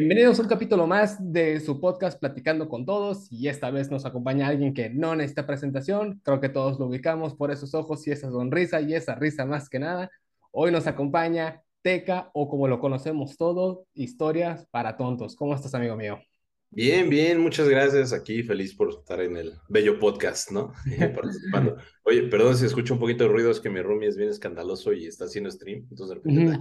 Bienvenidos a un capítulo más de su podcast Platicando con Todos y esta vez nos acompaña alguien que no necesita presentación, creo que todos lo ubicamos por esos ojos y esa sonrisa y esa risa más que nada. Hoy nos acompaña Teca o como lo conocemos todos, Historias para Tontos. ¿Cómo estás, amigo mío? Bien, bien, muchas gracias. Aquí feliz por estar en el bello podcast, ¿no? Participando. Oye, perdón si escucho un poquito de ruido, es que mi roomie es bien escandaloso y está haciendo stream, entonces de repente uh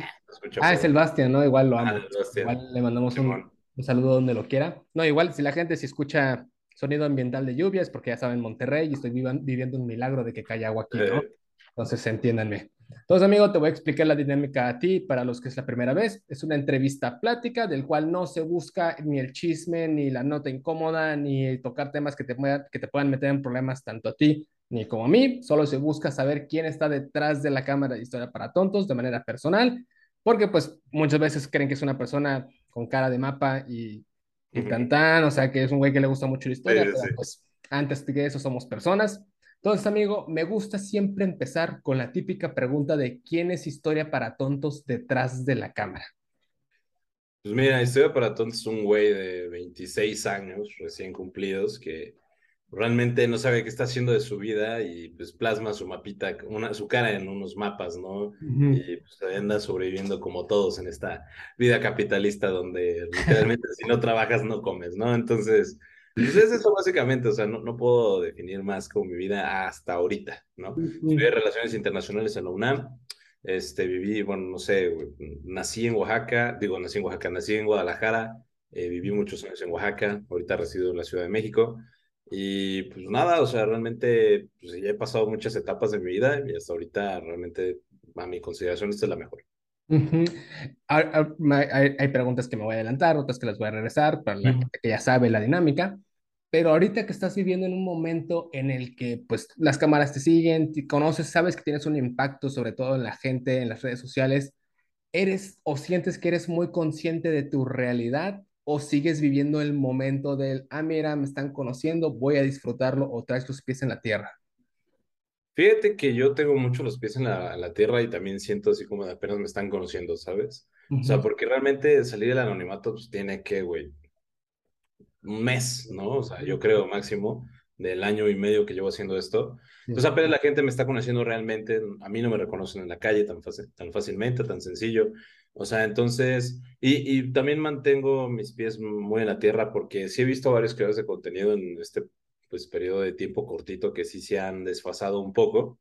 Ah, es el Bastian, ¿no? Igual lo amo. Ah, igual le mandamos un, un, saludo donde lo quiera. No, igual si la gente si escucha sonido ambiental de lluvia es porque ya saben Monterrey y estoy viviendo un milagro de que cae agua aquí, ¿no? Eh. Entonces entiéndanme. Entonces, amigo, te voy a explicar la dinámica a ti para los que es la primera vez. Es una entrevista plática del cual no se busca ni el chisme, ni la nota incómoda, ni tocar temas que te, que te puedan meter en problemas tanto a ti ni como a mí. Solo se busca saber quién está detrás de la cámara de historia para tontos de manera personal, porque pues muchas veces creen que es una persona con cara de mapa y, y o sea, que es un güey que le gusta mucho la historia, pero pues antes de eso somos personas. Entonces, amigo, me gusta siempre empezar con la típica pregunta de quién es historia para tontos detrás de la cámara. Pues mira, historia para tontos es un güey de 26 años recién cumplidos que realmente no sabe qué está haciendo de su vida y pues plasma su mapita, una, su cara en unos mapas, ¿no? Y pues anda sobreviviendo como todos en esta vida capitalista donde literalmente si no trabajas no comes, ¿no? Entonces pues es eso básicamente, o sea, no, no puedo definir más como mi vida hasta ahorita, ¿no? Estudié Relaciones Internacionales en la UNAM, este, viví, bueno, no sé, nací en Oaxaca, digo, nací en Oaxaca, nací en Guadalajara, eh, viví muchos años en Oaxaca, ahorita resido en la Ciudad de México, y pues nada, o sea, realmente, pues ya he pasado muchas etapas de mi vida y hasta ahorita realmente, a mi consideración, esta es la mejor. Hay, preguntas que me voy a adelantar, otras que las voy a regresar, para la gente que ya sabe la dinámica. Pero ahorita que estás viviendo en un momento en el que pues las cámaras te siguen, te conoces, sabes que tienes un impacto sobre todo en la gente, en las redes sociales, ¿eres o sientes que eres muy consciente de tu realidad o sigues viviendo el momento del, ah, mira, me están conociendo, voy a disfrutarlo o traes tus pies en la tierra? Fíjate que yo tengo mucho los pies en la, la tierra y también siento así como de apenas me están conociendo, ¿sabes? O sea, porque realmente salir del anonimato pues tiene que, güey, un mes, ¿no? O sea, yo creo máximo del año y medio que llevo haciendo esto. Entonces apenas la gente me está conociendo realmente, a mí no me reconocen en la calle tan, fácil, tan fácilmente, tan sencillo. O sea, entonces, y, y, también mantengo mis pies muy en la tierra porque sí he visto varios creadores de contenido en este pues, periodo de tiempo cortito que sí se han desfasado un poco,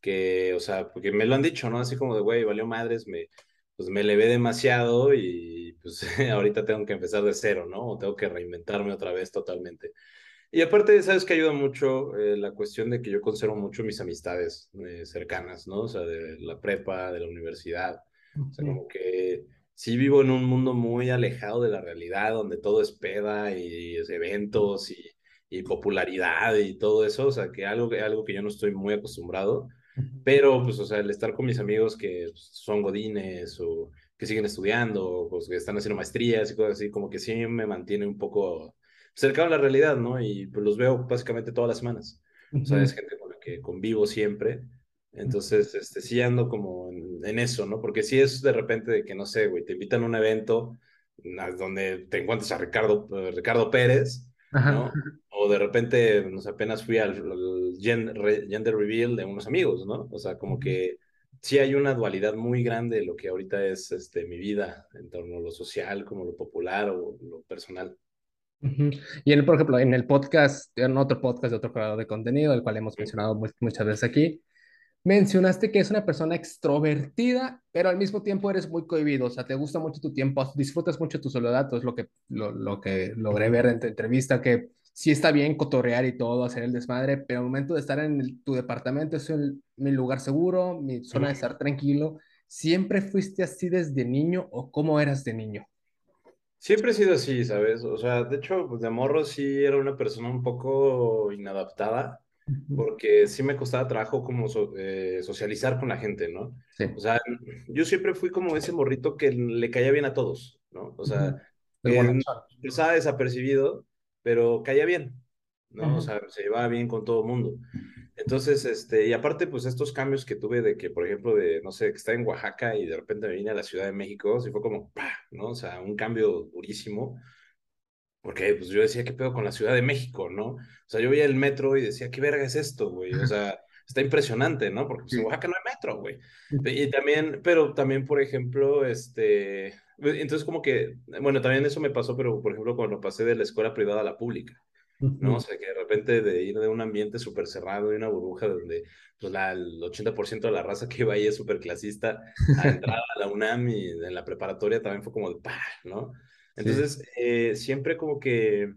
que, o sea, porque me lo han dicho, ¿no? Así como de, güey, valió madres, me, pues me levé demasiado y pues ahorita tengo que empezar de cero, ¿no? O tengo que reinventarme otra vez totalmente. Y aparte, sabes que ayuda mucho eh, la cuestión de que yo conservo mucho mis amistades eh, cercanas, ¿no? O sea, de la prepa, de la universidad. O sea, como que sí vivo en un mundo muy alejado de la realidad, donde todo es peda y eventos y, y popularidad y todo eso. O sea, que algo, algo que yo no estoy muy acostumbrado. Pero, pues, o sea, el estar con mis amigos que son godines o que siguen estudiando, o pues, que están haciendo maestrías y cosas así, como que sí me mantiene un poco cercano a la realidad, ¿no? Y pues los veo básicamente todas las semanas. O sea, es gente con la que convivo siempre. Entonces, este, sí ando como en, eso, ¿no? Porque sí es de repente de que, no sé, güey, te invitan a un evento donde te encuentres a Ricardo, Ricardo Pérez, ¿no? O de repente, no sé, apenas fui al, gender, reveal de unos amigos, ¿no? O sea, como que sí hay una dualidad muy grande de lo que ahorita es este, mi vida en torno a lo social, como lo popular o lo personal. Y en, por ejemplo, en el podcast, en otro podcast de otro creador de contenido, el cual hemos mencionado muchas veces aquí, mencionaste que es una persona extrovertida, pero al mismo tiempo eres muy cohibido, o sea, te gusta mucho tu tiempo, disfrutas mucho tu soledad, es lo que, lo, lo que logré ver en tu entrevista, que sí está bien cotorrear y todo, hacer el desmadre, pero al momento de estar en tu departamento es mi lugar seguro, mi zona de estar tranquilo. ¿Siempre fuiste así desde niño o cómo eras de niño? Siempre he sido así, ¿sabes? O sea, de hecho, pues de morro sí era una persona un poco inadaptada, porque sí me costaba trabajo como eh, socializar con la gente, ¿no? Sí. O sea, yo siempre fui como ese morrito que le caía bien a todos, ¿no? O sea, estaba desapercibido, pero caía bien, ¿no? O sea, se llevaba bien con todo el mundo. Entonces, este, y aparte, pues estos cambios que tuve de que, por ejemplo, de, no sé, que estaba en Oaxaca y de repente me vine a la Ciudad de México, sí fue como, ¡pah! ¿no? O sea, un cambio durísimo. Porque, pues yo decía, ¿qué pedo con la Ciudad de México, no? O sea, yo veía el metro y decía, ¿qué verga es esto, güey? O sea, está impresionante, ¿no? Porque pues, en Oaxaca no hay metro, güey. Y también, pero también, por ejemplo, este, entonces como que, bueno, también eso me pasó, pero por ejemplo, cuando pasé de la escuela privada a la pública. ¿no? O sea, que de repente de ir de un ambiente súper cerrado y una burbuja donde pues, la, el 80% de la raza que iba ahí es súper clasista, a entrar a la UNAM y en la preparatoria también fue como de, ¡pah! ¿no? Entonces, eh, siempre como que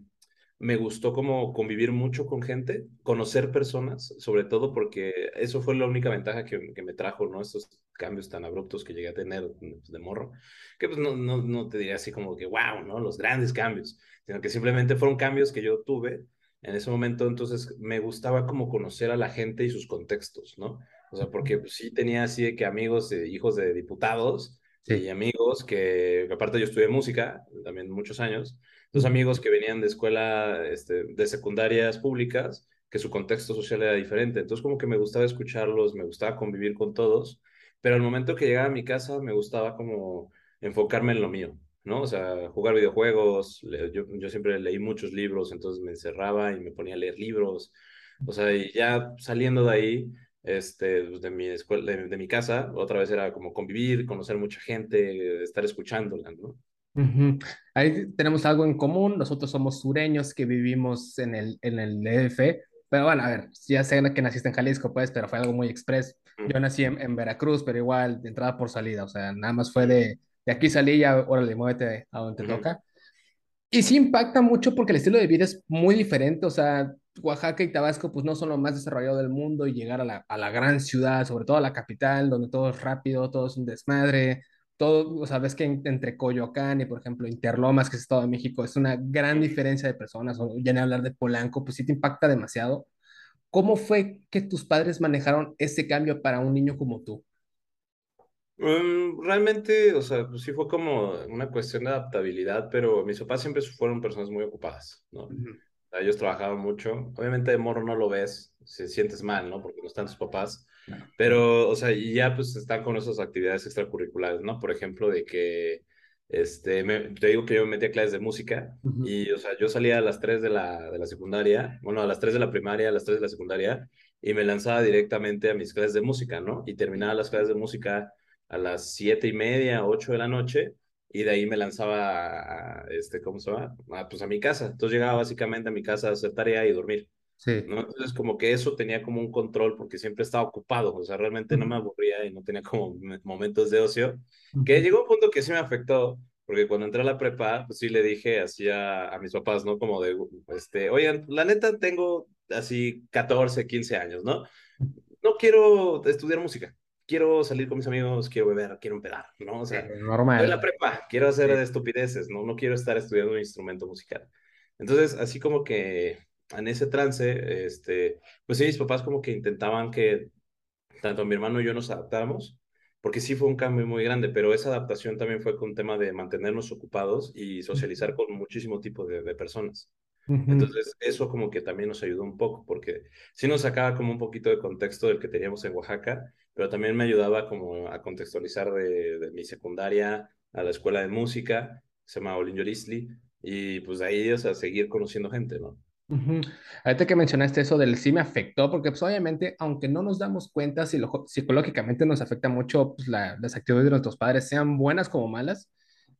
me gustó como convivir mucho con gente, conocer personas, sobre todo porque eso fue la única ventaja que, que me trajo, ¿no? Estos cambios tan abruptos que llegué a tener pues, de morro, que pues no, no, no te diría así como que, wow, ¿no? Los grandes cambios, sino que simplemente fueron cambios que yo tuve en ese momento, entonces me gustaba como conocer a la gente y sus contextos, ¿no? O sea, porque pues, sí tenía así de que amigos, hijos de diputados y amigos que, aparte yo estudié música también muchos años, amigos que venían de escuela, este, de secundarias públicas, que su contexto social era diferente, entonces como que me gustaba escucharlos, me gustaba convivir con todos, pero al momento que llegaba a mi casa me gustaba como enfocarme en lo mío, ¿no? O sea, jugar videojuegos, yo, yo siempre leí muchos libros, entonces me encerraba y me ponía a leer libros, o sea, y ya saliendo de ahí, este, pues, de mi escuela, de, mi casa, otra vez era como convivir, conocer mucha gente, estar escuchándola, ¿no? Ahí tenemos algo en común, nosotros somos sureños que vivimos en el, en el DF, pero bueno, a ver, ya sé que naciste en Jalisco, pues, pero fue algo muy express. Yo nací en, en Veracruz, pero igual de entrada por salida, o sea, nada más fue de, de aquí salí ya, órale, muévete a donde te toca. Y sí impacta mucho porque el estilo de vida es muy diferente, o sea, Oaxaca y Tabasco pues no son lo más desarrollado del mundo y llegar a la, a la gran ciudad, sobre todo a la capital, donde todo es rápido, todo es un desmadre, todo, o sea, ves que entre Coyoacán y por ejemplo Interlomas, que es Estado de México, es una gran diferencia de personas, o ya ni hablar de Polanco, pues sí te impacta demasiado. ¿Cómo fue que tus padres manejaron ese cambio para un niño como tú? Um, realmente, o sea, pues sí fue como una cuestión de adaptabilidad, pero mis papás siempre fueron personas muy ocupadas, ¿no? ellos trabajaban mucho. Obviamente de morro no lo ves, se sientes mal, ¿no? Porque no están tus papás. Pero, o sea, ya pues están con esas actividades extracurriculares, ¿no? Por ejemplo, de que, este, te digo que yo me metí a clases de música y, o sea, yo salía a las 3 de la, de la secundaria, bueno, a las 3 de la primaria, a las 3 de la secundaria, y me lanzaba directamente a mis clases de música, ¿no? Y terminaba las clases de música a las siete y media, 8 de la noche, y de ahí me lanzaba a, este, ¿cómo se llama? pues a mi casa. Entonces llegaba básicamente a mi casa a hacer tarea y dormir. Sí. ¿no? Entonces como que eso tenía como un control porque siempre estaba ocupado, o sea, realmente no me aburría y no tenía como momentos de ocio, que llegó un punto que sí me afectó, porque cuando entré a la prepa, pues sí le dije así a, a mis papás, ¿no? Como de, este, oigan, la neta tengo así 14, 15 años, ¿no? No quiero estudiar música quiero salir con mis amigos, quiero beber, quiero empedar, ¿no? O sea, normal. la prepa, quiero hacer estupideces, ¿no? No quiero estar estudiando un instrumento musical. Entonces, así como que en ese trance, este, pues sí, mis papás como que intentaban que tanto mi hermano y yo nos adaptáramos, porque sí fue un cambio muy grande, pero esa adaptación también fue con un tema de mantenernos ocupados y socializar con muchísimo tipo de, de personas. Entonces, eso como que también nos ayudó un poco, porque sí nos sacaba como un poquito de contexto del que teníamos en Oaxaca, pero también me ayudaba como a contextualizar de, de mi secundaria a la escuela de música, se llama Olin Yorisli, y pues de ahí, o sea, seguir conociendo gente, ¿no? Ahorita que mencionaste eso del sí me afectó, porque pues obviamente, aunque no nos damos cuenta, si psicológicamente nos afecta mucho pues, las actividades de nuestros padres, sean buenas como malas,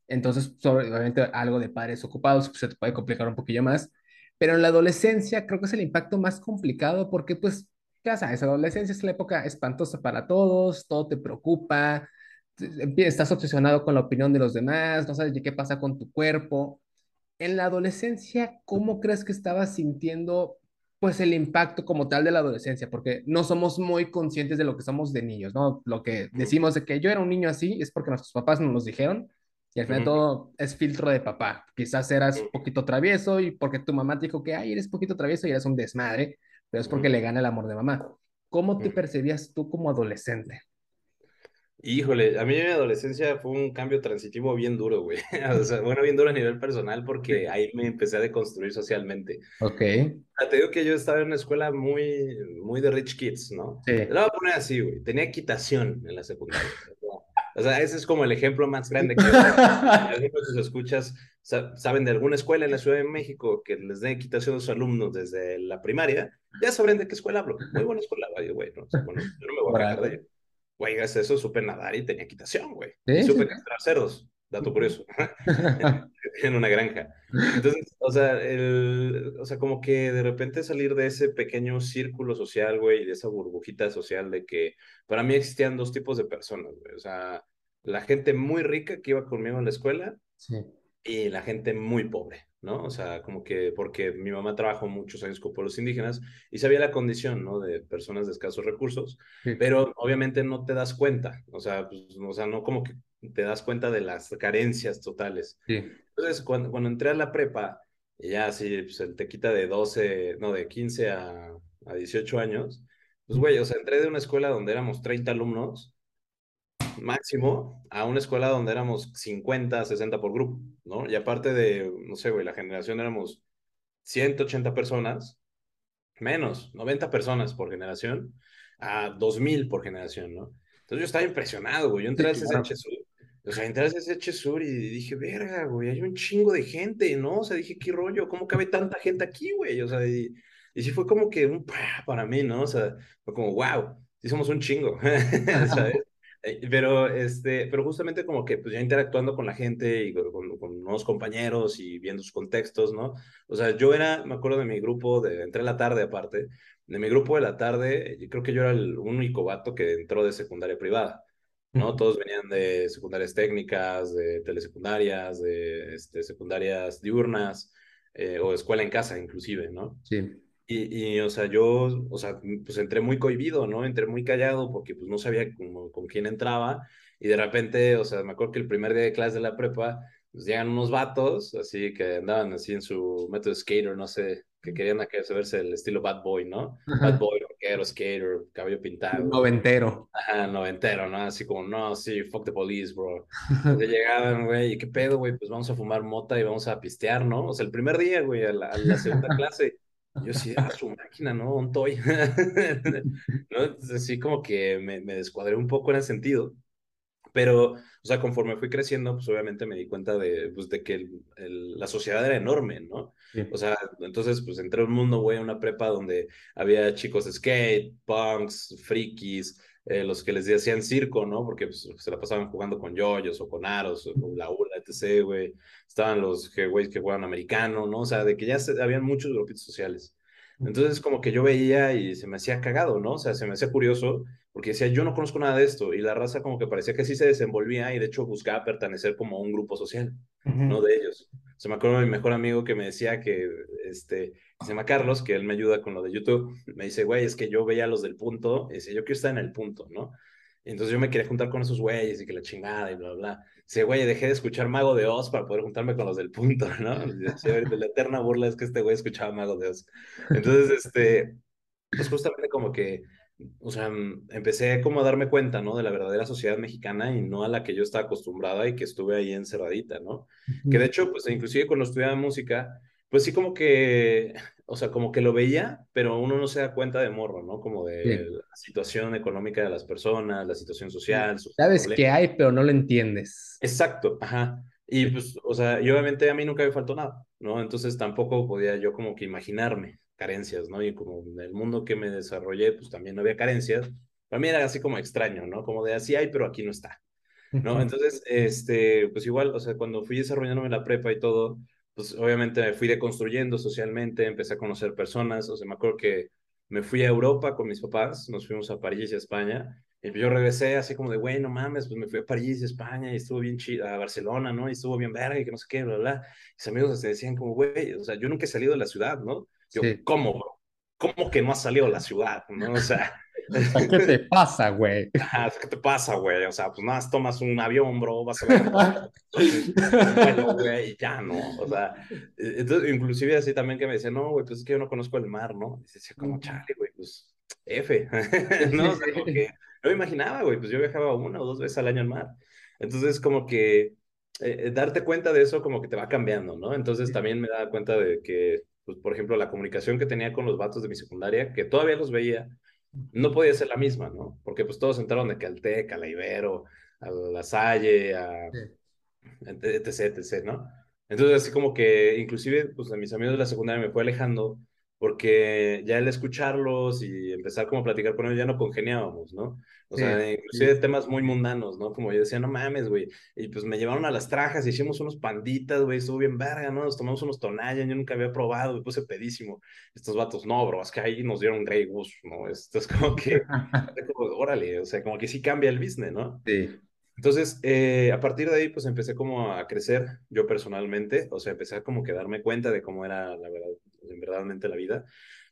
entonces obviamente algo de padres ocupados pues, se te puede complicar un poquillo más, pero en la adolescencia creo que es el impacto más complicado porque pues ya sabes, la adolescencia es la época espantosa para todos, todo te preocupa, estás obsesionado con la opinión de los demás, no sabes qué pasa con tu cuerpo. En la adolescencia, ¿cómo crees que estabas sintiendo pues el impacto como tal de la adolescencia? Porque no somos muy conscientes de lo que somos de niños, ¿no? Lo que decimos de que yo era un niño así es porque nuestros papás nos los dijeron y al final todo es filtro de papá. Quizás eras un poquito travieso y porque tu mamá te dijo que, ay, eres poquito travieso y eres un desmadre pero es porque le gana el amor de mamá. ¿Cómo te percibías tú como adolescente? Híjole, a mí en mi adolescencia fue un cambio transitivo bien duro, güey. O sea, bueno, bien duro a nivel personal porque ahí me empecé a deconstruir socialmente. Ok. Te digo que yo estaba en una escuela muy, muy de rich kids, ¿no? Sí. Lo voy a poner así, güey. Tenía equitación en la secundaria. O sea, ese es como el ejemplo más grande que yo. si escuchas, saben de alguna escuela en la Ciudad de México que les dé equitación a sus alumnos desde la primaria, ya sabrán de qué escuela hablo. Muy buena escuela, güey. ¿no? bueno, yo no me voy a de. Güey, gracias eso supe nadar y tenía equitación, güey. ¿Sí? supe castrar cerdos, dato curioso, en una granja. Entonces, o sea, el, o sea, como que de repente salir de ese pequeño círculo social, güey, de esa burbujita social de que para mí existían dos tipos de personas, güey. O sea, la gente muy rica que iba conmigo en la escuela sí. y la gente muy pobre. ¿No? O sea, como que porque mi mamá trabajó muchos años con pueblos indígenas y sabía la condición, ¿no? De personas de escasos recursos, pero obviamente no te das cuenta, o sea, pues, o sea, no como que te das cuenta de las carencias totales. Entonces, cuando, cuando entré a la prepa, ya así, pues te quita de 12, no, de 15 a, a 18 años, pues güey, o sea, entré de una escuela donde éramos 30 alumnos máximo a una escuela donde éramos 50, 60 por grupo, ¿no? Y aparte de, no sé, güey, la generación éramos 180 personas, menos, 90 personas por generación, a 2000 por generación, ¿no? Entonces yo estaba impresionado, güey. Yo entré a ese Sur, o sea, entré a ese Sur y dije, verga, güey, hay un chingo de gente, ¿no? O sea, dije, ¿qué rollo? ¿Cómo cabe tanta gente aquí, güey? O sea, y, y sí fue como que un para mí, ¿no? O sea, fue como, wow, sí somos un chingo, ¿sabes? Eh, pero, este, pero justamente como que pues ya interactuando con la gente y con, con, nuevos compañeros y viendo sus contextos, ¿no? O sea, yo era, me acuerdo de mi grupo, de, entré la tarde aparte, de mi grupo de la tarde, yo creo que yo era el único vato que entró de secundaria privada, ¿no? Todos venían de secundarias técnicas, de telesecundarias, de este, secundarias diurnas, eh, o escuela en casa inclusive, ¿no? Sí. Y, y, o sea, yo, o sea, pues entré muy cohibido, ¿no? Entré muy callado porque pues no sabía cómo, con quién entraba y de repente, o sea, me acuerdo que el primer día de clase de la prepa, pues llegan unos vatos, así que andaban así en su método skater, no sé, que querían verse el estilo bad boy, ¿no? Bad boy, rockero, skater, cabello pintado. Noventero. Ajá, noventero, ¿no? Así como, no, sí, fuck the police, bro. Entonces llegaban, güey, ¿y qué pedo, güey? Pues vamos a fumar mota y vamos a pistear, ¿no? O sea, el primer día, güey, a la, a la segunda clase. Yo sí, a su máquina, ¿no? Un toy. ¿No? así como que me, me, descuadré un poco en ese sentido. Pero, o sea, conforme fui creciendo, pues obviamente me di cuenta de, pues, de que el, la sociedad era enorme, ¿no? O sea, entonces, pues entré a un mundo, güey, a una prepa donde había chicos de skate, punks, frikis, eh, los que les decían circo, ¿no? Porque pues, se la pasaban jugando con yoyos o con aros o con la ula, etc., güey. Estaban los güeyes que juegan americano, ¿no? O sea, de que ya se, habían muchos grupitos sociales. Entonces, como que yo veía y se me hacía cagado, ¿no? O sea, se me hacía curioso, porque decía, yo no conozco nada de esto, y la raza como que parecía que sí se desenvolvía y de hecho buscaba pertenecer como a un grupo social, ¿no? De ellos. Se me acuerdo de mi mejor amigo que me decía que, este, se llama Carlos, que él me ayuda con lo de YouTube, me dice, güey, es que yo veía los del punto, y dice, yo quiero estar en el punto, ¿no? Y entonces yo me quería juntar con esos güeyes y que la chingada y bla, bla. Dice, güey, dejé de escuchar Mago de Oz para poder juntarme con los del punto, ¿no? Dice, la eterna burla es que este güey escuchaba Mago de Oz. Entonces, este, pues justamente como que, o sea, empecé como a darme cuenta, ¿no? De la verdadera sociedad mexicana y no a la que yo estaba acostumbrada y que estuve ahí encerradita, ¿no? Que de hecho, pues inclusive cuando estudiaba música, pues sí como que, o sea, como que lo veía, pero uno no se da cuenta de morro, ¿no? Como de la situación económica de las personas, la situación social. Sabes que hay, pero no lo entiendes. Exacto, ajá. Y pues, o sea, y obviamente a mí nunca me faltó nada, ¿no? Entonces tampoco podía yo como que imaginarme carencias, ¿no? Y como en el mundo que me desarrollé, pues también no había carencias. Para mí era así como extraño, ¿no? Como de así hay, pero aquí no está, ¿no? Entonces, este, pues igual, o sea, cuando fui desarrollándome la prepa y todo, pues obviamente me fui deconstruyendo socialmente, empecé a conocer personas, o sea, me acuerdo que me fui a Europa con mis papás, nos fuimos a París y a España, y yo regresé así como de, güey, no mames, pues me fui a París y España y estuvo bien chido, a Barcelona, ¿no? Y estuvo bien verga y que no sé qué, bla, bla. Mis amigos se decían como, güey, o sea, yo nunca he salido de la ciudad, ¿no? Yo, ¿cómo, bro? ¿Cómo que no has salido de la ciudad, no? O sea... ¿Qué te pasa, güey? ¿Qué te pasa, güey? O sea, pues nada, tomas un avión, bro, vas a ver. bueno, güey, y ya, ¿no? O sea, e, entonces, inclusive así también que me decía, no, güey, pues es que yo no conozco el mar, ¿no? Y decía, como, chale, güey, pues, F, ¿no? O sea, como que no me imaginaba, güey, pues yo viajaba una o dos veces al año al mar. Entonces, como que eh, darte cuenta de eso como que te va cambiando, ¿no? Entonces también me daba cuenta de que, pues, por ejemplo, la comunicación que tenía con los vatos de mi secundaria, que todavía los veía, no podía ser la misma, ¿no? Porque pues todos entraron de Caltech, a la Ibero, a la Salle, a etc, etc, ¿no? Entonces así como que inclusive pues de mis amigos de la secundaria me fue alejando porque ya el escucharlos y empezar como a platicar con ellos ya no congeniábamos, ¿no? O sea, inclusive temas muy mundanos, ¿no? Como yo decía, no mames, güey. Y pues me llevaron a las trajas, hicimos unos panditas, güey, estuvo bien verga, ¿no? Nos tomamos unos tonallas, yo nunca había probado, me puse pedísimo. Estos vatos, no, bro, es que ahí nos dieron Grey Goose, ¿no? Esto es como que, órale, o sea, como que sí cambia el business, ¿no? Sí. Entonces, eh, a partir de ahí, pues empecé como a crecer yo personalmente, o sea, empecé a como que darme cuenta de cómo era la verdad, en verdadmente la vida.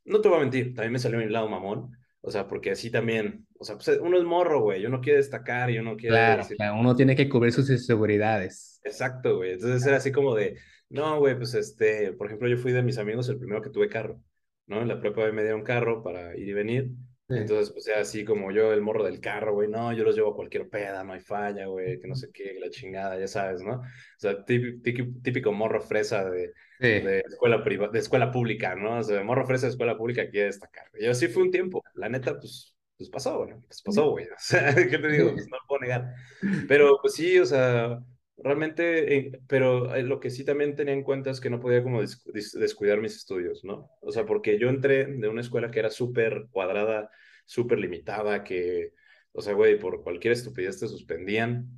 No te voy a mentir, también me salió mi lado mamón, o sea, porque así también, o sea, pues uno es morro, güey, uno quiere destacar y uno quiere... Claro, claro, uno tiene que cubrir sus inseguridades. Exacto, güey, entonces era así como de, no, güey, pues este, por ejemplo, yo fui de mis amigos el primero que tuve carro, ¿no? En la prepa me dieron carro para ir y venir. Entonces, pues sea así como yo, el morro del carro, güey, no, yo los llevo a cualquier peda, no hay falla, güey, que no sé qué, la chingada, ya sabes, ¿no? O sea, típico, morro fresa de, de, escuela priva, de escuela pública, ¿no? O sea, morro fresa de escuela pública quiere destacar. Yo así fue un tiempo, la neta, pues, pues pasó, güey, pues pasó, güey, o sea, ¿qué te digo? Pues no lo puedo negar. Pero, pues sí, o sea, realmente, eh, pero eh, lo que sí también tenía en cuenta es que no podía como descuidar mis estudios, ¿no? O sea, porque yo entré de una escuela que era súper cuadrada, súper limitada, que, o sea, güey, por cualquier estupidez te suspendían,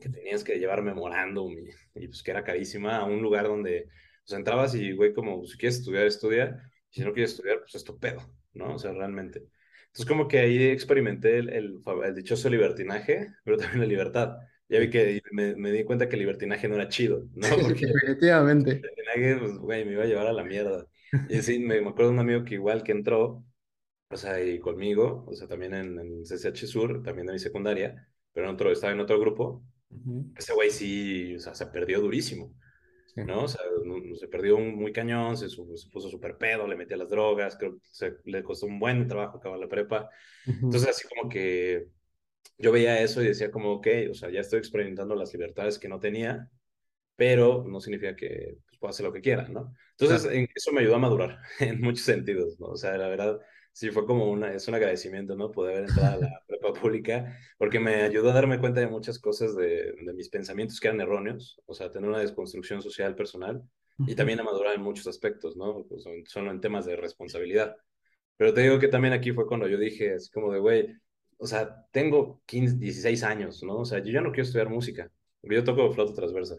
que tenías que llevar memorándum y, y pues que era carísima a un lugar donde, pues entrabas y, güey, como, si quieres estudiar, estudia, y si no quieres estudiar, pues es tu pedo, ¿no? O sea, realmente. Entonces, como que ahí experimenté el, el, el dichoso libertinaje, pero también la libertad ya vi que me, me, di cuenta que el libertinaje no era chido, ¿no? Porque Definitivamente. El libertinaje, pues, güey, me iba a llevar a la mierda. Y sí, me, me, acuerdo de un amigo que igual que entró, o sea, y conmigo, o sea, también en, en CCH Sur, también de mi secundaria, pero en otro, estaba en otro grupo. Ese güey sí, o sea, se perdió durísimo, ¿no? O sea, se perdió muy cañón, se, se puso súper pedo, le metía las drogas, creo que se, le costó un buen trabajo acabar la prepa. Entonces, así como que yo veía eso y decía como, ok, o sea, ya estoy experimentando las libertades que no tenía, pero no significa que pues, pueda hacer lo que quiera, ¿no? Entonces, eso me ayudó a madurar en muchos sentidos, ¿no? O sea, la verdad, sí fue como una, es un agradecimiento, ¿no? Poder haber entrado a la prepa pública, porque me ayudó a darme cuenta de muchas cosas de, de mis pensamientos que eran erróneos, o sea, tener una desconstrucción social personal y también a madurar en muchos aspectos, ¿no? Pues, solo en temas de responsabilidad. Pero te digo que también aquí fue cuando yo dije, así como de, güey, o sea, tengo 15, 16 años, ¿no? O sea, yo ya no quiero estudiar música. Yo toco flauta transversa.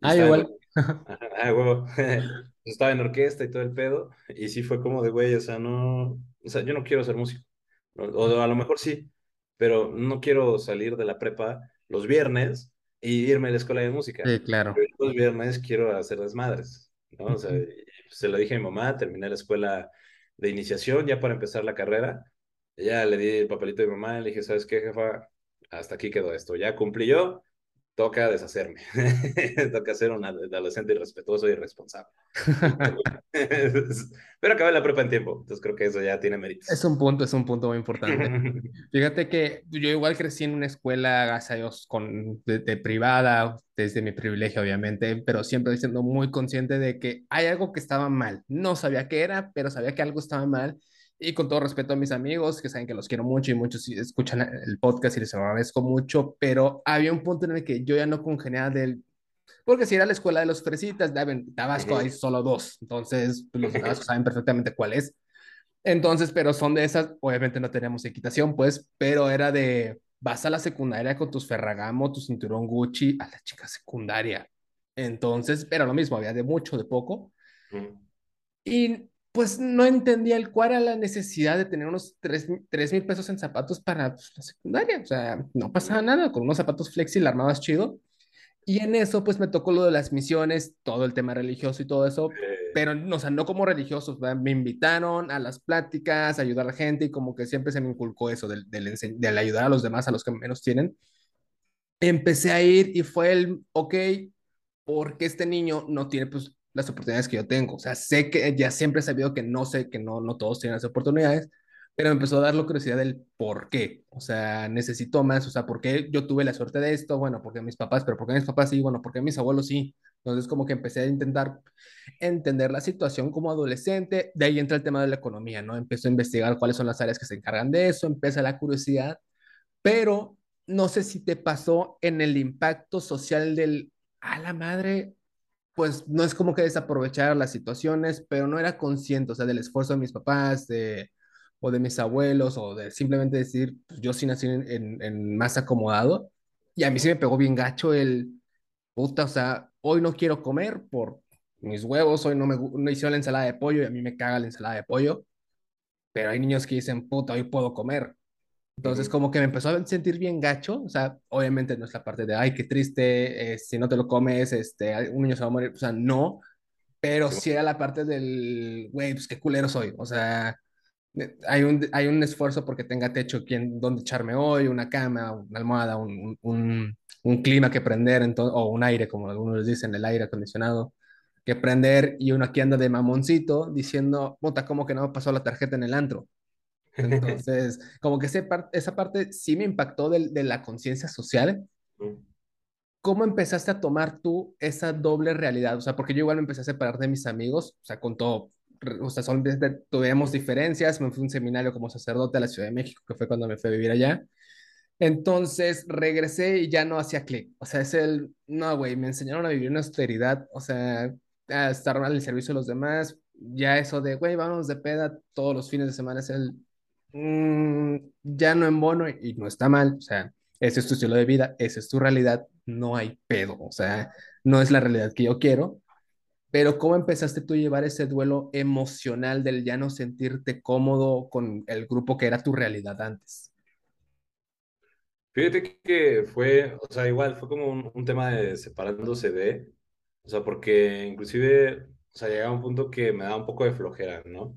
Ah, igual. ah, huevo. estaba en orquesta y todo el pedo. Y sí fue como de, güey, o sea, no. O sea, yo no quiero ser músico. O, a lo mejor sí, pero no quiero salir de la prepa los viernes y irme a la escuela de música. Sí, claro. los viernes quiero hacer las madres, ¿no? O sea, se lo dije a mi mamá, terminé la escuela de iniciación ya para empezar la carrera ya le di el papelito de mi mamá, le dije, ¿sabes qué, jefa? Hasta aquí quedó esto. Ya cumplí yo, toca deshacerme. toca ser un adolescente irrespetuoso y irresponsable. Pero acabé la prepa en tiempo, entonces creo que eso ya tiene méritos. Es un punto, es un punto muy importante. Fíjate que yo igual crecí en una escuela, gracias a Dios, con, de, privada, desde mi privilegio obviamente, pero siempre siendo muy consciente de que hay algo que estaba mal. No sabía qué era, pero sabía que algo estaba mal y con todo respeto a mis amigos, que saben que los quiero mucho y muchos escuchan el podcast y les agradezco mucho, pero había un punto en el que yo ya no congeniaba del... Porque si era la escuela de los fresitas, de Tabasco hay solo dos, entonces pues, los tabascos saben perfectamente cuál es. Entonces, pero son de esas, obviamente no teníamos equitación, pues, pero era de, vas a la secundaria con tus Ferragamo, tu cinturón Gucci, a la chica secundaria. Entonces, pero lo mismo, había de mucho, de poco. Y pues no entendía el cuál era la necesidad de tener unos 3 mil pesos en zapatos para pues, la secundaria. O sea, no pasaba nada, con unos zapatos flexi la armabas chido. Y en eso, pues me tocó lo de las misiones, todo el tema religioso y todo eso, pero, o sea, no como religiosos, me invitaron a las pláticas, a ayudar a la gente y como que siempre se me inculcó eso del, del, del ayudar a los demás, a los que menos tienen. Empecé a ir y fue el, ok, porque este niño no tiene pues las oportunidades que yo tengo. O sea, sé que ya siempre he sabido que no sé, que no, no todos tienen las oportunidades, pero me empezó a dar la curiosidad del por qué, o sea, necesito más, o sea, ¿por qué yo tuve la suerte de esto? Bueno, porque mis papás, pero ¿por qué mis papás sí? Bueno, porque mis abuelos sí. Entonces, como que empecé a intentar entender la situación como adolescente, de ahí entra el tema de la economía, ¿no? Empecé a investigar cuáles son las áreas que se encargan de eso, empieza la curiosidad, pero no sé si te pasó en el impacto social del, a la madre, pues no es como que desaprovechar las situaciones, pero no era consciente, o sea, del esfuerzo de mis papás, de, o de mis abuelos, o de simplemente decir, pues yo sí nací en, en, más acomodado, y a mí sí me pegó bien gacho el, puta, o sea, hoy no quiero comer por mis huevos, hoy no me no hicieron la ensalada de pollo y a mí me caga la ensalada de pollo, pero hay niños que dicen, puta, hoy puedo comer. Entonces, como que me empezó a sentir bien gacho, o sea, obviamente no es la parte de, ay, qué triste, eh, si no te lo comes, este, un niño se va a morir, o sea, no, pero sí era la parte del, güey, pues qué culero soy, o sea, hay un, hay un esfuerzo porque tenga techo, quien, donde echarme hoy, una cama, una almohada, un, un, un clima que prender, entonces, o un aire, como algunos les dicen, el aire acondicionado, que prender, y uno aquí anda de mamoncito diciendo, puta, ¿cómo que no me pasó la tarjeta en el antro? Entonces, como que ese esa parte sí me impactó de, de la conciencia social. ¿Cómo empezaste a tomar tú esa doble realidad? O sea, porque yo igual me empecé a separar de mis amigos, o sea, con todo, o sea, son, tuvimos diferencias, me fui a un seminario como sacerdote a la Ciudad de México, que fue cuando me fui a vivir allá. Entonces regresé y ya no hacía clic. O sea, es el, no, güey, me enseñaron a vivir una austeridad, o sea, a estar al servicio de los demás. Ya eso de, güey, vamos de peda todos los fines de semana es el, mmm, ya no en bono y no está mal, o sea, ese es tu estilo de vida, esa es tu realidad, no hay pedo, o sea, no es la realidad que yo quiero, pero ¿cómo empezaste tú a llevar ese duelo emocional del ya no sentirte cómodo con el grupo que era tu realidad antes? Fíjate que fue, o sea, igual fue como un, un tema de separándose de, o sea, porque inclusive, o sea, llegaba un punto que me daba un poco de flojera, ¿no?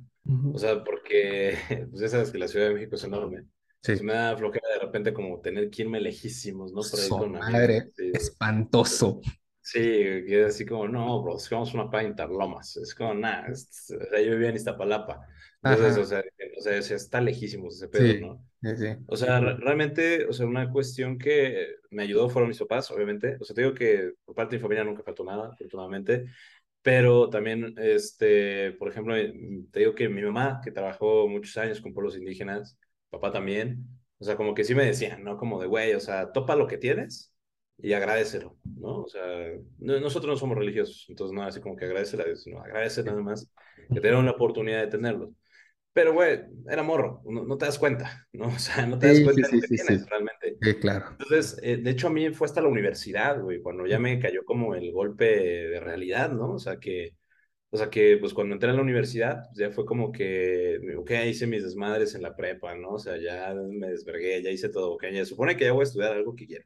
O sea, porque pues ya sabes que la Ciudad de México es enorme. Sí. Pues me da flojera de repente como tener que irme lejísimos, ¿no? Por ahí con madre, espantoso. Sí, que es así como, no, bro, que vamos a una paga Interlomas. Es como, nada, o sea, yo vivía en Iztapalapa. Entonces, o sea, o sea, está lejísimos ese pedo, ¿no? Sí, sí. O sea, realmente, o sea, una cuestión que me ayudó fueron mis papás, obviamente. O sea, te digo que por parte de mi familia nunca faltó nada, afortunadamente. Pero también, este, por ejemplo, te digo que mi mamá, que trabajó muchos años con pueblos indígenas, papá también, o sea, como que sí me decían, ¿no? Como de, güey, o sea, topa lo que tienes y agradecelo, ¿no? O sea, nosotros no somos religiosos, entonces nada, así como que agradece a Dios, no, agradece nada más que te una oportunidad de tenerlo. Pero, güey, era morro, no, te das cuenta, ¿no? O sea, no te das cuenta de lo que tienes realmente. Sí, claro. Entonces, eh, de hecho, a mí fue hasta la universidad, güey, cuando ya me cayó como el golpe de realidad, ¿no? O sea, que, o sea, que pues cuando entré a la universidad, pues, ya fue como que, ok, hice mis desmadres en la prepa, ¿no? O sea, ya me desvergué, ya hice todo, ok, ya supone que ya voy a estudiar algo que quiero.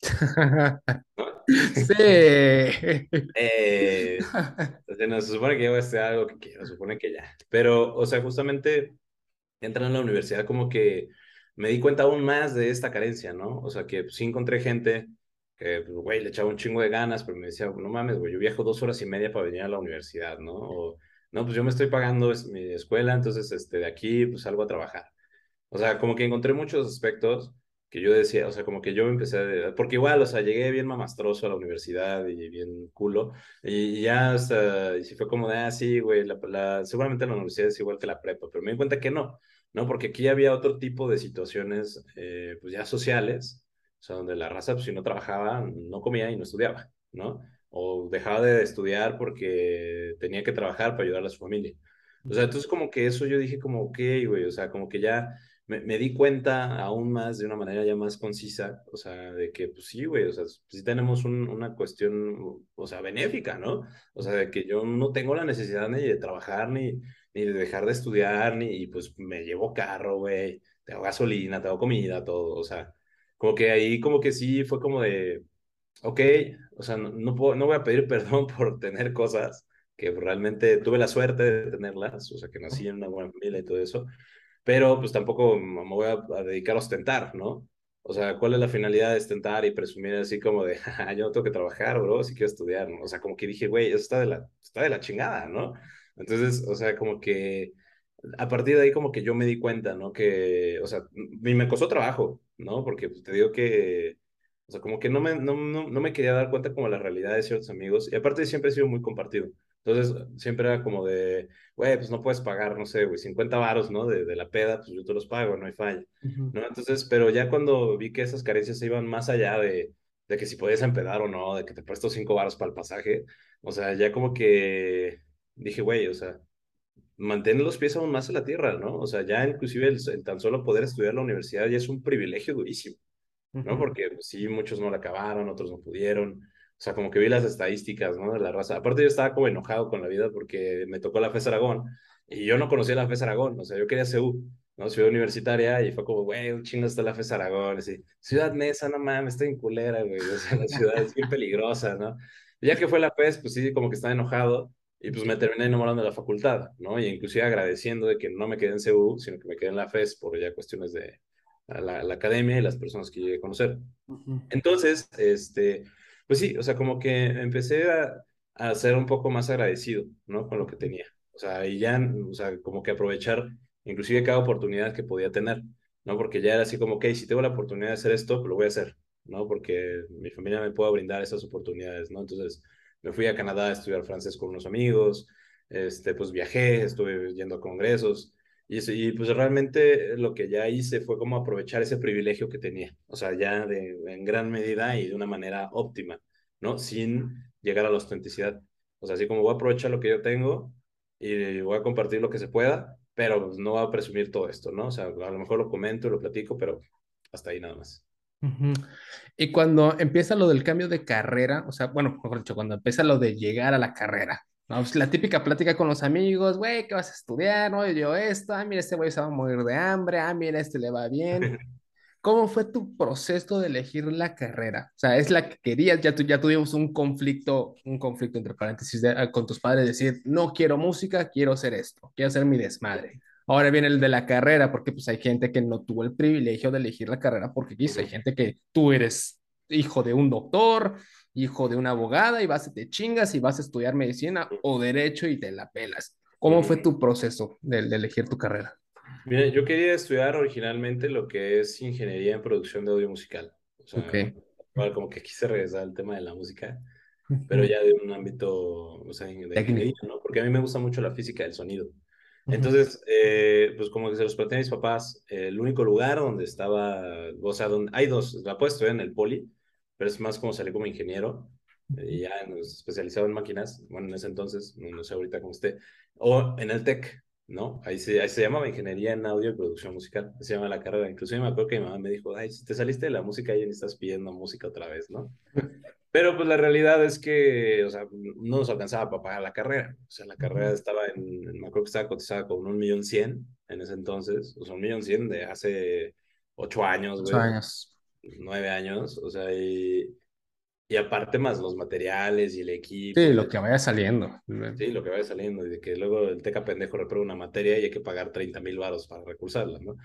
Sí. Eh, se supone que yo voy a algo que quiero, se supone que ya. Pero, o sea, justamente entrando a la universidad como que me di cuenta aún más de esta carencia, ¿no? O sea, que sí encontré gente que, pues, güey, le echaba un chingo de ganas, pero me decía, no mames, güey, yo viajo dos horas y media para venir a la universidad, ¿no? O, no, pues yo me estoy pagando mi escuela, entonces, este, de aquí, pues salgo a trabajar. O sea, como que encontré muchos aspectos que yo decía, o sea, como que yo empecé a... Porque igual, o sea, llegué bien mamastroso a la universidad y bien culo, y, ya hasta, y si fue como de, ah, sí, güey, la, seguramente la universidad es igual que la prepa, pero me di cuenta que no, ¿no? Porque aquí había otro tipo de situaciones, eh, pues ya sociales, o sea, donde la raza, pues si no trabajaba, no comía y no estudiaba, ¿no? O dejaba de estudiar porque tenía que trabajar para ayudar a su familia. O sea, entonces como que eso yo dije como, ok, güey, o sea, como que ya me, di cuenta aún más de una manera ya más concisa, o sea, de que, pues sí, güey, o sea, sí tenemos una cuestión, o sea, benéfica, ¿no? O sea, de que yo no tengo la necesidad ni de trabajar, ni, ni de dejar de estudiar, ni, y pues me llevo carro, güey, tengo gasolina, tengo comida, todo, o sea, como que ahí como que sí fue como de, ok, o sea, no, no, puedo, no voy a pedir perdón por tener cosas que realmente tuve la suerte de tenerlas, o sea, que nací en una buena familia y todo eso, pero pues tampoco me voy a, dedicar a ostentar, ¿no? O sea, ¿cuál es la finalidad de ostentar y presumir así como de, yo no tengo que trabajar, bro, si quiero estudiar. O sea, como que dije, güey, eso está de la, está de la chingada, ¿no? Entonces, o sea, como que a partir de ahí como que yo me di cuenta, ¿no? Que, o sea, me costó trabajo, ¿no? Porque pues, te digo que, o sea, como que no me, no, no, no me quería dar cuenta como la realidad de ciertos amigos. Y aparte siempre he sido muy compartido. Entonces, siempre era como de, güey, pues no puedes pagar, no sé, güey, 50 varos, ¿no? De, de, la peda, pues yo te los pago, no hay falla, ¿no? Entonces, pero ya cuando vi que esas carencias se iban más allá de, de que si podías empedar o no, de que te presto 5 varos para el pasaje, o sea, ya como que dije, güey, o sea, mantén los pies aún más en la tierra, ¿no? O sea, ya inclusive el, tan solo poder estudiar en la universidad ya es un privilegio durísimo, ¿no? Porque pues, sí, muchos no la acabaron, otros no pudieron. O sea, como que vi las estadísticas, ¿no? De la raza. Aparte yo estaba como enojado con la vida porque me tocó la FES Aragón y yo no conocía la FES Aragón, o sea, yo quería CU, ¿no? Ciudad universitaria y fue como, güey, un chingo está la FES Aragón, así, Ciudad Mesa, no mames, está en culera, güey, o sea, la ciudad es bien peligrosa, ¿no? Y ya que fue la FES, pues sí, como que estaba enojado y pues me terminé enamorando de la facultad, ¿no? Y inclusive agradeciendo de que no me quedé en CU, sino que me quedé en la FES por ya cuestiones de la, la academia y las personas que llegué a conocer. Entonces, este, pues sí, o sea, como que empecé a, a, ser un poco más agradecido, ¿no? Con lo que tenía. O sea, y ya, o sea, como que aprovechar inclusive cada oportunidad que podía tener, ¿no? Porque ya era así como, ok, si tengo la oportunidad de hacer esto, pues lo voy a hacer, ¿no? Porque mi familia me puede brindar esas oportunidades, ¿no? Entonces, me fui a Canadá a estudiar francés con unos amigos, este, pues viajé, estuve yendo a congresos, y, y pues realmente lo que ya hice fue como aprovechar ese privilegio que tenía, o sea, ya en gran medida y de una manera óptima, ¿no? Sin llegar a la autenticidad. O sea, así como voy a aprovechar lo que yo tengo y voy a compartir lo que se pueda, pero pues, no voy a presumir todo esto, ¿no? O sea, a lo mejor lo comento, lo platico, pero hasta ahí nada más. Y cuando empieza lo del cambio de carrera, o sea, bueno, mejor dicho, cuando empieza lo de llegar a la carrera, ¿no? Pues, la típica plática con los amigos, güey, ¿qué vas a estudiar? No, yo esto, ah, mira, este güey se va a morir de hambre, ah, mira, este le va bien. ¿Cómo fue tu proceso de elegir la carrera? O sea, ¿es la que querías? Ya, tu, ya tuvimos un conflicto, un conflicto entre paréntesis ah, con tus padres, decir, no quiero música, quiero hacer esto, quiero hacer mi desmadre. Ahora viene el de la carrera, porque pues hay gente que no tuvo el privilegio de elegir la carrera porque quiso. Hay gente que tú eres hijo de un doctor, hijo de una abogada y vas, te chingas y vas a estudiar medicina o derecho y te la pelas. ¿Cómo fue tu proceso de, elegir tu carrera? Mira, yo quería estudiar originalmente lo que es ingeniería en producción de audio musical. O sea, como que quise regresar al tema de la música, pero ya de un ámbito, o sea, de ingeniería, ¿no? Porque a mí me gusta mucho la física del sonido. Entonces, eh, pues como que se los planteé a mis papás, el único lugar donde estaba, o sea, donde hay dos, la puedo estudiar en el poli, pero es más como salí como ingeniero, y ya especializado en máquinas, bueno, en ese entonces, no, sé ahorita cómo esté, o en el TEC, ¿no? Ahí se, ahí se llamaba Ingeniería en Audio y Producción Musical, se llama la carrera. Inclusive me acuerdo que mi mamá me dijo, ay, si te saliste de la música y estás pidiendo música otra vez, ¿no? Pero pues la realidad es que, o sea, no nos alcanzaba para pagar la carrera. O sea, la carrera estaba en, me acuerdo que estaba cotizada con un millón cien en ese entonces, o sea, un millón cien de hace ocho años, güey. Ocho años. Nueve años, o sea, y, y aparte más los materiales y el equipo. Sí, lo que vaya saliendo. Sí, lo que vaya saliendo. Y de que luego el teca pendejo reprueba una materia y hay que pagar 30 mil varos para recursarla, ¿no?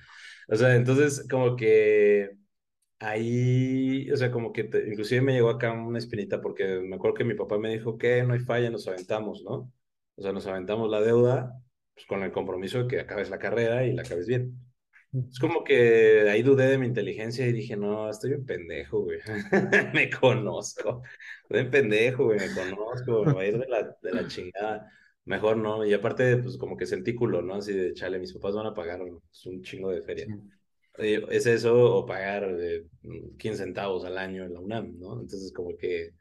O sea, entonces como que ahí, o sea, como que inclusive me llegó acá una espinita porque me acuerdo que mi papá me dijo que no hay falla, nos aventamos, ¿no? O sea, nos aventamos la deuda pues, con el compromiso de que acabes la carrera y la acabes bien. Es como que ahí dudé de mi inteligencia y dije, no, estoy un pendejo, güey. me conozco. Estoy un pendejo, güey, me conozco, me voy a ir de la, de la chingada. Mejor no. Y aparte, pues como que sentí culo, ¿no? Así de, chale, mis papás van a pagar pues, un chingo de feria. Eh, es eso o pagar 15 mm, centavos al año en la UNAM, ¿no? Entonces como que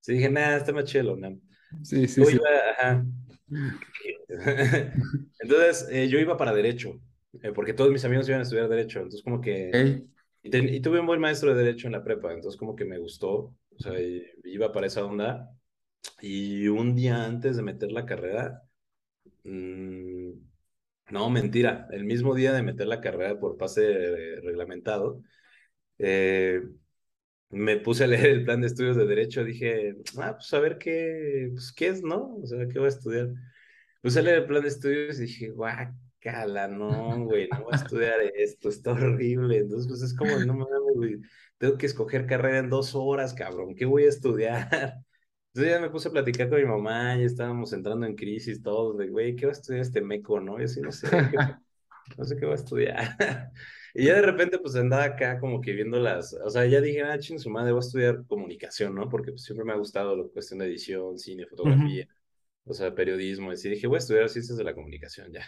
sí dije, nada, está más chido la UNAM. Sí, sí, sí. ajá. entonces eh, yo iba para derecho, eh, porque todos mis amigos iban a estudiar derecho, entonces como que... Y, tuve un buen maestro de derecho en la prepa, entonces como que me gustó, o sea, iba para esa onda. Y un día antes de meter la carrera, mmm, no, mentira. El mismo día de meter la carrera por pase reglamentado, eh, me puse a leer el plan de estudios de Derecho. Dije, ah, pues a ver qué, pues, qué es, ¿no? O sea, ¿qué voy a estudiar? Puse a leer el plan de estudios y dije, guácala, no, güey, no voy a estudiar esto, está horrible. Entonces, pues es como, no mames, güey, tengo que escoger carrera en dos horas, cabrón, ¿qué voy a estudiar? Entonces ya me puse a platicar con mi mamá y estábamos entrando en crisis todos de, güey, ¿qué va a estudiar este meco, no? Y así, no sé, qué, no sé qué va a estudiar. y ya de repente pues andaba acá como que viendo las, o sea, ya dije, ah, ching, su madre, voy a estudiar comunicación, ¿no? Porque pues, siempre me ha gustado la cuestión de edición, cine, fotografía, o sea, periodismo. Y así dije, voy a estudiar ciencias de la comunicación, ya.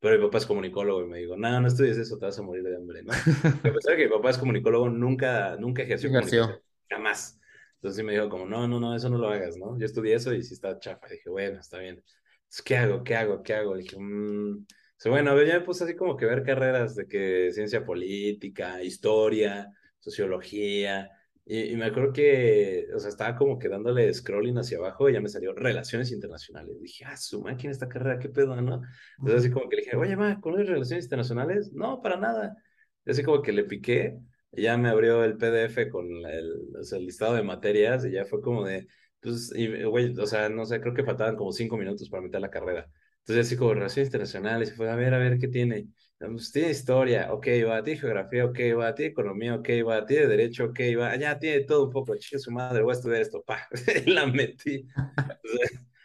Pero mi papá es comunicólogo y me dijo, no, no estudies eso, te vas a morir de hambre, ¿no? a pesar de que mi papá es comunicólogo, nunca, nunca ejerció comunicación, jamás. Entonces me dijo como, no, no, no, eso no lo hagas, ¿no? Yo estudié eso y sí está chafa. dije, bueno, está bien. Entonces, ¿qué hago? ¿Qué hago? ¿Qué hago? dije, mmm. bueno, ya me puse así como que ver carreras de que ciencia política, historia, sociología. Y, me acuerdo que, o sea, estaba como que dándole scrolling hacia abajo y ya me salió relaciones internacionales. dije, ah, su máquina esta carrera, qué pedo, ¿no? Entonces así como que le dije, oye, ma, ¿conoces relaciones internacionales? No, para nada. Y así como que le piqué ya me abrió el PDF con el, el listado de materias y ya fue como de, pues, y, güey, o sea, no sé, creo que faltaban como cinco minutos para meter la carrera. Entonces, así como relaciones internacionales, y fue a ver, a ver qué tiene. Pues tiene historia, ok, va, tiene geografía, ok, va, tiene economía, ok, va, tiene derecho, ok, va, ya tiene todo un poco, chica su madre, voy a estudiar esto, pa, la metí.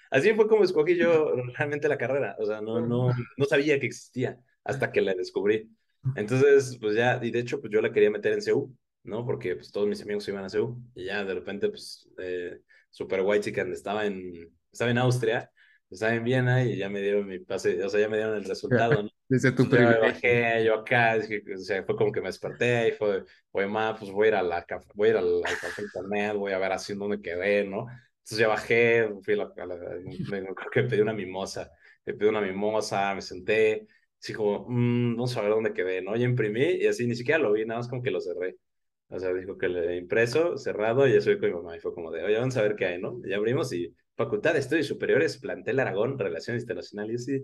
así fue como escogí yo realmente la carrera, o sea, no, no, no sabía que existía hasta que la descubrí. Entonces, pues ya, y de hecho, pues yo la quería meter en CEU, ¿no? Porque pues todos mis amigos iban a CEU y ya de repente, pues, eh, Super White Chicken estaba en, estaba en Austria, estaba en Viena y ya me dieron mi pase, o sea, ya me dieron el resultado, ¿no? Desde tu yo bajé, yo acá, o sea, fue como que me desperté y fue, oye, ma, pues voy a ir a la, voy a ir al, café internet, voy a ver así dónde quedé, ¿no? Entonces ya bajé, fui a la, me, creo que pedí una mimosa, me pedí una mimosa, me senté, así como, mmm, vamos a ver dónde quedé, ¿no? Y imprimí y así ni siquiera lo vi, nada más como que lo cerré. O sea, dijo que le impreso, cerrado, y ya subí con mi mamá. Y fue como de, oye, vamos a ver qué hay, ¿no? Y abrimos y Facultad de Estudios Superiores, Plantel Aragón, Relaciones Internacionales. Y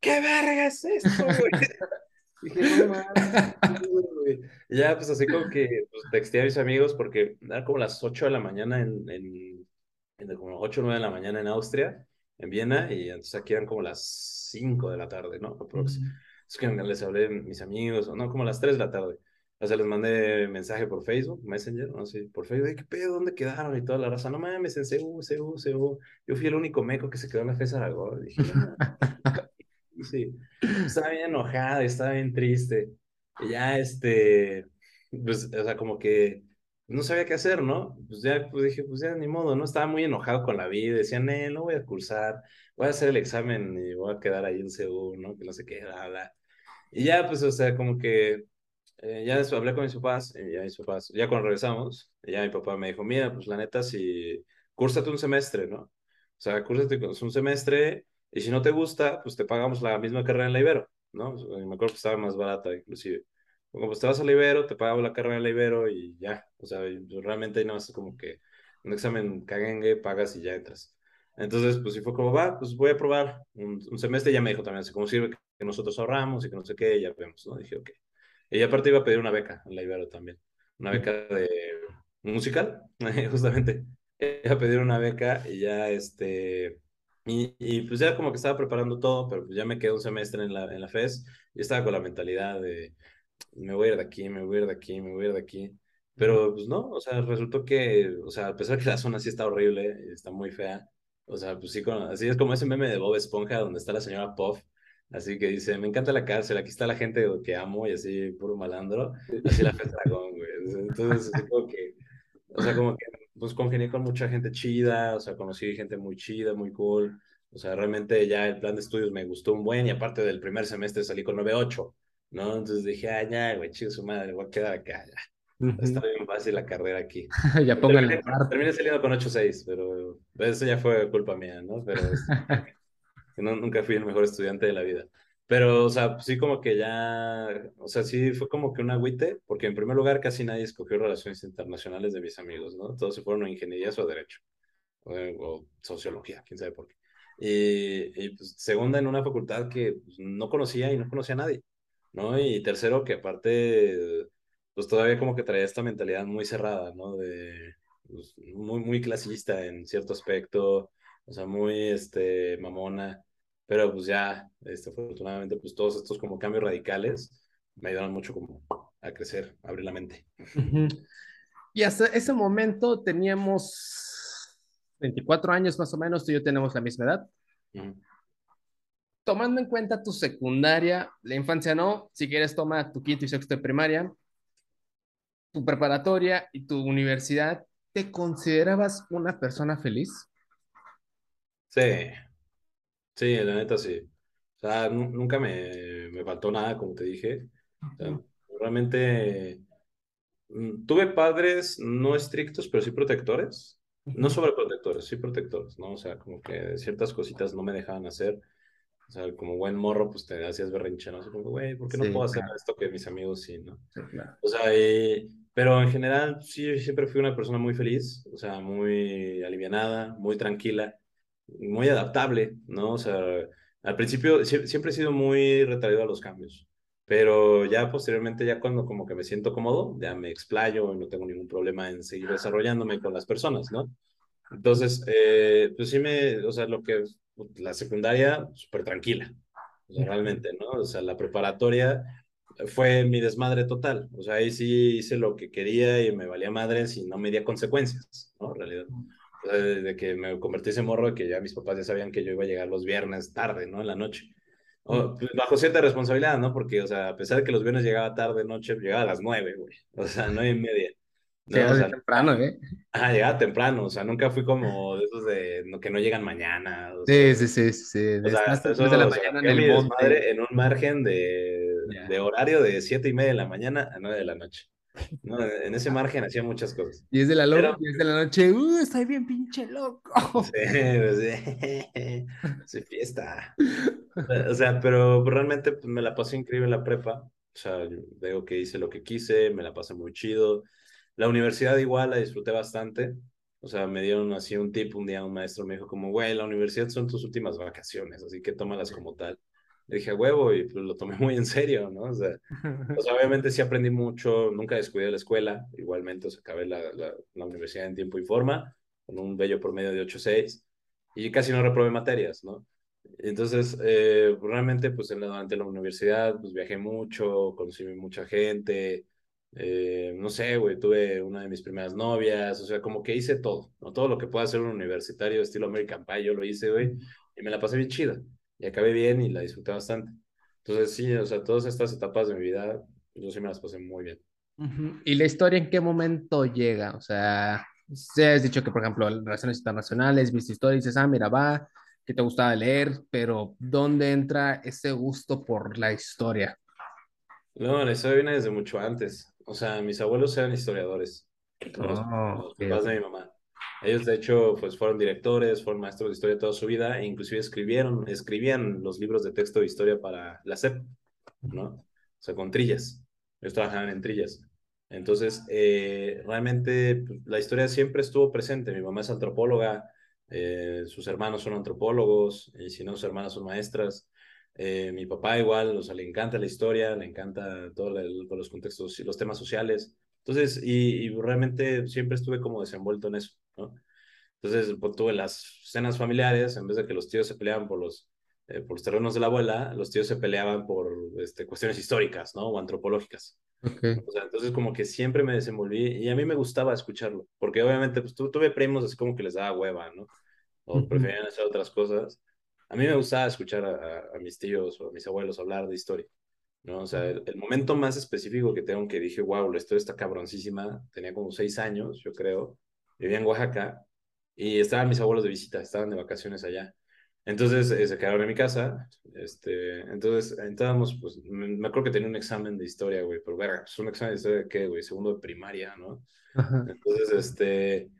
¿qué verga es esto, güey? dije, no Y ya, pues así como que pues, texté a mis amigos porque era como las 8 de la mañana en, en, en como 8 o 9 de la mañana en Austria en Viena y entonces aquí eran como las 5 de la tarde, ¿no? Es que les hablé a mis amigos, ¿no? Como las 3 de la tarde. O sea, les mandé mensaje por Facebook, Messenger, no sé, por Facebook, ¿qué pedo? ¿Dónde quedaron? Y toda la raza, no mames, en CU, CU, CU. Yo fui el único meco que se quedó en la FES Aragón. Dije, sí, estaba bien enojado, estaba bien triste. Y ya, este, pues, o sea, como que no sabía qué hacer, ¿no? Pues ya pues dije, pues ya ni modo, ¿no? Estaba muy enojado con la vida, decía, no, no voy a cursar, voy a hacer el examen y voy a quedar ahí en CEU, ¿no? Que no sé qué, bla, bla. Y ya, pues, o sea, como que eh, ya hablé con mis papás, y ya mis papás, ya cuando regresamos, ya mi papá me dijo, mira, pues la neta, si, cúrsate un semestre, ¿no? O sea, cúrsate un semestre, y si no te gusta, pues te pagamos la misma carrera en la Ibero, ¿no? Me acuerdo que estaba más barata, inclusive como pues te vas al Ibero, te pagamos la carrera del Ibero y ya. O sea, pues, realmente ahí no es como que un examen caguengue, pagas y ya entras. Entonces, pues si fue como, va, pues voy a probar un, semestre. Ya me dijo también, así como sirve que nosotros ahorramos y que no sé qué, ya vemos, ¿no? Dije, ok. Y aparte iba a pedir una beca en la Ibero también. Una beca de musical, justamente. Iba a pedir una beca y ya, este... Y, y, pues ya como que estaba preparando todo, pero pues ya me quedé un semestre en la, en la FES y estaba con la mentalidad de, me voy a ir de aquí, me voy a ir de aquí, me voy a ir de aquí. Pero pues no, o sea, resultó que, o sea, a pesar que la zona sí está horrible, está muy fea, o sea, pues sí, así es como ese meme de Bob Esponja donde está la señora Puff, así que dice, me encanta la cárcel, aquí está la gente que amo y así, puro malandro, así la fe dragón, güey. Entonces, como que, o sea, como que, pues congenié con mucha gente chida, o sea, conocí gente muy chida, muy cool, o sea, realmente ya el plan de estudios me gustó un buen y aparte del primer semestre salí con 9.8. ¿no? Entonces dije, ah, ya, güey, chido su madre, voy a quedar acá, ya. Está bien fácil la carrera aquí. ya pónganle. Terminé, terminé saliendo con 8-6, pero eso ya fue culpa mía, ¿no? Pero no, nunca fui el mejor estudiante de la vida. Pero, o sea, sí como que ya, o sea, sí fue como que un agüite, porque en primer lugar casi nadie escogió relaciones internacionales de mis amigos, ¿no? Todos se fueron a ingenierías o a derecho, o, sociología, quién sabe por qué. Y, y, pues segunda en una facultad que pues, no conocía y no conocía a nadie. ¿no? Y tercero, que aparte, pues todavía como que traía esta mentalidad muy cerrada, ¿no? De, pues, muy, muy clasista en cierto aspecto, o sea, muy, este, mamona, pero pues ya, este, afortunadamente, pues todos estos como cambios radicales me ayudaron mucho como a crecer, a abrir la mente. Y hasta ese momento teníamos 24 años más o menos, tú y yo tenemos la misma edad. Tomando en cuenta tu secundaria, la infancia no, si quieres toma tu quinto y sexto de primaria, tu preparatoria y tu universidad, ¿te considerabas una persona feliz? Sí, sí, la neta sí. O sea, nunca me, me, faltó nada, como te dije. realmente mm, tuve padres no estrictos, pero sí protectores. No sobreprotectores, sí protectores, ¿no? O sea, como que ciertas cositas no me dejaban hacer. O sea, como buen morro, pues te hacías berrinche, ¿no? Así como, güey, ¿por qué no puedo hacer esto que mis amigos sí, ¿no? Sí, claro. O sea, y pero en general, sí, siempre fui una persona muy feliz, o sea, muy alivianada, muy tranquila, muy adaptable, ¿no? O sea, al principio siempre he sido muy retraído a los cambios, pero ya posteriormente, ya cuando como que me siento cómodo, ya me explayo y no tengo ningún problema en seguir desarrollándome con las personas, ¿no? Entonces, eh, pues sí me, o sea, lo que la secundaria, súper tranquila, o sea, realmente, ¿no? O sea, la preparatoria fue mi desmadre total. O sea, ahí sí hice lo que quería y me valía madres y no me di consecuencias, ¿no? En realidad. O sea, desde que me convertí ese morro que ya mis papás ya sabían que yo iba a llegar los viernes tarde, ¿no? En la noche. O, pues, bajo cierta responsabilidad, ¿no? Porque, o sea, a pesar de que los viernes llegaba tarde, noche, llegaba a las nueve, güey. O sea, nueve y media. ¿no? o sea, temprano, ¿eh? Ajá, llegaba temprano, o sea, nunca fui como de esos de que no llegan mañana. sí, sí, sí, sí, O sea, hasta eso, de la mañana en el monte. en un margen de de horario de siete y media de la mañana a 9 de la noche. No, en ese margen hacía muchas cosas. Y es de la, y es de la noche, ¡uh! Estoy bien pinche loco. Sí, sí, sí, fiesta. O sea, pero realmente pues, me la pasé increíble en la prepa. O sea, veo que hice lo que quise, me la pasé muy chido. La universidad igual la disfruté bastante. O sea, me dieron así un tip un día, un maestro me dijo como, güey, la universidad son tus últimas vacaciones, así que tómalas como tal dije, huevo, y pues lo tomé muy en serio, ¿no? O sea, pues, obviamente sí aprendí mucho, nunca descuidé la escuela, igualmente, o sea, acabé la, la, universidad en tiempo y forma, con un bello promedio de 8.6, y casi no reprobé materias, ¿no? Entonces, eh, realmente, pues en la, durante la universidad, pues viajé mucho, conocí mucha gente, eh, no sé, güey, tuve una de mis primeras novias, o sea, como que hice todo, ¿no? Todo lo que pueda hacer un universitario estilo American Pie, yo lo hice, güey, y me la pasé bien chida y acabé bien y la disfruté bastante. Entonces, sí, o sea, todas estas etapas de mi vida, yo sí me las pasé muy bien. ¿Y la historia en qué momento llega? O sea, se has dicho que, por ejemplo, relaciones internacionales, viste historia y dices, ah, mira, va, que te gustaba leer, pero ¿dónde entra ese gusto por la historia? No, la historia viene desde mucho antes. O sea, mis abuelos eran historiadores. Los, oh, papás de mi mamá. Ellos, de hecho, pues fueron directores, fueron maestros de historia toda su vida e inclusive escribieron, escribían los libros de texto de historia para la SEP, ¿no? O sea, con trillas. Ellos trabajaban en trillas. Entonces, eh, realmente pues, la historia siempre estuvo presente. Mi mamá es antropóloga, eh, sus hermanos son antropólogos, y si no, sus hermanas son maestras. Eh, mi papá igual, o sea, le encanta la historia, le encanta todos los contextos y los temas sociales. Entonces, y, realmente siempre estuve como desenvuelto en eso, ¿no? Entonces, pues, tuve las cenas familiares, en vez de que los tíos se peleaban por los, eh, por los terrenos de la abuela, los tíos se peleaban por este, cuestiones históricas, ¿no? O antropológicas. Okay. O sea, entonces como que siempre me desenvolví y a mí me gustaba escucharlo, porque obviamente pues tuve primos así como que les daba hueva, ¿no? O preferían hacer otras cosas. A mí me gustaba escuchar a, a, mis tíos o a mis abuelos hablar de historia. ¿no? O sea, el, momento más específico que tengo que dije, wow, la historia está cabroncísima, tenía como seis años, yo creo, vivía en Oaxaca y estaban mis abuelos de visita, estaban de vacaciones allá. Entonces eh, se quedaron en mi casa, este, entonces entrábamos, pues me, acuerdo que tenía un examen de historia, güey, pero verga, es pues, un examen de historia de qué, güey, segundo de primaria, ¿no? Entonces, este,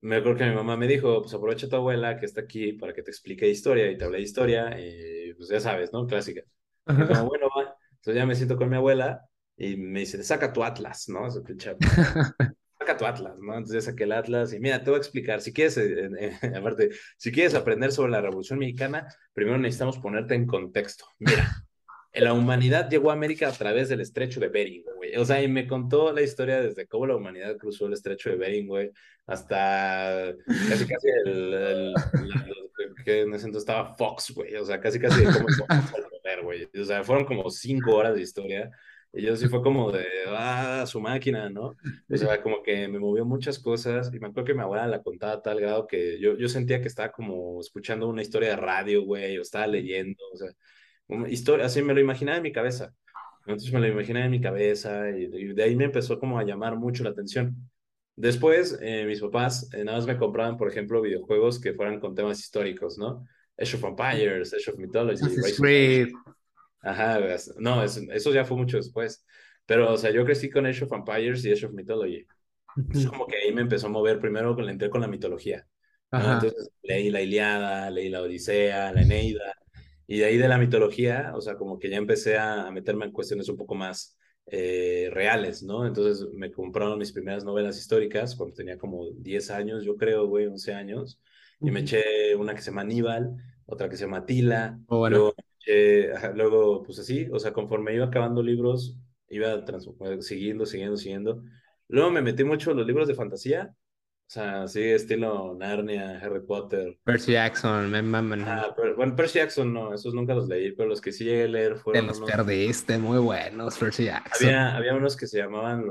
me acuerdo que mi mamá me dijo, pues aprovecha a tu abuela que está aquí para que te explique historia y te hable de historia, y pues ya sabes, ¿no? Clásica. Y como, bueno, va. Entonces ya me siento con mi abuela y me dice, saca tu atlas, ¿no? saca tu atlas, ¿no? Entonces ya saqué el atlas y mira, te voy a explicar, si quieres, eh, eh, aparte, si quieres aprender sobre la Revolución Mexicana, primero necesitamos ponerte en contexto. Mira, la humanidad llegó a América a través del estrecho de Bering, güey. O sea, y me contó la historia desde cómo la humanidad cruzó el estrecho de Bering, güey, hasta casi casi el, que en ese entonces estaba Fox, güey. O sea, casi casi cómo güey. O sea, fueron como cinco horas de historia Y yo sí fue como de, ah, su máquina, ¿no? O sea, como que me movió muchas cosas y me acuerdo que mi abuela la contaba a tal grado que yo, yo sentía que estaba como escuchando una historia de radio, güey, o estaba leyendo, o sea, una historia, así me lo imaginaba en mi cabeza. Entonces me lo imaginé en mi cabeza y de, ahí me empezó como a llamar mucho la atención. Después, eh, mis papás eh, nada más me compraban, por ejemplo, videojuegos que fueran con temas históricos, ¿no? Age of Empires, Age of Mythology. Rise Ajá, no, eso, ya fue mucho después. Pero, o sea, yo crecí con Age of Empires y Age of Mythology. Es como que ahí me empezó a mover primero con, entré con la mitología. Entonces leí la Iliada, leí la Odisea, la Eneida, y de ahí de la mitología, o sea, como que ya empecé a, meterme en cuestiones un poco más eh, reales, ¿no? Entonces me compraron mis primeras novelas históricas cuando tenía como 10 años, yo creo, güey, 11 años, y me eché una que se llama Aníbal, otra que se llama Tila, oh, bueno. luego, luego, pues así, o sea, conforme iba acabando libros, iba siguiendo, siguiendo, siguiendo. Luego me metí mucho en los libros de fantasía, o sea, sí, estilo Narnia, Harry Potter. Percy Jackson, me Ah, bueno, Percy Jackson no, esos nunca los leí, pero los que sí llegué a leer fueron. Te los perdiste, muy buenos, Percy Jackson. Había, había unos que se llamaban.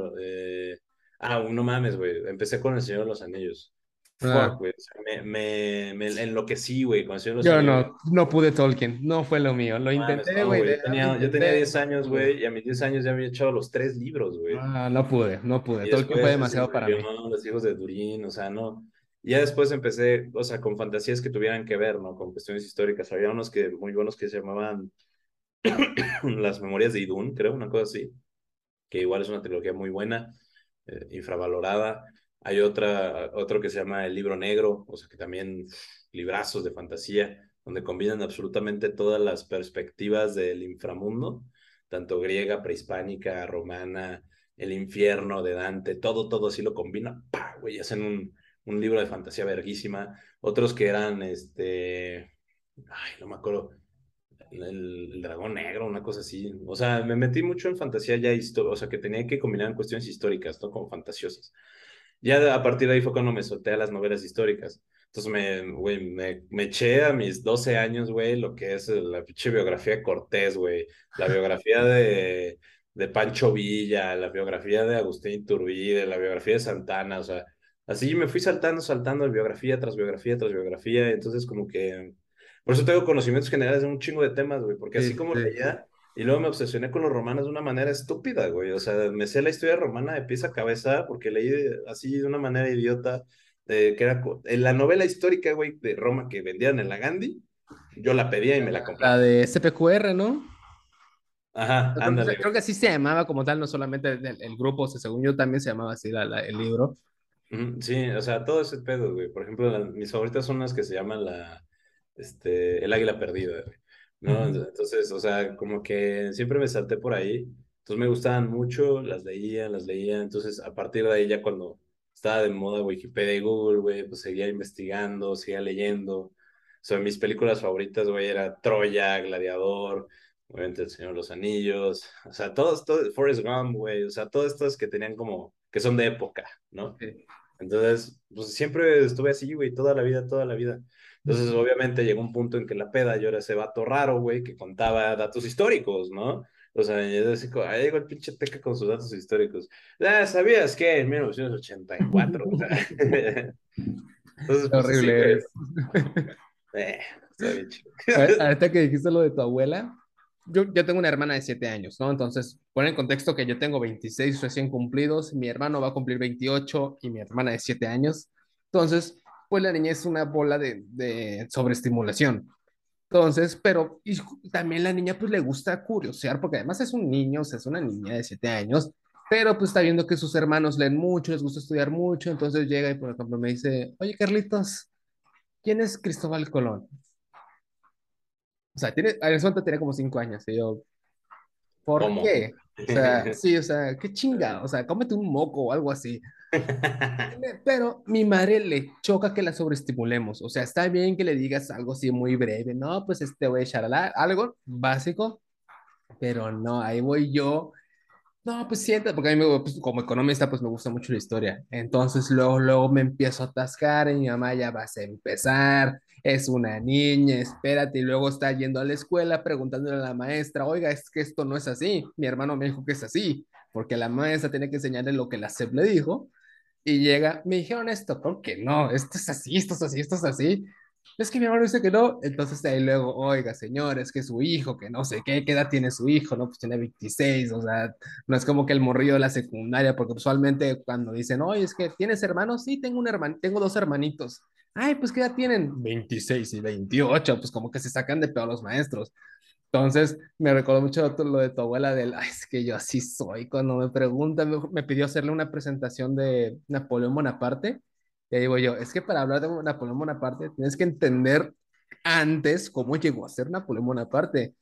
Ah, no mames, güey. Empecé con El Señor de los Anillos. Fuck, güey. me, me, me, enloquecí, güey, los Yo no, no pude Tolkien, no fue lo mío. Lo intenté, güey. yo, tenía, yo tenía 10 años, güey, y a mis 10 años ya había echado los tres libros, güey. Ah, no pude, no pude. Tolkien fue demasiado para mí. Los hijos de Durín, o sea, no. Ya después empecé, o sea, con fantasías que tuvieran que ver, ¿no? Con cuestiones históricas. Había unos que muy buenos que se llamaban Las Memorias de Idún, creo, una cosa así, que igual es una trilogía muy buena, eh, infravalorada. Hay otra, otro que se llama El Libro Negro, o sea, que también librazos de fantasía, donde combinan absolutamente todas las perspectivas del inframundo, tanto griega, prehispánica, romana, el infierno de Dante, todo, todo así lo combina, ¡pah! güey, hacen un un libro de fantasía verguísima, otros que eran, este, ay, no me acuerdo, el, dragón negro, una cosa así. O sea, me metí mucho en fantasía ya, o sea, que tenía que combinar cuestiones históricas, ¿no? Como fantasiosas. Ya a partir de ahí fue cuando me solté a las novelas históricas. Entonces me, güey, me, me, eché a mis 12 años, güey, lo que es la pinche biografía de Cortés, güey, la biografía de, de Pancho Villa, la biografía de Agustín Iturbide, la biografía de Santana, o sea, Así me fui saltando, saltando biografía tras biografía tras biografía, entonces como que... Por eso tengo conocimientos generales de un chingo de temas, güey, porque así como leía, y luego me obsesioné con los romanos de una manera estúpida, güey, o sea, me sé la historia romana de pieza a cabeza porque leí así de una manera idiota, que era en la novela histórica, güey, de Roma que vendían en la Gandhi, yo la pedía y me la compraba. La de SPQR, ¿no? Ajá, ándale. Creo que así se llamaba como tal, no solamente el, grupo, o sea, según yo también se llamaba así el libro. Sí, o sea, todo ese pedo, güey. Por ejemplo, mis favoritas son las que se llaman la, este, el águila perdida, güey. ¿No? Entonces, o sea, como que siempre me salté por ahí. Entonces me gustaban mucho, las leía, las leía. Entonces, a partir de ahí, ya cuando estaba de moda Wikipedia y Google, güey, pues seguía investigando, seguía leyendo. O sea, mis películas favoritas, güey, era Troya, Gladiador, obviamente El Señor de los Anillos. O sea, todos, todos, Forrest Gump, güey. O sea, todos estos que tenían como, que son de época, ¿no? Entonces, pues siempre estuve así, güey, toda la vida, toda la vida. Entonces, obviamente llegó un punto en que la peda yo era ese vato raro, güey, que contaba datos históricos, ¿no? O sea, yo decía, ahí llegó el pinche teca con sus datos históricos. Ah, ¿sabías que en 1984? O sea, Entonces, pues, horrible. eh, está bien chido. Ahorita que dijiste lo de tu abuela, yo, yo tengo una hermana de 7 años, ¿no? Entonces, pon en contexto que yo tengo 26 recién cumplidos, mi hermano va a cumplir 28 y mi hermana de 7 años. Entonces, pues la niña es una bola de, de sobreestimulación. Entonces, pero y también la niña pues le gusta curiosear, porque además es un niño, o sea, es una niña de 7 años, pero pues está viendo que sus hermanos leen mucho, les gusta estudiar mucho, entonces llega y por ejemplo me dice, oye Carlitos, ¿quién es Cristóbal Colón? O sea, tiene, Arizona tiene como cinco años. Y yo, ¿por qué? O sea, sí, o sea, qué chinga. O sea, cómete un moco o algo así. Pero mi madre le choca que la sobreestimulemos. O sea, está bien que le digas algo así muy breve. No, pues este voy a echar algo básico. Pero no, ahí voy yo. No, pues sienta, porque a mí pues, como economista pues me gusta mucho la historia. Entonces luego, luego me empiezo a atascar y mi mamá ya vas a empezar es una niña, espérate, y luego está yendo a la escuela preguntándole a la maestra, oiga, es que esto no es así, mi hermano me dijo que es así, porque la maestra tiene que enseñarle lo que la SEP le dijo, y llega, me dijeron esto, ¿por qué no? Esto es así, esto es así, esto es así. Es que mi hermano dice que no, entonces ahí luego, oiga, señor, es que su hijo, que no sé qué, qué edad tiene su hijo, ¿no? Pues tiene 26, o sea, no es como que el morrillo de la secundaria, porque usualmente cuando dicen, oye, es que tienes hermanos, sí, tengo un hermano, tengo dos hermanitos. Ay, pues ¿qué edad tienen? 26 y 28, pues como que se sacan de peor los maestros. Entonces, me recuerdo mucho lo de tu abuela del, Ay, es que yo así soy, cuando me preguntan, me, me pidió hacerle una presentación de Napoleón Bonaparte, y digo yo, es que para hablar de Napoleón Bonaparte tienes que entender antes cómo llegó a ser Napoleón Bonaparte.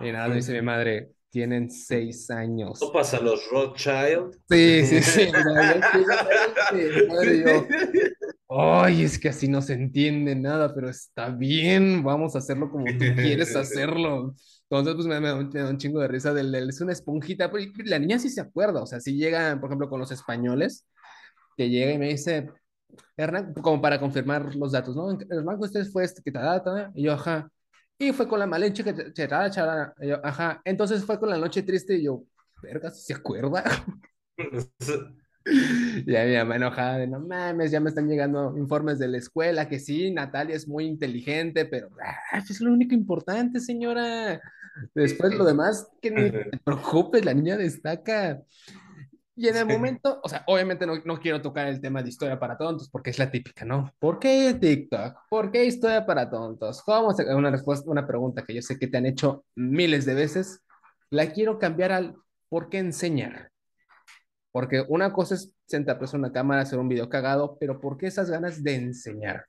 Y nada, me dice mi madre, tienen seis años. ¿No pasa los Rothschild? Sí, sí, sí. Ay, es que así no se entiende nada, pero está bien, vamos a hacerlo como tú quieres hacerlo. Entonces, pues me, da un chingo de risa del, del, es una esponjita, pero la niña sí se acuerda, o sea, si llega, por ejemplo, con los españoles, que llega y me dice, Hernán, como para confirmar los datos, ¿no? Hernán, usted fue este que tal, y yo, ajá. Y fue con la maleche que charada, charada, y yo, ajá. Entonces fue con la noche triste, y yo, verga, ¿se acuerda? ya mi mamá enojada de no mames, ya me están llegando informes de la escuela que sí, Natalia es muy inteligente, pero ah, es lo único importante, señora. Después lo demás, que ni te preocupes, la niña destaca. Y en el momento, o sea, obviamente no, no, quiero tocar el tema de historia para tontos, porque es la típica, ¿no? ¿Por qué TikTok? ¿Por qué historia para tontos? Vamos a una respuesta, una pregunta que yo sé que te han hecho miles de veces. La quiero cambiar al ¿por qué enseñar? Porque una cosa es sentarse en una cámara, hacer un video cagado, pero ¿por qué esas ganas de enseñar?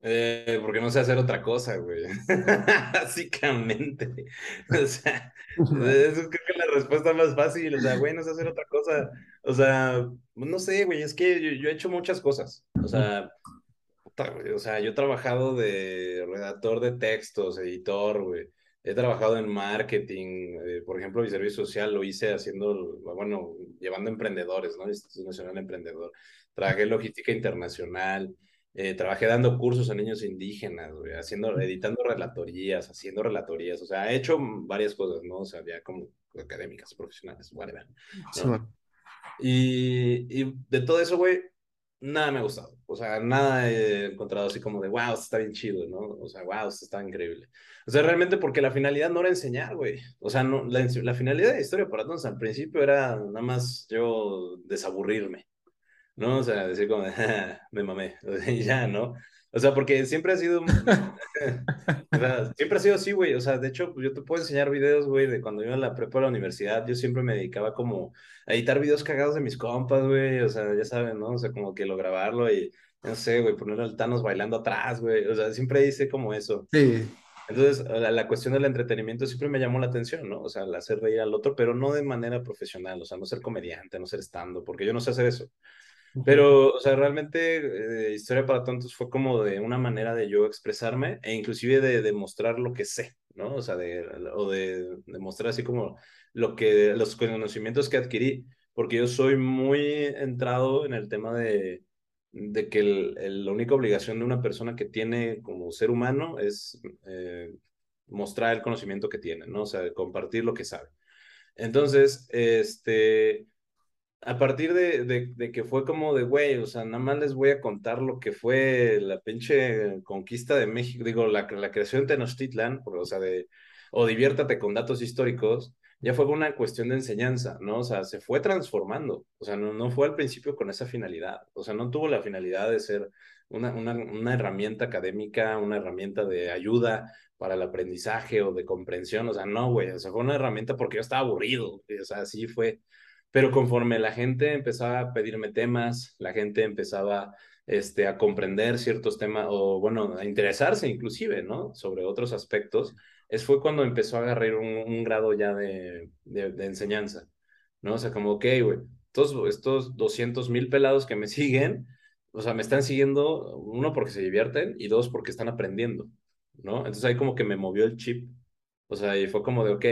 Eh, porque no sé hacer otra cosa, güey. Básicamente. O sea, eso creo que es la respuesta más fácil. O sea, güey, no sé hacer otra cosa. O sea, no sé, güey, es que yo, he hecho muchas cosas. O sea, o sea, yo he trabajado de redactor de textos, editor, güey. He trabajado en marketing, eh, por ejemplo, mi servicio social lo hice haciendo, bueno, llevando emprendedores, ¿no? Instituto Nacional Emprendedor. Trabajé en logística internacional, eh, trabajé dando cursos a niños indígenas, haciendo, editando relatorías, haciendo relatorías, o sea, he hecho varias cosas, ¿no? O sea, ya como académicas, profesionales, whatever. y, y de todo eso, güey, nada me ha gustado. O sea, nada he encontrado así como de, wow, está bien chido, ¿no? O sea, wow, está increíble. O sea, realmente porque la finalidad no era enseñar, güey. O sea, no, la, la finalidad de Historia para Todos al principio era nada más yo desaburrirme. ¿No? O sea, decir como, me mamé, ya, ¿no? O sea, porque siempre ha sido, siempre ha sido así, güey. O sea, de hecho, yo te puedo enseñar videos, güey, de cuando iba a la prepa a la universidad, yo siempre me dedicaba como a editar videos cagados de mis compas, güey. O sea, ya saben, ¿no? O sea, como que lo grabarlo y, no sé, güey, ponerlo al Thanos bailando atrás, güey. O sea, siempre hice como eso. Sí. Entonces, la, la, cuestión del entretenimiento siempre me llamó la atención, ¿no? O sea, el hacer reír al otro, pero no de manera profesional, o sea, no ser comediante, no ser estando, porque yo no sé hacer eso. Pero, o sea, realmente eh, Historia para Tontos fue como de una manera de yo expresarme e inclusive de demostrar lo que sé, ¿no? O sea, de, o de demostrar así como lo que, los conocimientos que adquirí, porque yo soy muy entrado en el tema de, de que el, la única obligación de una persona que tiene como ser humano es eh, mostrar el conocimiento que tiene, ¿no? O sea, compartir lo que sabe. Entonces, este a partir de, de, que fue como de, güey, o sea, nada más les voy a contar lo que fue la pinche conquista de México, digo, la, la creación de Tenochtitlan, o sea, de, o diviértate con datos históricos, ya fue una cuestión de enseñanza, ¿no? O sea, se fue transformando, o sea, no, no fue al principio con esa finalidad, o sea, no tuvo la finalidad de ser una, una, una herramienta académica, una herramienta de ayuda para el aprendizaje o de comprensión, o sea, no, güey, o sea, fue una herramienta porque yo estaba aburrido, o sea, así fue. Pero conforme la gente empezaba a pedirme temas, la gente empezaba este, a comprender ciertos temas, o bueno, a interesarse inclusive, ¿no? Sobre otros aspectos, es fue cuando empezó a agarrar un, grado ya de, de, enseñanza, ¿no? O sea, como, ok, güey, todos estos 200 mil pelados que me siguen, o sea, me están siguiendo, uno, porque se divierten, y dos, porque están aprendiendo, ¿no? Entonces ahí como que me movió el chip, o sea, y fue como de, ok,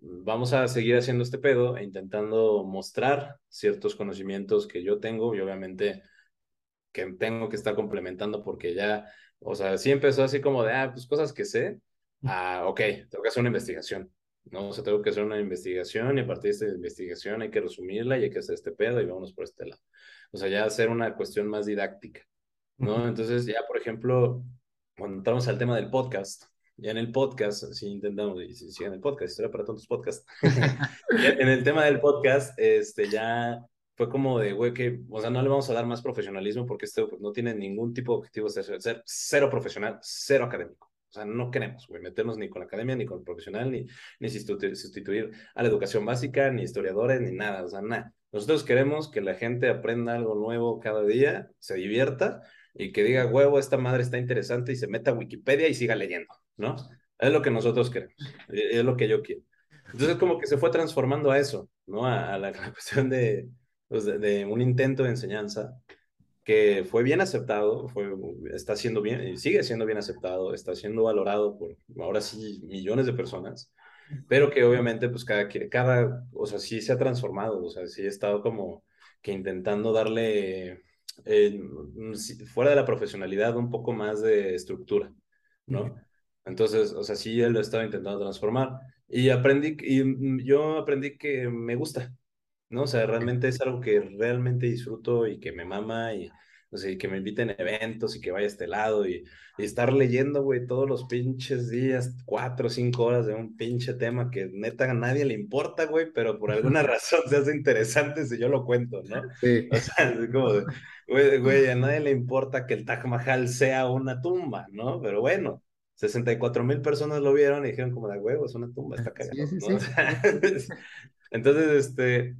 vamos a seguir haciendo este pedo e intentando mostrar ciertos conocimientos que yo tengo y obviamente que tengo que estar complementando porque ya, o sea, sí empezó así como de, ah, pues cosas que sé, ah, ok, tengo que hacer una investigación, ¿no? O sea, tengo que hacer una investigación y a partir de esta investigación hay que resumirla y hay que hacer este pedo y vámonos por este lado. O sea, ya hacer una cuestión más didáctica, ¿no? Entonces, ya, por ejemplo, cuando entramos al tema del podcast, ya en el podcast, si intentamos, y si siguen el podcast, historia para tontos podcast, en el tema del podcast, este, ya fue como de, güey, que, o sea, no le vamos a dar más profesionalismo porque esto pues, no tiene ningún tipo de objetivo de ser, cero profesional, cero académico. O sea, no queremos, güey, meternos ni con la academia, ni con el profesional, ni, ni sustituir a la educación básica, ni historiadores, ni nada, o sea, nada. Nosotros queremos que la gente aprenda algo nuevo cada día, se divierta y que diga, huevo, esta madre está interesante y se meta a Wikipedia y siga leyendo, ¿no? Es lo que nosotros queremos, es lo que yo quiero. Entonces, como que se fue transformando a eso, ¿no? A, la, cuestión de, pues, de, un intento de enseñanza que fue bien aceptado, fue, está siendo bien, sigue siendo bien aceptado, está siendo valorado por ahora sí millones de personas, pero que obviamente pues cada, cada o sea, sí se ha transformado, o sea, sí he estado como que intentando darle, eh, fuera de la profesionalidad, un poco más de estructura, ¿no? Entonces, o sea, sí él lo he estado intentando transformar y aprendí, y yo aprendí que me gusta, ¿no? O sea, realmente es algo que realmente disfruto y que me mama y, o sea, que me inviten a eventos y que vaya a este lado y, estar leyendo, güey, todos los pinches días, cuatro o cinco horas de un pinche tema que neta a nadie le importa, güey, pero por alguna razón se hace interesante si yo lo cuento, ¿no? Sí. O sea, es como, güey, güey, a nadie le importa que el Taj Mahal sea una tumba, ¿no? Pero bueno, 64 mil personas lo vieron y dijeron como de huevo, es una tumba, está cagado, sí, sí, sí. entonces, este,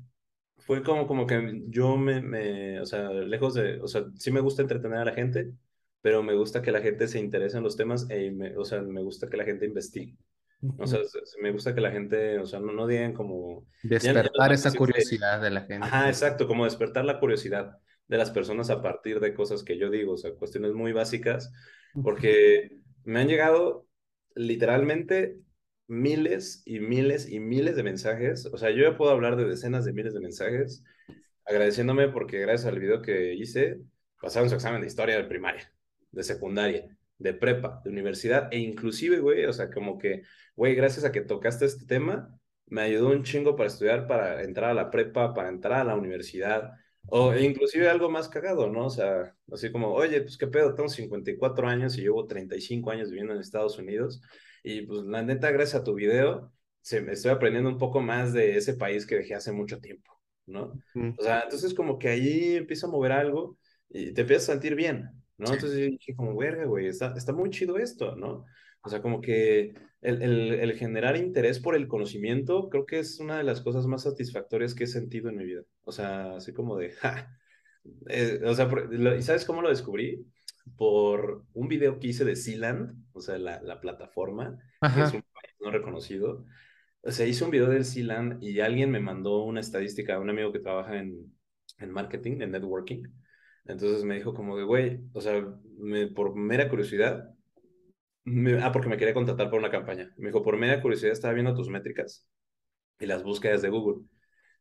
fue como, como que yo me, me, o sea, lejos de, o sea, sí me gusta entretener a la gente, pero me gusta que la gente se interese en los temas, e, me, o sea, me gusta que la gente investigue. O sea, me gusta que la gente, o sea, no, no digan como... Despertar esa curiosidad de la gente. Ajá, exacto, como despertar la curiosidad de las personas a partir de cosas que yo digo, o sea, cuestiones muy básicas, porque me han llegado literalmente miles y miles y miles de mensajes. O sea, yo ya puedo hablar de decenas de miles de mensajes agradeciéndome porque gracias al video que hice pasaron su examen de historia de primaria, de secundaria, de prepa, de universidad e inclusive, güey, o sea, como que, güey, gracias a que tocaste este tema, me ayudó un chingo para estudiar, para entrar a la prepa, para entrar a la universidad. O inclusive algo más cagado, ¿no? O sea, así como, oye, pues qué pedo, tengo 54 años y llevo 35 años viviendo en Estados Unidos y pues la neta, gracias a tu video, se, estoy aprendiendo un poco más de ese país que dejé hace mucho tiempo, ¿no? O sea, entonces como que ahí empieza a mover algo y te empiezas a sentir bien, ¿no? Entonces yo dije como, verga, güey, está, está muy chido esto, ¿no? O sea, como que el, el, el, generar interés por el conocimiento creo que es una de las cosas más satisfactorias que he sentido en mi vida. O sea, así como de, ja. Eh, o sea, ¿y sabes cómo lo descubrí? por un video que hice de Sealand, o sea, la, la plataforma, que es un país no reconocido. O sea, hice un video del Sealand y alguien me mandó una estadística, un amigo que trabaja en, en marketing, en networking. Entonces me dijo como de, güey, o sea, me, por mera curiosidad, ah, porque me quería contratar para una campaña. Me dijo, por mera curiosidad estaba viendo tus métricas y las búsquedas de Google.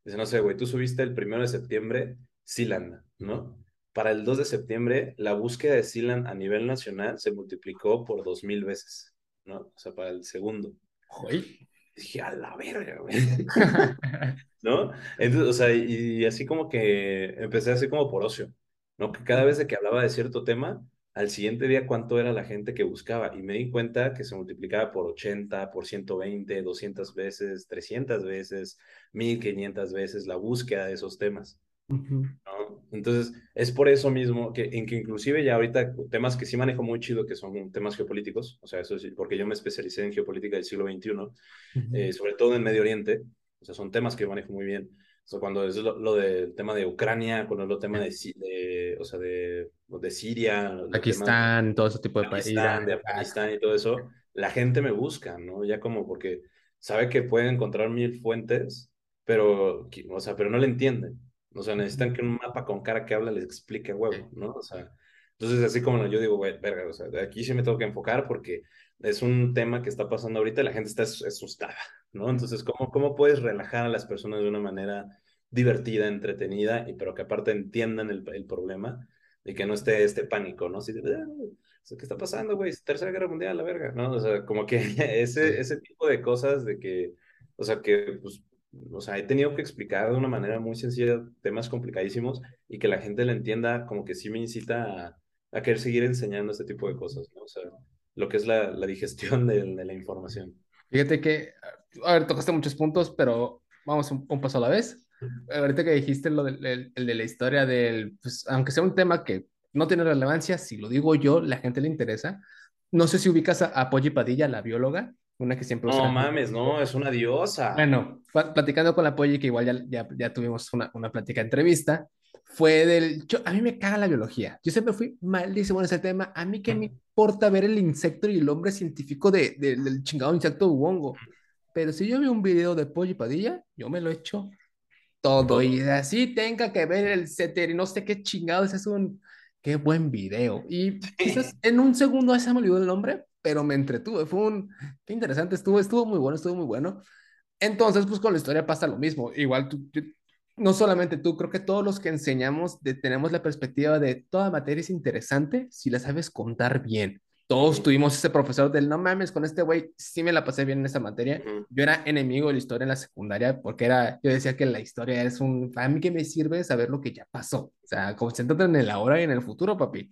Dice, no sé, güey, tú subiste el primero de septiembre Sealand, ¿no? para el 2 de septiembre, la búsqueda de Sealand a nivel nacional se multiplicó por 2.000 veces, ¿no? O sea, para el segundo. Hoy. Dije, a la verga, güey. ¿No? Entonces, o sea, y, así como que empecé así como por ocio, ¿no? Que cada vez de que hablaba de cierto tema, al siguiente día cuánto era la gente que buscaba y me di cuenta que se multiplicaba por 80, por 120, 200 veces, 300 veces, 1500 veces la búsqueda de esos temas. Entonces, es por eso mismo que, en que inclusive ya ahorita temas que sí manejo muy chido, que son temas geopolíticos, o sea, eso es porque yo me especialicé en geopolítica del siglo XXI, eh, sobre todo en Medio Oriente, o sea, son temas que manejo muy bien. O sea, cuando es lo, del tema de Ucrania, cuando es lo tema de, o sea, de, de Siria, Pakistán, todo ese tipo de países. De Afganistán y todo eso, la gente me busca, ¿no? Ya como porque sabe que pueden encontrar mil fuentes, pero, o sea, pero no le entienden. O sea, necesitan que un mapa con cara que habla les explique huevo, ¿no? O sea, entonces así como yo digo, güey, verga, o sea, de aquí sí me tengo que enfocar porque es un tema que está pasando ahorita y la gente está asustada, ¿no? Entonces, ¿cómo, cómo puedes relajar a las personas de una manera divertida, entretenida, y pero que aparte entiendan el, el problema? y que no esté este pánico, ¿no? De, ah, ¿qué está pasando, güey? Tercera Guerra Mundial, la verga, ¿no? O sea, como que ese, ese tipo de cosas de que, o sea, que, pues, o sea, he tenido que explicar de una manera muy sencilla temas complicadísimos y que la gente le entienda, como que sí me incita a, a querer seguir enseñando este tipo de cosas, ¿no? O sea, lo que es la, la digestión de, de, la información. Fíjate que, a ver, tocaste muchos puntos, pero vamos un, un paso a la vez. Ahorita que dijiste lo del, el, el de la historia del, pues, aunque sea un tema que no tiene relevancia, si lo digo yo, la gente le interesa. No sé si ubicas a, a Polly Padilla, la bióloga, una que siempre... No mames, no, es una diosa. Bueno, platicando con la Polly, que igual ya, ya, ya tuvimos una, una plática entrevista, fue del... Yo, a mí me caga la biología. Yo siempre fui malísimo en ese tema. A mí qué me importa ver el insecto y el hombre científico de, de, del chingado insecto hongo. Pero si yo veo un video de Polly Padilla, yo me lo echo todo. Y así tenga que ver el CETER y no sé qué chingados es un qué buen video. Y quizás en un segundo se me olvidó el nombre, pero me entretuve. Fue un, qué interesante, estuvo, estuvo muy bueno, estuvo muy bueno. Entonces, pues con la historia pasa lo mismo. Igual tú, no solamente tú, creo que todos los que enseñamos de, tenemos la perspectiva de toda materia es interesante si la sabes contar bien todos tuvimos ese profesor del no mames, con este güey sí me la pasé bien en esa materia. Yo era enemigo de la historia en la secundaria porque era, yo decía que la historia es un, a mí que me sirve saber lo que ya pasó. O sea, concéntrate en el ahora y en el futuro, papi.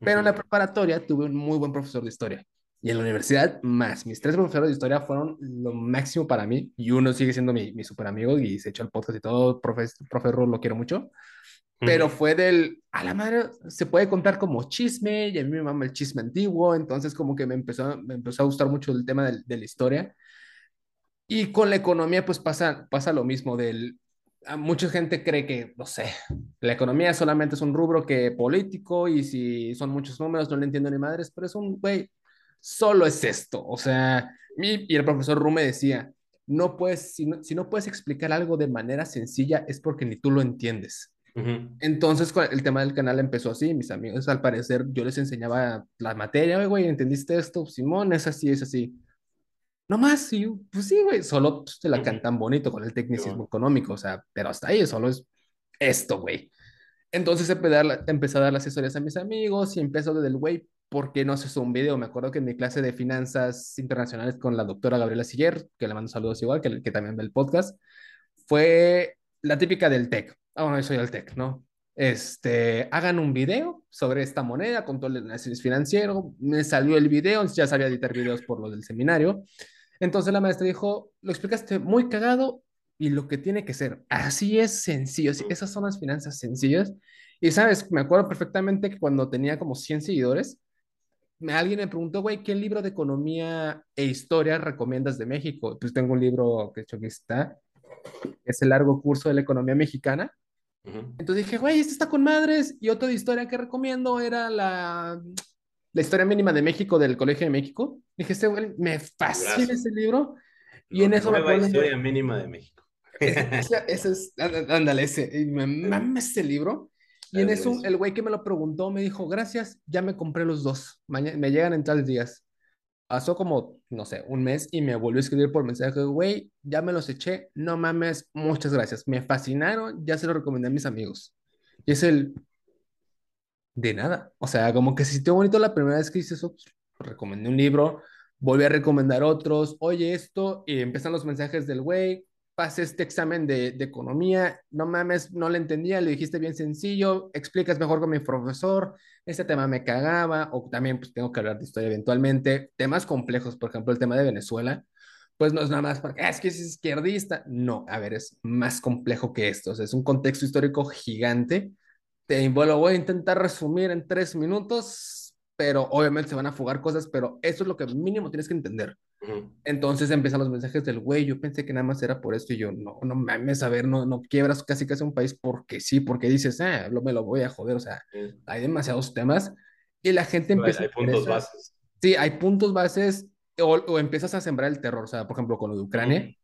Pero en la preparatoria tuve un muy buen profesor de historia. Y en la universidad, más. Mis tres profesores de historia fueron lo máximo para mí. Y uno sigue siendo mi, mi super amigo y se echó el podcast y todo. Profe, profe lo quiero mucho pero fue del, a la madre, se puede contar como chisme, y a mí me mama el chisme antiguo, entonces como que me empezó, me empezó a gustar mucho el tema de, de la historia. Y con la economía pues pasa, pasa lo mismo, del, a mucha gente cree que, no sé, la economía solamente es un rubro que político y si son muchos números no le entiendo ni madres, pero es un, güey, solo es esto, o sea, y, y el profesor Rume decía, no puedes, si no, si no puedes explicar algo de manera sencilla es porque ni tú lo entiendes. Entonces, el tema del canal empezó así. Mis amigos, al parecer, yo les enseñaba la materia, güey, ¿entendiste esto? Simón, es así, es así. No más, sí, pues sí, güey, solo pues, te la cantan bonito con el tecnicismo económico, o sea, pero hasta ahí solo es esto, güey. Entonces empecé a, dar, empecé a dar las historias a mis amigos y empezó desde el güey, ¿por qué no haces un video? Me acuerdo que en mi clase de finanzas internacionales con la doctora Gabriela Siller, que le mando saludos igual, que, que también ve el podcast, fue la típica del TEC ah, bueno, soy el tech, ¿no? Este, hagan un video sobre esta moneda con todo el análisis financiero. Me salió el video, ya sabía editar videos por lo del seminario. Entonces la maestra dijo, lo explicaste muy cagado y lo que tiene que ser. Así es sencillo, esas son las finanzas sencillas. Y sabes, me acuerdo perfectamente que cuando tenía como 100 seguidores, alguien me preguntó, güey, ¿qué libro de economía e historia recomiendas de México? Pues tengo un libro que hecho aquí está, es el largo curso de la economía mexicana. Entonces dije, güey, este está con madres. Y otra historia que recomiendo era la, la historia mínima de México del Colegio de México. Dije, este güey, me fascina ese libro. Y en eso me La historia mínima de México. Ese, es, ándale, ese, me mama ese libro. Y en eso, el güey que me lo preguntó me dijo, gracias, ya me compré los dos. Mañana, me llegan en tales días. Pasó como, no sé, un mes y me volvió a escribir por mensaje, güey, ya me los eché, no mames, muchas gracias, me fascinaron, ya se lo recomendé a mis amigos. Y es el, de nada, o sea, como que se sintió bonito la primera vez que hice eso, pues, recomendé un libro, volví a recomendar otros, oye esto, y empiezan los mensajes del güey, pasé este examen de, economía, no mames, no le entendía, le dijiste bien sencillo, explicas mejor con mi profesor, ese tema me cagaba, o también pues tengo que hablar de historia eventualmente, temas complejos, por ejemplo, el tema de Venezuela, pues no es nada más porque ah, es que es izquierdista, no, a ver, es más complejo que esto, es un contexto histórico gigante, te lo voy a intentar resumir en tres minutos, pero obviamente se van a fugar cosas, pero eso es lo que mínimo tienes que entender. Entonces empiezan los mensajes del güey, yo pensé que nada más era por esto y yo, no, no mames, a ver, no, no quiebras casi casi un país porque sí, porque dices, ah, lo, me lo voy a joder, o sea, hay demasiados temas y la gente empieza... Hay, puntos bases. Sí, hay puntos bases o, o, empiezas a sembrar el terror, o sea, por ejemplo, con lo de Ucrania,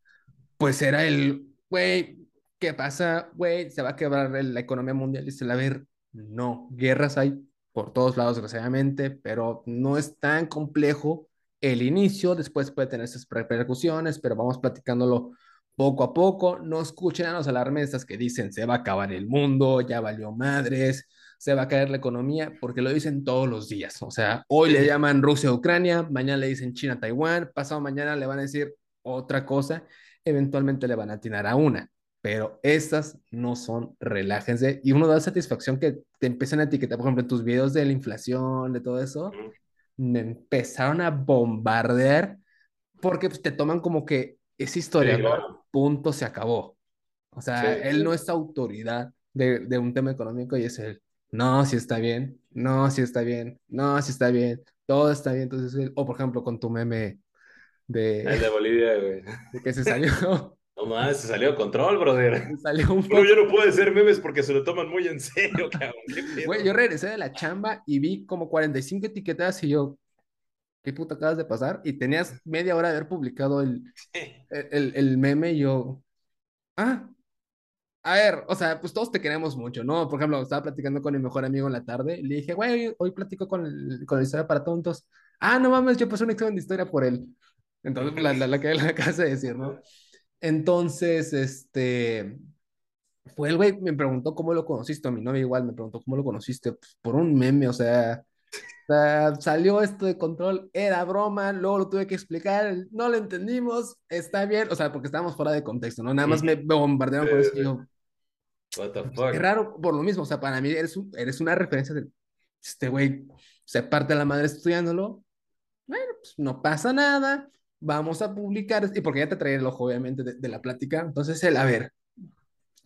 pues era el, güey, ¿qué pasa? Güey, se va a quebrar la economía mundial y se la va a ver, no, guerras hay por todos lados, desgraciadamente, pero no es tan complejo el inicio, después puede tener esas repercusiones, pero vamos platicándolo poco a poco, no escuchen a los alarmistas que dicen se va a acabar el mundo, ya valió madres, se va a caer la economía, porque lo dicen todos los días. O sea, hoy le llaman Rusia Ucrania, mañana le dicen China Taiwán, pasado mañana le van a decir otra cosa, eventualmente le van a atinar a una. Pero estas no son, relájense. Y uno da satisfacción que te empiezan a etiquetar, por ejemplo, en tus videos de la inflación, de todo eso, me empezaron a bombardear porque pues, te toman como que es historiador, punto, se acabó. O sea, él no es autoridad de, de, un tema económico y es él. No, si está bien, no, si está bien, no, si está bien, todo está bien. Entonces, o por ejemplo, con tu meme de... El de Bolivia, güey. De que se salió. No más, se salió control, brother. Se salió un poco... yo no puedo ser memes porque se lo toman muy en serio, cabrón. Güey, yo regresé de la chamba y vi como 45 etiquetas y yo, ¿qué puta acabas de pasar? Y tenías media hora de haber publicado el, el, el, meme y yo, ah, a ver, o sea, pues todos te queremos mucho, ¿no? Por ejemplo, estaba platicando con mi mejor amigo en la tarde y le dije, güey, hoy, platico con, el, con la historia para tontos. Ah, no mames, yo pasé un examen de historia por él. Entonces, la, la, la que la casa de decir, ¿no? Entonces, este, fue el güey, me preguntó cómo lo conociste, a mi novia igual me preguntó cómo lo conociste, pues, por un meme, o sea, salió esto de control, era broma, luego lo tuve que explicar, no lo entendimos, está bien, o sea, porque estábamos fuera de contexto, ¿no? Nada más me bombardearon por eso y yo, What the fuck? Es raro por lo mismo, o sea, para mí eres, eres una referencia de este güey se parte la madre estudiándolo, bueno, pues no pasa nada, vamos a publicar, y porque ya te traía el ojo, obviamente, de, la plática, entonces él, a ver,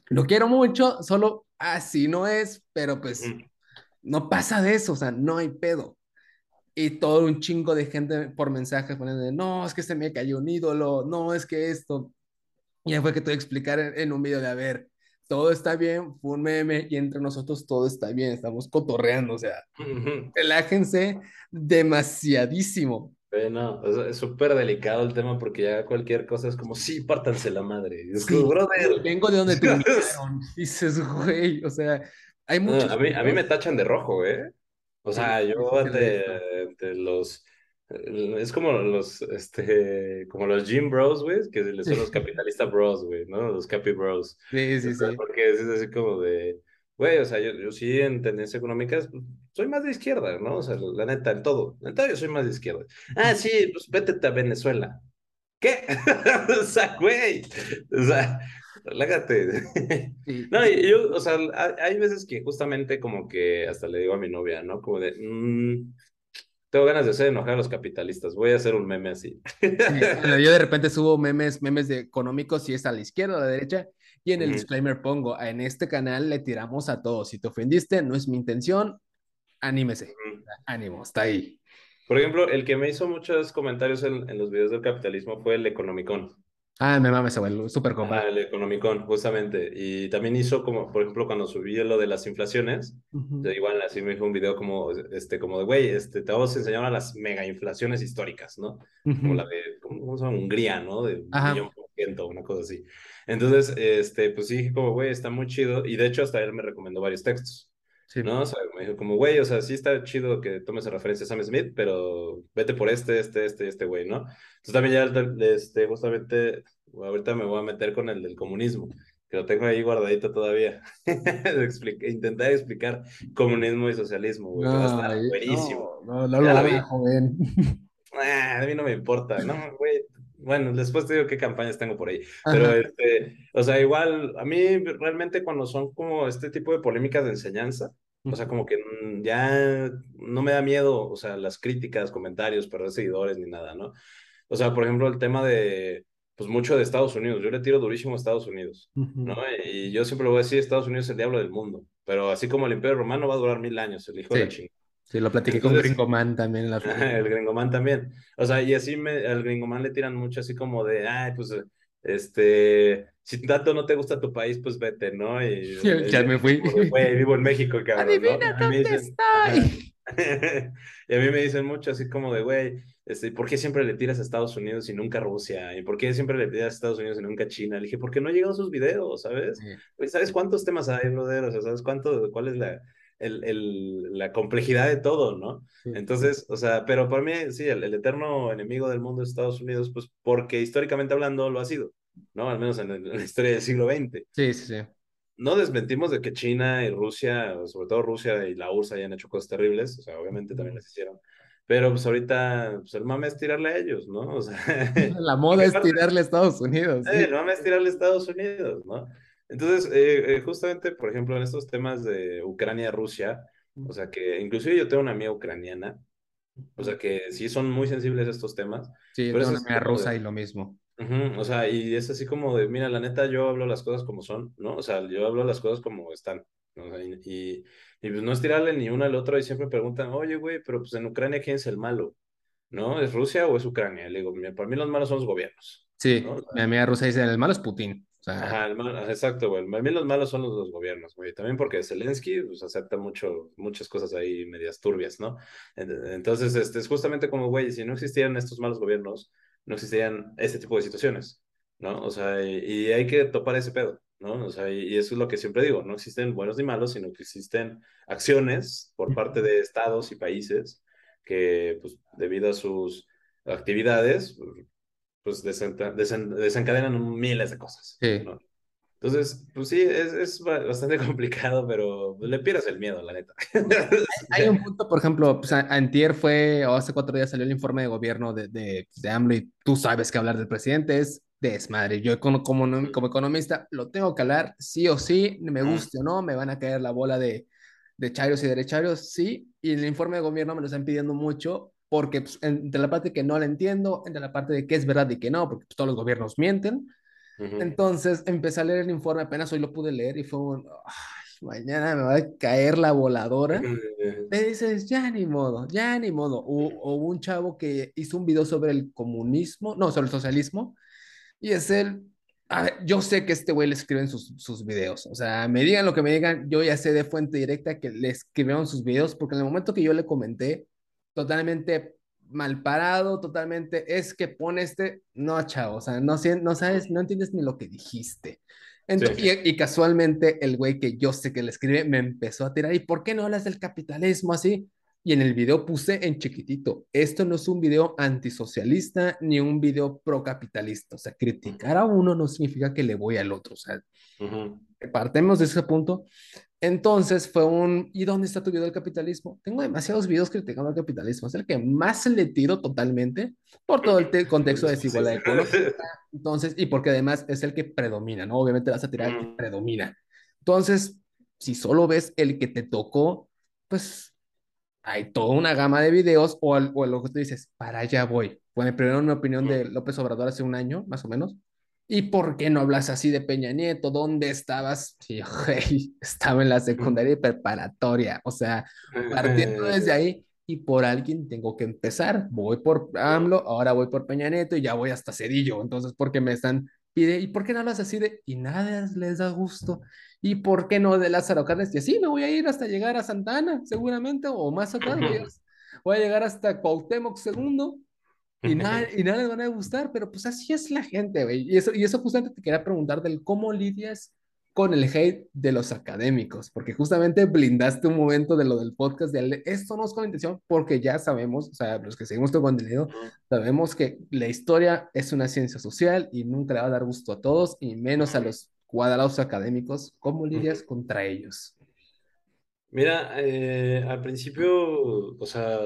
lo quiero mucho, solo así no es, pero pues no pasa de eso, o sea, no hay pedo. Y todo un chingo de gente por mensaje poniendo, no, es que se me cayó un ídolo, no, es que esto. Y ya fue que te voy a explicar en, un video de, a ver, todo está bien, fue un meme y entre nosotros todo está bien, estamos cotorreando, o sea, relájense demasiadísimo. No, es súper delicado el tema porque ya cualquier cosa es como, sí, pártanse la madre. Es brother. Vengo de donde te Dices, güey, o sea, hay muchos. a, mí, a mí me tachan de rojo, ¿eh? O sea, yo de, de los. Es como los, este, como los gym bros, güey, que son los capitalistas bros, güey, ¿no? Los capi bros. Sí, sí, sí. Porque es así como de, güey, o sea, yo, yo sí en tendencias económicas soy más de izquierda, ¿no? O sea, la neta, en todo. En todo yo soy más de izquierda. Ah, sí, pues vete a Venezuela. ¿Qué? o sea, güey. O sea, relájate. no, yo, o sea, hay veces que justamente como que hasta le digo a mi novia, ¿no? Como de, mmm, tengo ganas de hacer enojar a los capitalistas, voy a hacer un meme así. yo de repente subo memes, memes de económicos si es a la izquierda o a la derecha, y en el disclaimer pongo, en este canal le tiramos a todos, si te ofendiste, no es mi intención, anímese, ánimo, está ahí. Por ejemplo, el que me hizo muchos comentarios en, en los videos del capitalismo fue el Economicón. Ah, me mames, abuelo, súper compa. Ah, el Economicón, justamente. Y también hizo como, por ejemplo, cuando subí lo de las inflaciones, igual así me dijo un video como, este, como de, güey, este, te vamos a enseñar a las mega inflaciones históricas, ¿no? Como la de, ¿cómo se llama? Hungría, ¿no? De un millón por ciento, una cosa así. Entonces, este, pues sí, como, güey, está muy chido. Y de hecho, hasta él me recomendó varios textos. ¿no? O sea, me dijo como, güey, o sea, sí está chido que tomes referencia a Sam Smith, pero vete por este, este, este, este güey, ¿no? Entonces también ya, este, justamente, ahorita me voy a meter con el del comunismo, que lo tengo ahí guardadito todavía. Intentar explicar comunismo y socialismo, güey, no, va buenísimo. No, no, lo vi, joven. Ah, a mí no me importa, no, güey, bueno, después te digo qué campañas tengo por ahí. Pero, este, o sea, igual, a mí realmente cuando son como este tipo de polémicas de enseñanza, o sea, como que mm, ya no me da miedo, o sea, las críticas, comentarios, perder seguidores ni nada, ¿no? O sea, por ejemplo, el tema de, pues mucho de Estados Unidos. Yo le tiro durísimo a Estados Unidos, ¿no? Y yo siempre lo voy a decir, Estados Unidos es el diablo del mundo. Pero así como el Imperio Romano va a durar mil años, el hijo de la chingada. Sí, lo platiqué con Gringoman también. La... el Gringoman también. O sea, y así me, al Gringoman le tiran mucho así como de, ay, pues, este, si tanto no te gusta tu país, pues vete, ¿no? Y, ya me fui. Güey, vivo en México, cabrón. Adivina dónde estoy. y a mí me dicen mucho así como de, güey, este, ¿por qué siempre le tiras a Estados Unidos y nunca a Rusia? ¿Y por qué siempre le tiras a Estados Unidos y nunca a China? Le dije, ¿por qué no llegan sus videos, sabes? Pues, ¿Sabes cuántos temas hay, brother? O sea, ¿sabes cuánto, cuál es la, el, el, la complejidad de todo, ¿no? Entonces, o sea, pero para mí, sí, el, eterno enemigo del mundo es Estados Unidos, pues porque históricamente hablando lo ha sido. ¿no? Al menos en, la historia del siglo XX. Sí, sí, sí. No desmentimos de que China y Rusia, sobre todo Rusia y la URSS hayan hecho cosas terribles, o sea, obviamente también las hicieron, pero pues ahorita pues, el mame es tirarle a ellos, ¿no? O sea, la moda es tirarle a Estados Unidos. el mame es tirarle a Estados Unidos, ¿no? Entonces, eh, eh, justamente, por ejemplo, en estos temas de Ucrania-Rusia, o sea que inclusive yo tengo una amiga ucraniana, o sea que sí son muy sensibles a estos temas. Sí, pero tengo una amiga rusa y lo mismo. o sea, y es así como de, mira, la neta, yo hablo las cosas como son, ¿no? O sea, yo hablo las cosas como están. ¿no? y, y, pues no es tirarle ni uno al otro y siempre preguntan, oye, güey, pero pues en Ucrania, ¿quién es el malo? ¿No? ¿Es Rusia o es Ucrania? Le digo, para mí los malos son los gobiernos. Sí, mi amiga rusa dice, el malo es Putin. Ajá, exacto, güey. A mí los malos son los, gobiernos, güey. También porque Zelensky pues, acepta mucho, muchas cosas ahí medias turbias, ¿no? Entonces, este, es justamente como, güey, si no existieran estos malos gobiernos, no existirían este tipo de situaciones, ¿no? O sea, y, hay que topar ese pedo, ¿no? O sea, y, eso es lo que siempre digo, no existen buenos ni malos, sino que existen acciones por parte de estados y países que, pues, debido a sus actividades, pues desencadenan miles de cosas. Entonces, pues sí, es, es, bastante complicado, pero le pierdes el miedo, la neta. Hay, un punto, por ejemplo, pues, antier fue, o hace cuatro días salió el informe de gobierno de, de, de AMLO y tú sabes que hablar del presidente es desmadre. Yo como, como, como economista lo tengo que hablar, sí o sí, me guste o no, me van a caer la bola de, de chairos y derecharios, sí, y el informe de gobierno me lo están pidiendo mucho, porque pues, entre la parte que no la entiendo, entre la parte de qué es verdad y qué no, porque pues, todos los gobiernos mienten. Entonces empecé a leer el informe, apenas hoy lo pude leer y fue un, mañana me va a caer la voladora. Me dices, ya ni modo, ya ni modo. O, un chavo que hizo un video sobre el comunismo, no, sobre el socialismo, y es él, a ver, yo sé que este güey le escriben sus, sus videos, o sea, me digan lo que me digan, yo ya sé de fuente directa que le escribieron sus videos, porque en el momento que yo le comenté, totalmente mal parado, totalmente, es que pone este, no, chavo, o sea, no, no sabes, no entiendes ni lo que dijiste. Y, casualmente el güey que yo sé que le escribe me empezó a tirar, ¿y por qué no hablas del capitalismo así? Y en el video puse en chiquitito, esto no es un video antisocialista ni un video procapitalista, o sea, criticar a uno no significa que le voy al otro, o sea, partemos de ese punto. Entonces fue un, ¿y dónde está tu video del capitalismo? Tengo demasiados videos criticando al capitalismo, es el que más le tiro totalmente por todo el contexto de desigualdad económica. Entonces, y porque además es el que predomina, ¿no? Obviamente vas a tirar el que predomina. Entonces, si solo ves el que te tocó, pues hay toda una gama de videos o, o lo que tú dices, para allá voy. Bueno, primero una opinión de López Obrador hace un año, más o menos, ¿Y por qué no hablas así de Peña Nieto? ¿Dónde estabas? Sí, estaba en la secundaria y preparatoria. O sea, partiendo desde ahí y por alguien tengo que empezar. Voy por AMLO, ahora voy por Peña Nieto y ya voy hasta Cedillo. Entonces, ¿por qué me están pide, ¿y por qué no hablas así de, y nada les da gusto? ¿Y por qué no de Lázaro Cárdenas? Y así me voy a ir hasta llegar a Santana, seguramente, o más atrás, voy a, voy a llegar hasta Cuauhtémoc segundo, y nada, y nada les van a gustar, pero pues así es la gente, güey. Y eso, y eso justamente te quería preguntar del cómo lidias con el hate de los académicos, porque justamente blindaste un momento de lo del podcast de esto no es con intención, porque ya sabemos, o sea, los que seguimos tu contenido, sabemos que la historia es una ciencia social y nunca le va a dar gusto a todos, y menos a los cuadrados académicos. ¿Cómo lidias contra ellos? Mira, eh, al principio, o sea,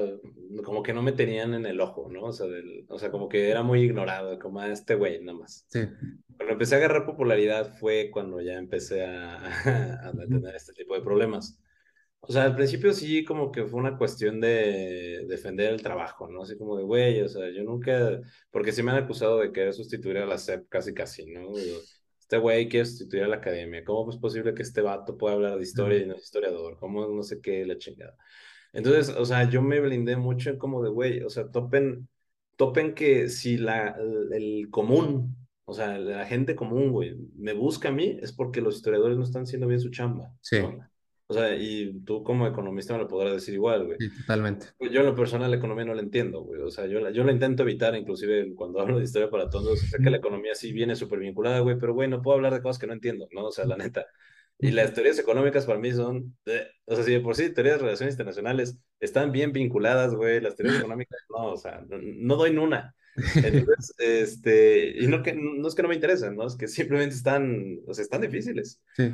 como que no me tenían en el ojo, ¿no? O sea, o sea como que era muy ignorado, como a ah, este güey nada más. Sí. Cuando empecé a agarrar popularidad fue cuando ya empecé a, a, tener este tipo de problemas. O sea, al principio sí como que fue una cuestión de defender el trabajo, ¿no? Así como de, güey, o sea, yo nunca, porque sí me han acusado de querer sustituir a la SEP casi casi, ¿no? Este güey quiere sustituir a la academia, ¿cómo es posible que este vato pueda hablar de historia y no es historiador? ¿Cómo no sé qué, la chingada? Entonces, o sea, yo me blindé mucho en como de, güey, o sea, topen, topen que si la, el, común, o sea, la gente común, güey, me busca a mí, es porque los historiadores no están haciendo bien su chamba. Sí. O sea, y tú como economista me lo podrás decir igual, güey. Sí, totalmente. Pues yo en lo personal la economía no la entiendo, güey. O sea, yo, yo la intento evitar, inclusive cuando hablo de historia para todos. Sé que la economía sí viene súper vinculada, güey, pero, güey, no puedo hablar de cosas que no entiendo, ¿no? O sea, la neta. Y las teorías económicas para mí son, o sea, si de por sí teorías de relaciones internacionales están bien vinculadas, güey, las teorías económicas no, o sea, no, doy en una. Entonces, este, y no, que, no es que no me interesen, ¿no? Es que simplemente están, o sea, están difíciles. Sí.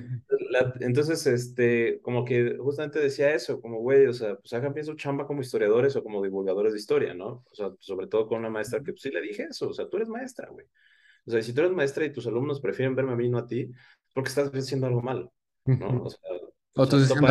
entonces, este, como que justamente decía eso, como, güey, o sea, pues hagan bien su chamba como historiadores o como divulgadores de historia, ¿no? O sea, sobre todo con una maestra que, pues sí le dije eso, o sea, tú eres maestra, güey. O sea, si tú eres maestra y tus alumnos prefieren verme a mí, no a ti, porque estás haciendo algo malo, ¿no? O sea, o tú diciendo...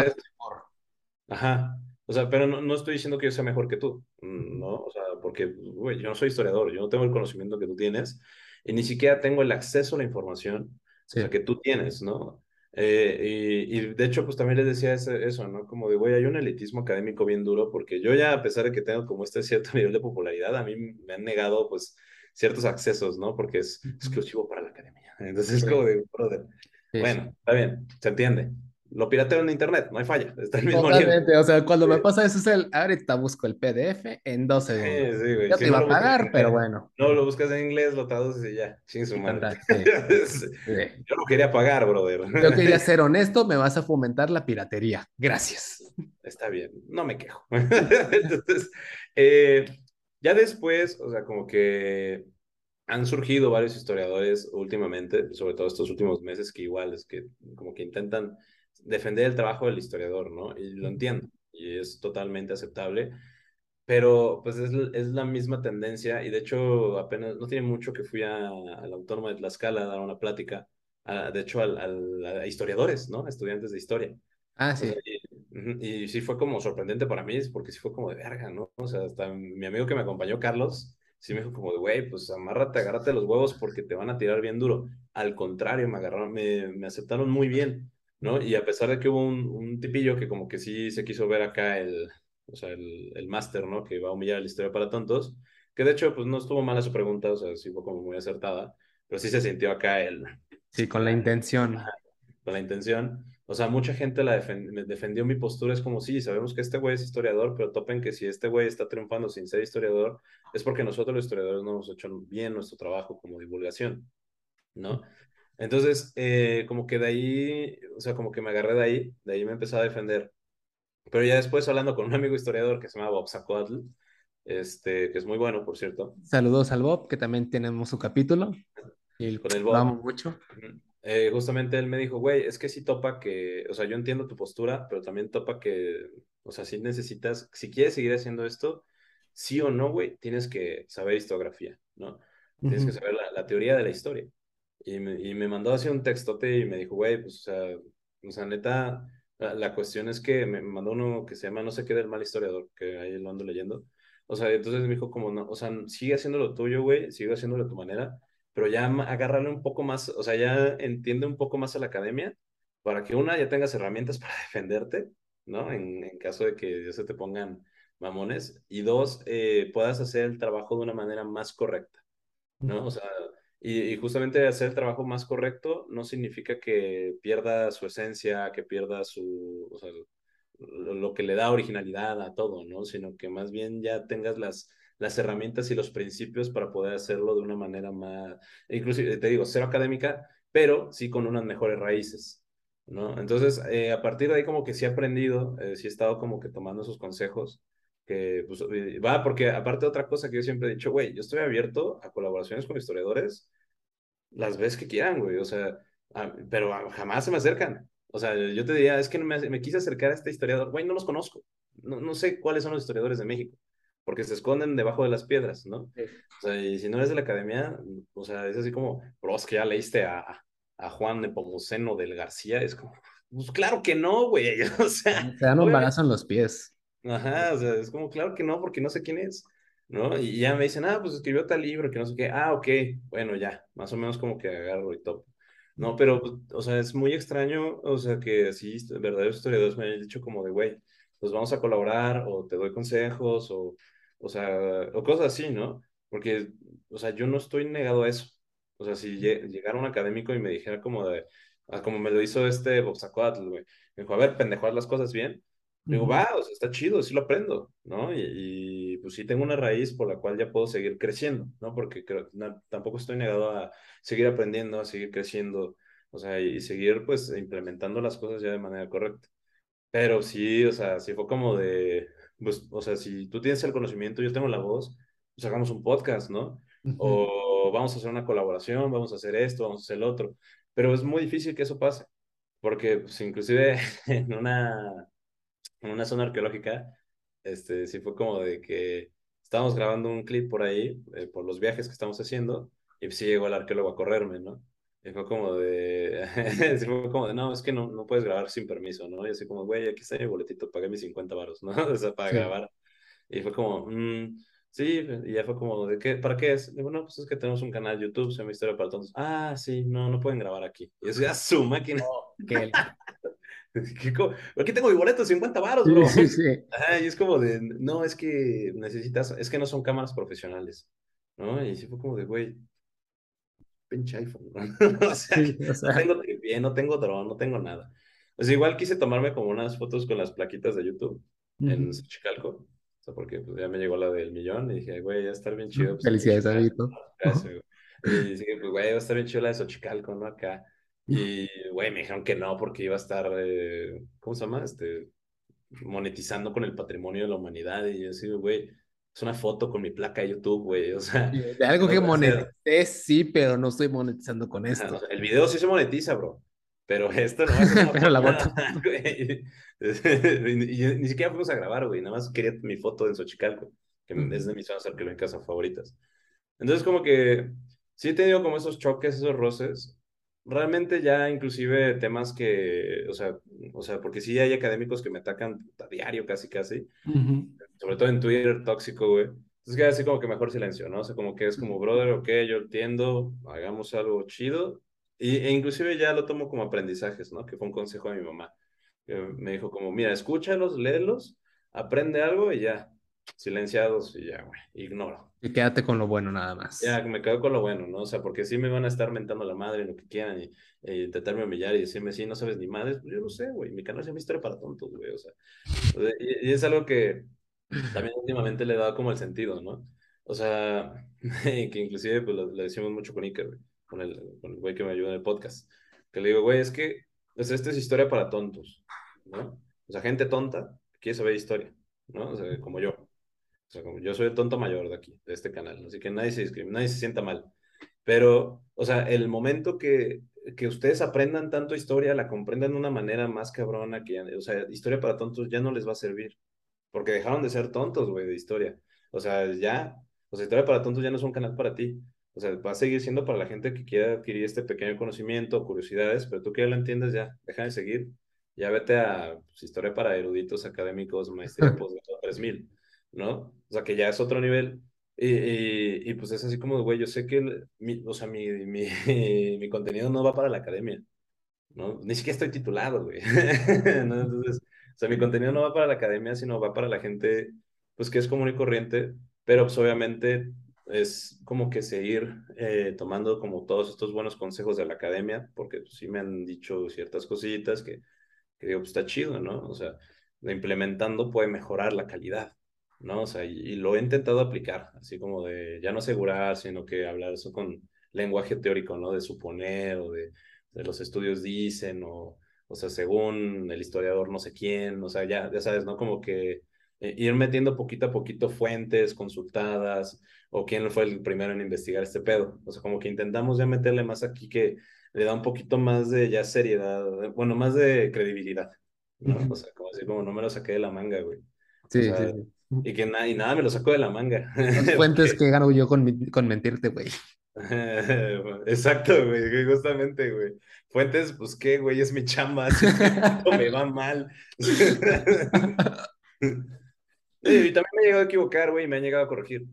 Ajá. O sea, pero no, no, estoy diciendo que yo sea mejor que tú, ¿no? O sea, porque, güey, yo no soy historiador, yo no tengo el conocimiento que tú tienes y ni siquiera tengo el acceso a la información o sea, que tú tienes, ¿no? Eh, y, y, de hecho, pues también les decía eso, ¿no? Como de, güey, hay un elitismo académico bien duro porque yo ya, a pesar de que tengo como este cierto nivel de popularidad, a mí me han negado, pues, ciertos accesos, ¿no? Porque es exclusivo para la academia. Entonces es como de, brother, bueno, está bien, se entiende lo pirateo en internet, no hay falla, está el mismo Totalmente, o sea, cuando me pasa eso es el, ahorita busco el PDF en 12 segundos. Sí, sí, Yo te iba a pagar, pero bueno. No, lo buscas en inglés, lo traduces y ya, sin su madre. Yo lo quería pagar, brother. Yo quería ser honesto, me vas a fomentar la piratería. Gracias. Está bien, no me quejo. Entonces, eh, ya después, o sea, como que han surgido varios historiadores últimamente, sobre todo estos últimos meses, que igual es que como que intentan defender el trabajo del historiador, ¿no? Y lo entiendo, y es totalmente aceptable, pero pues es, es la misma tendencia, y de hecho apenas, no tiene mucho que fui a, a la Autónoma de Tlaxcala a dar una plática, de hecho al, al, a historiadores, ¿no? Estudiantes de historia. Ah, sí. y, y, sí fue como sorprendente para mí, porque sí fue como de verga, ¿no? O sea, hasta mi amigo que me acompañó, Carlos, sí me dijo como de, güey, pues amárrate, agárrate los huevos porque te van a tirar bien duro. Al contrario, me agarraron, me, me aceptaron muy bien. ¿No? Y a pesar de que hubo un, un, tipillo que como que sí se quiso ver acá el, o sea, el, el máster, ¿no? Que va a humillar la historia para tontos, que de hecho, pues no estuvo mala su pregunta, o sea, sí fue como muy acertada, pero sí se sintió acá el... Sí, con la intención. Con la intención. O sea, mucha gente la defendió mi postura, es como, sí, sabemos que este güey es historiador, pero topen que si este güey está triunfando sin ser historiador, es porque nosotros los historiadores no hemos hecho bien nuestro trabajo como divulgación, ¿no? Entonces, eh, como que de ahí, o sea, como que me agarré de ahí, de ahí me empecé a defender. Pero ya después hablando con un amigo historiador que se llama Bob Zacoatl, este, que es muy bueno, por cierto. Saludos al Bob, que también tenemos su capítulo. Y con el Bob. Vamos mucho. Eh, justamente él me dijo, güey, es que sí topa que, o sea, yo entiendo tu postura, pero también topa que, o sea, si necesitas, si quieres seguir haciendo esto, sí o no, güey, tienes que saber historiografía, ¿no? Tienes que saber la, la teoría de la historia. Y me, y me mandó así un textote y me dijo, güey, pues, o sea, o sea neta, la, la, cuestión es que me mandó uno que se llama No sé qué del mal historiador, que ahí lo ando leyendo. O sea, entonces me dijo como, no, o sea, sigue haciendo lo tuyo, güey, sigue haciéndolo a tu manera, pero ya agárrale un poco más, o sea, ya entiende un poco más a la academia para que una, ya tengas herramientas para defenderte, ¿no? En, en caso de que ya se te pongan mamones, y dos, eh, puedas hacer el trabajo de una manera más correcta, ¿no? O sea, y, justamente hacer el trabajo más correcto no significa que pierda su esencia, que pierda su, o lo, que le da originalidad a todo, ¿no? Sino que más bien ya tengas las, las herramientas y los principios para poder hacerlo de una manera más, inclusive, te digo, cero académica, pero sí con unas mejores raíces, ¿no? Entonces, eh, a partir de ahí como que sí he aprendido, eh, sí he estado como que tomando esos consejos que pues, eh, va, porque aparte de otra cosa que yo siempre he dicho, güey, yo estoy abierto a colaboraciones con historiadores las veces que quieran, güey, o sea, pero jamás se me acercan. O sea, yo te diría, es que me, me quise acercar a este historiador, güey, no los conozco, no, no sé cuáles son los historiadores de México, porque se esconden debajo de las piedras, ¿no? O sea, y si no eres de la academia, o sea, es así como, bro, es que ya leíste a, a Juan Nepomuceno del García, es como, pues claro que no, güey, o sea. Se dan un balazo en los pies. Ajá, o sea, es como, claro que no, porque no sé quién es, ¿no? Y ya me dicen, ah, pues escribió tal libro, que no sé qué, ah, ok, bueno, ya, más o menos como que agarro y top. No, pero, pues, o sea, es muy extraño, o sea, que así verdaderos historiadores me hayan dicho como de, güey, pues vamos a colaborar, o te doy consejos, o, o sea, o cosas así, ¿no? Porque, o sea, yo no estoy negado a eso. O sea, si llegara un académico y me dijera como de, ah, como me lo hizo este Boxacoatl, güey, me dijo, a ver, pendejo, las cosas bien, Digo, va, o sea, está chido, sí lo aprendo, ¿no? Y, pues sí tengo una raíz por la cual ya puedo seguir creciendo, ¿no? Porque creo, tampoco estoy negado a seguir aprendiendo, a seguir creciendo, o sea, y, seguir pues implementando las cosas ya de manera correcta. Pero sí, o sea, sí fue como de, pues, o sea, si tú tienes el conocimiento, yo tengo la voz, pues hagamos un podcast, ¿no? O vamos a hacer una colaboración, vamos a hacer esto, vamos a hacer el otro. Pero es muy difícil que eso pase, porque pues, inclusive en una, en una zona arqueológica, este, sí fue como de que estábamos grabando un clip por ahí, eh, por los viajes que estamos haciendo, y sí llegó el arqueólogo a correrme, ¿no? Y fue como de, sí fue como de, no, es que no, no puedes grabar sin permiso, ¿no? Y así como, güey, aquí está mi boletito, pagué mis 50 baros, ¿no? O sea, para grabar. Y fue como, mmm, sí, y ya fue como, ¿de qué? ¿Para qué es? Digo, no, pues es que tenemos un canal YouTube, se llama Historia para Tontos. Ah, sí, no, no pueden grabar aquí. Y eso ya su máquina. Oh, qué Aquí tengo mi boleto de 50 baros, bro. Sí, sí. y es como de, no, es que necesitas, es que no son cámaras profesionales, ¿no? Y sí fue como de, güey, pinche iPhone, ¿no? o, sea, no tengo bien, no tengo dron, no tengo nada. Pues igual quise tomarme como unas fotos con las plaquitas de YouTube en Chicalco, o sea, porque pues, ya me llegó la del millón y dije, güey, ya estar bien chido. Pues, Felicidades, Davidito. Y dije, pues, güey, va a estar bien chido la de Xochicalco, ¿no? Acá. Y, güey, me dijeron que no porque iba a estar, eh, ¿cómo se llama? Este, monetizando con el patrimonio de la humanidad. Y yo así, güey, es una foto con mi placa de YouTube, güey. O sea. De algo que monetice, sí, pero no estoy monetizando con esto. el video sí se monetiza, bro. Pero esto no es pero la foto. y, ni siquiera fuimos a grabar, güey. Nada más quería mi foto en Xochicalco, que es de mis zonas arqueológicas favoritas. Entonces, como que sí he tenido como esos choques, esos roces realmente ya inclusive temas que, o sea, o sea, porque sí hay académicos que me atacan a diario casi, casi, sobre todo en Twitter, tóxico, güey. Entonces queda así como que mejor silencio, ¿no? O sea, como que es como, brother, ok, yo entiendo, hagamos algo chido. Y, e inclusive ya lo tomo como aprendizajes, ¿no? Que fue un consejo de mi mamá. Que me dijo como, mira, escúchalos, léelos, aprende algo y ya, silenciados y ya, güey, ignoro. Y quédate con lo bueno nada más. Ya, me quedo con lo bueno, ¿no? O sea, porque sí me van a estar mentando la madre, lo que quieran, y, intentarme humillar y decirme, sí, no sabes ni madres, pues yo no sé, güey, mi canal se llama Historia para Tontos, güey, o sea. Y, es algo que también últimamente le he dado como el sentido, ¿no? O sea, que inclusive pues, lo, decimos mucho con Iker, güey, con el, con el güey que me ayuda en el podcast, que le digo, güey, es que, pues, esta es historia para tontos, ¿no? O sea, gente tonta quiere saber historia, ¿no? O sea, como yo yo soy el tonto mayor de aquí, de este canal, así que nadie se nadie se sienta mal. Pero, o sea, el momento que, que ustedes aprendan tanto historia, la comprendan de una manera más cabrona, que, o sea, historia para tontos ya no les va a servir, porque dejaron de ser tontos, güey, de historia. O sea, ya, o sea, historia para tontos ya no es un canal para ti. O sea, va a seguir siendo para la gente que quiera adquirir este pequeño conocimiento, curiosidades, pero tú que ya lo entiendes, ya, deja de seguir. Ya vete a pues, historia para eruditos académicos, maestría posgrado 3000. ¿No? O sea, que ya es otro nivel. Y, y, pues es así como, güey, yo sé que, mi, o sea, mi, mi, mi, contenido no va para la academia, ¿no? Ni siquiera estoy titulado, güey. ¿no? Entonces, o sea, mi contenido no va para la academia, sino va para la gente, pues, que es común y corriente, pero pues obviamente es como que seguir eh, tomando como todos estos buenos consejos de la academia, porque pues, sí me han dicho ciertas cositas que, que digo, pues está chido, ¿no? O sea, implementando puede mejorar la calidad, ¿no? O sea, y, lo he intentado aplicar, así como de ya no asegurar, sino que hablar eso con lenguaje teórico, ¿no? De suponer o de, de los estudios dicen o, o sea, según el historiador no sé quién, o sea, ya, ya sabes, ¿no? Como que eh, ir metiendo poquito a poquito fuentes consultadas o quién fue el primero en investigar este pedo. O sea, como que intentamos ya meterle más aquí que le da un poquito más de ya seriedad, bueno, más de credibilidad, ¿no? O sea, como así como no me lo saqué de la manga, güey. Sí, sí, sí. Y que nada, y nada me lo saco de la manga. Las fuentes que gano yo con, con mentirte, güey. Exacto, güey, justamente, güey. Fuentes, pues qué, güey, es mi chamba, me va mal. y también me he llegado a equivocar, güey, y me han llegado a corregir,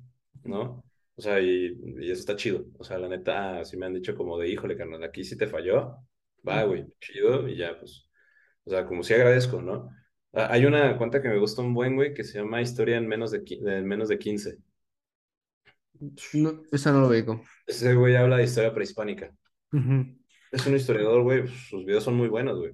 ¿no? O sea, y, y, eso está chido. O sea, la neta, sí me han dicho como de, híjole, carnal, aquí sí te falló. Va, güey, chido, y ya, pues, o sea, como sí agradezco, ¿no? Ah, hay una cuenta que me gusta un buen, güey, que se llama Historia en menos de, menos de 15. No, esa no lo veo. Ese güey habla de historia prehispánica. Es un historiador, güey, sus videos son muy buenos, güey.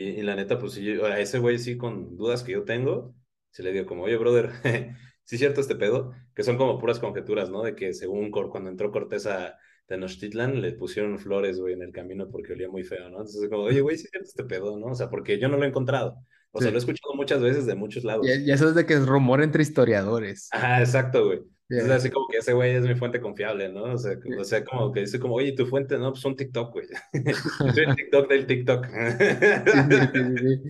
y, la neta, pues sí, a ese güey sí, con dudas que yo tengo, se le digo como, oye, brother, sí es cierto este pedo, que son como puras conjeturas, ¿no? De que según cuando entró Cortés a Tenochtitlan le pusieron flores, güey, en el camino porque olía muy feo, ¿no? Entonces, como, oye, güey, sí es cierto este pedo, ¿no? O sea, porque yo no lo he encontrado. O sea, lo he escuchado muchas veces de muchos lados. Ya, ya sabes de que es rumor entre historiadores. Ah, exacto, güey. Es así como que ese güey es mi fuente confiable, ¿no? O sea, o sea, como que dice como, oye, tu fuente, no, pues un TikTok, güey. soy el TikTok del TikTok. sí, sí,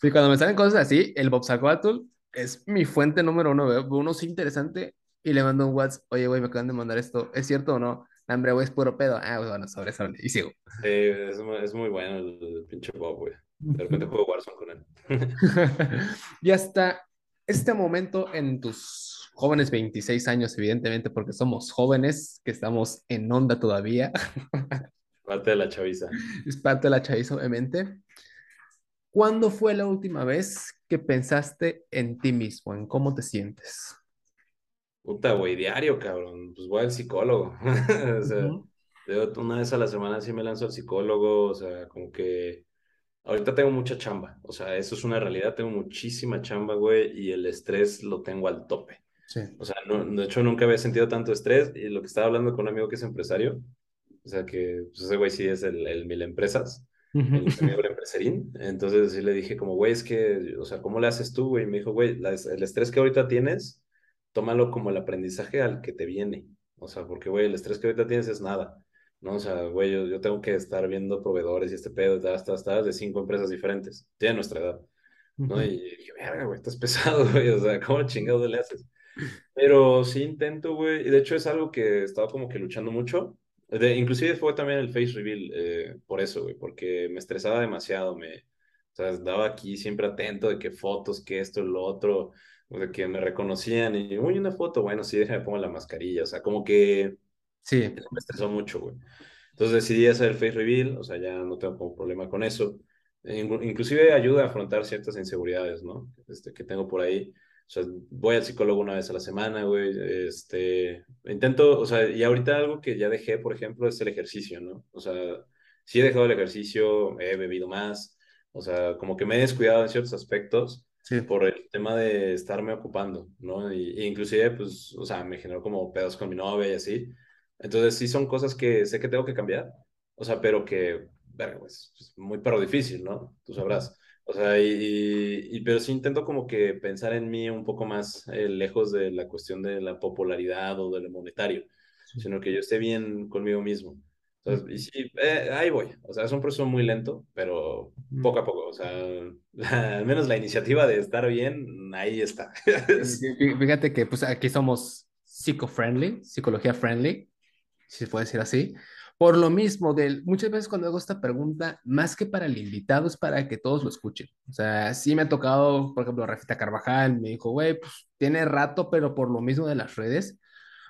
sí, cuando me salen cosas así, el Bobsacoatl es mi fuente número uno, veo uno sí interesante y le mando un WhatsApp, oye, güey, me acaban de mandar esto, ¿es cierto o no? Hambre, güey, es puro pedo. Ah, bueno, sobre, sobre, y sigo. Sí, es, es muy bueno el, pinche Bob, güey. De repente juego Warzone con él. y hasta este momento en tus jóvenes 26 años, evidentemente, porque somos jóvenes, que estamos en onda todavía. Parte de la chaviza. Es parte de la chaviza, obviamente. ¿Cuándo fue la última vez que pensaste en ti mismo, en cómo te sientes? Puta, güey, diario, cabrón. Pues voy al psicólogo. o sea, una vez a la semana sí me lanzo al psicólogo, o sea, como que Ahorita tengo mucha chamba, o sea, eso es una realidad, tengo muchísima chamba, güey, y el estrés lo tengo al tope. Sí. O sea, no, de hecho nunca había sentido tanto estrés y lo que estaba hablando con un amigo que es empresario, o sea, que pues, ese güey sí es el, el mil empresas, el amigo empresarín, entonces sí le dije como, güey, es que, o sea, ¿cómo le haces tú, güey? Y me dijo, güey, el estrés que ahorita tienes, tómalo como el aprendizaje al que te viene, o sea, porque, güey, el estrés que ahorita tienes es nada. ¿No? O sea, güey, yo, tengo que estar viendo proveedores y este pedo, hasta, hasta de cinco empresas diferentes, tiene nuestra edad, ¿no? Y dije, verga, güey, estás pesado, güey, o sea, ¿cómo chingado le haces? Pero sí intento, güey, y de hecho es algo que he estado como que luchando mucho, de, inclusive fue también el face reveal eh, por eso, güey, porque me estresaba demasiado, me, o sea, estaba aquí siempre atento de que fotos, que esto, lo otro, de que me reconocían y, uy, una foto, bueno, sí, déjame pongo la mascarilla, o sea, como que Sí. Me estresó mucho, güey. Entonces decidí hacer el face reveal, o sea, ya no tengo problema con eso. Inclusive ayuda a afrontar ciertas inseguridades, ¿no? Este, que tengo por ahí. O sea, voy al psicólogo una vez a la semana, güey. Este, intento, o sea, y ahorita algo que ya dejé, por ejemplo, es el ejercicio, ¿no? O sea, sí he dejado el ejercicio, he bebido más, o sea, como que me he descuidado en ciertos aspectos sí. por el tema de estarme ocupando, ¿no? Y, inclusive, pues, o sea, me generó como pedos con mi novia y así. Entonces sí son cosas que sé que tengo que cambiar, o sea, pero que, verga, pues, es muy pero difícil, ¿no? Tú sabrás. O sea, y, y, pero sí intento como que pensar en mí un poco más eh, lejos de la cuestión de la popularidad o de lo monetario, sino que yo esté bien conmigo mismo. Entonces, y sí, eh, ahí voy. O sea, es un proceso muy lento, pero poco a poco. O sea, al menos la iniciativa de estar bien, ahí está. Fíjate que pues aquí somos psico-friendly, psicología friendly si se puede decir así. Por lo mismo, del, muchas veces cuando hago esta pregunta, más que para el invitado, es para que todos lo escuchen. O sea, sí me ha tocado, por ejemplo, Rafita Carvajal me dijo, güey, pues tiene rato, pero por lo mismo de las redes,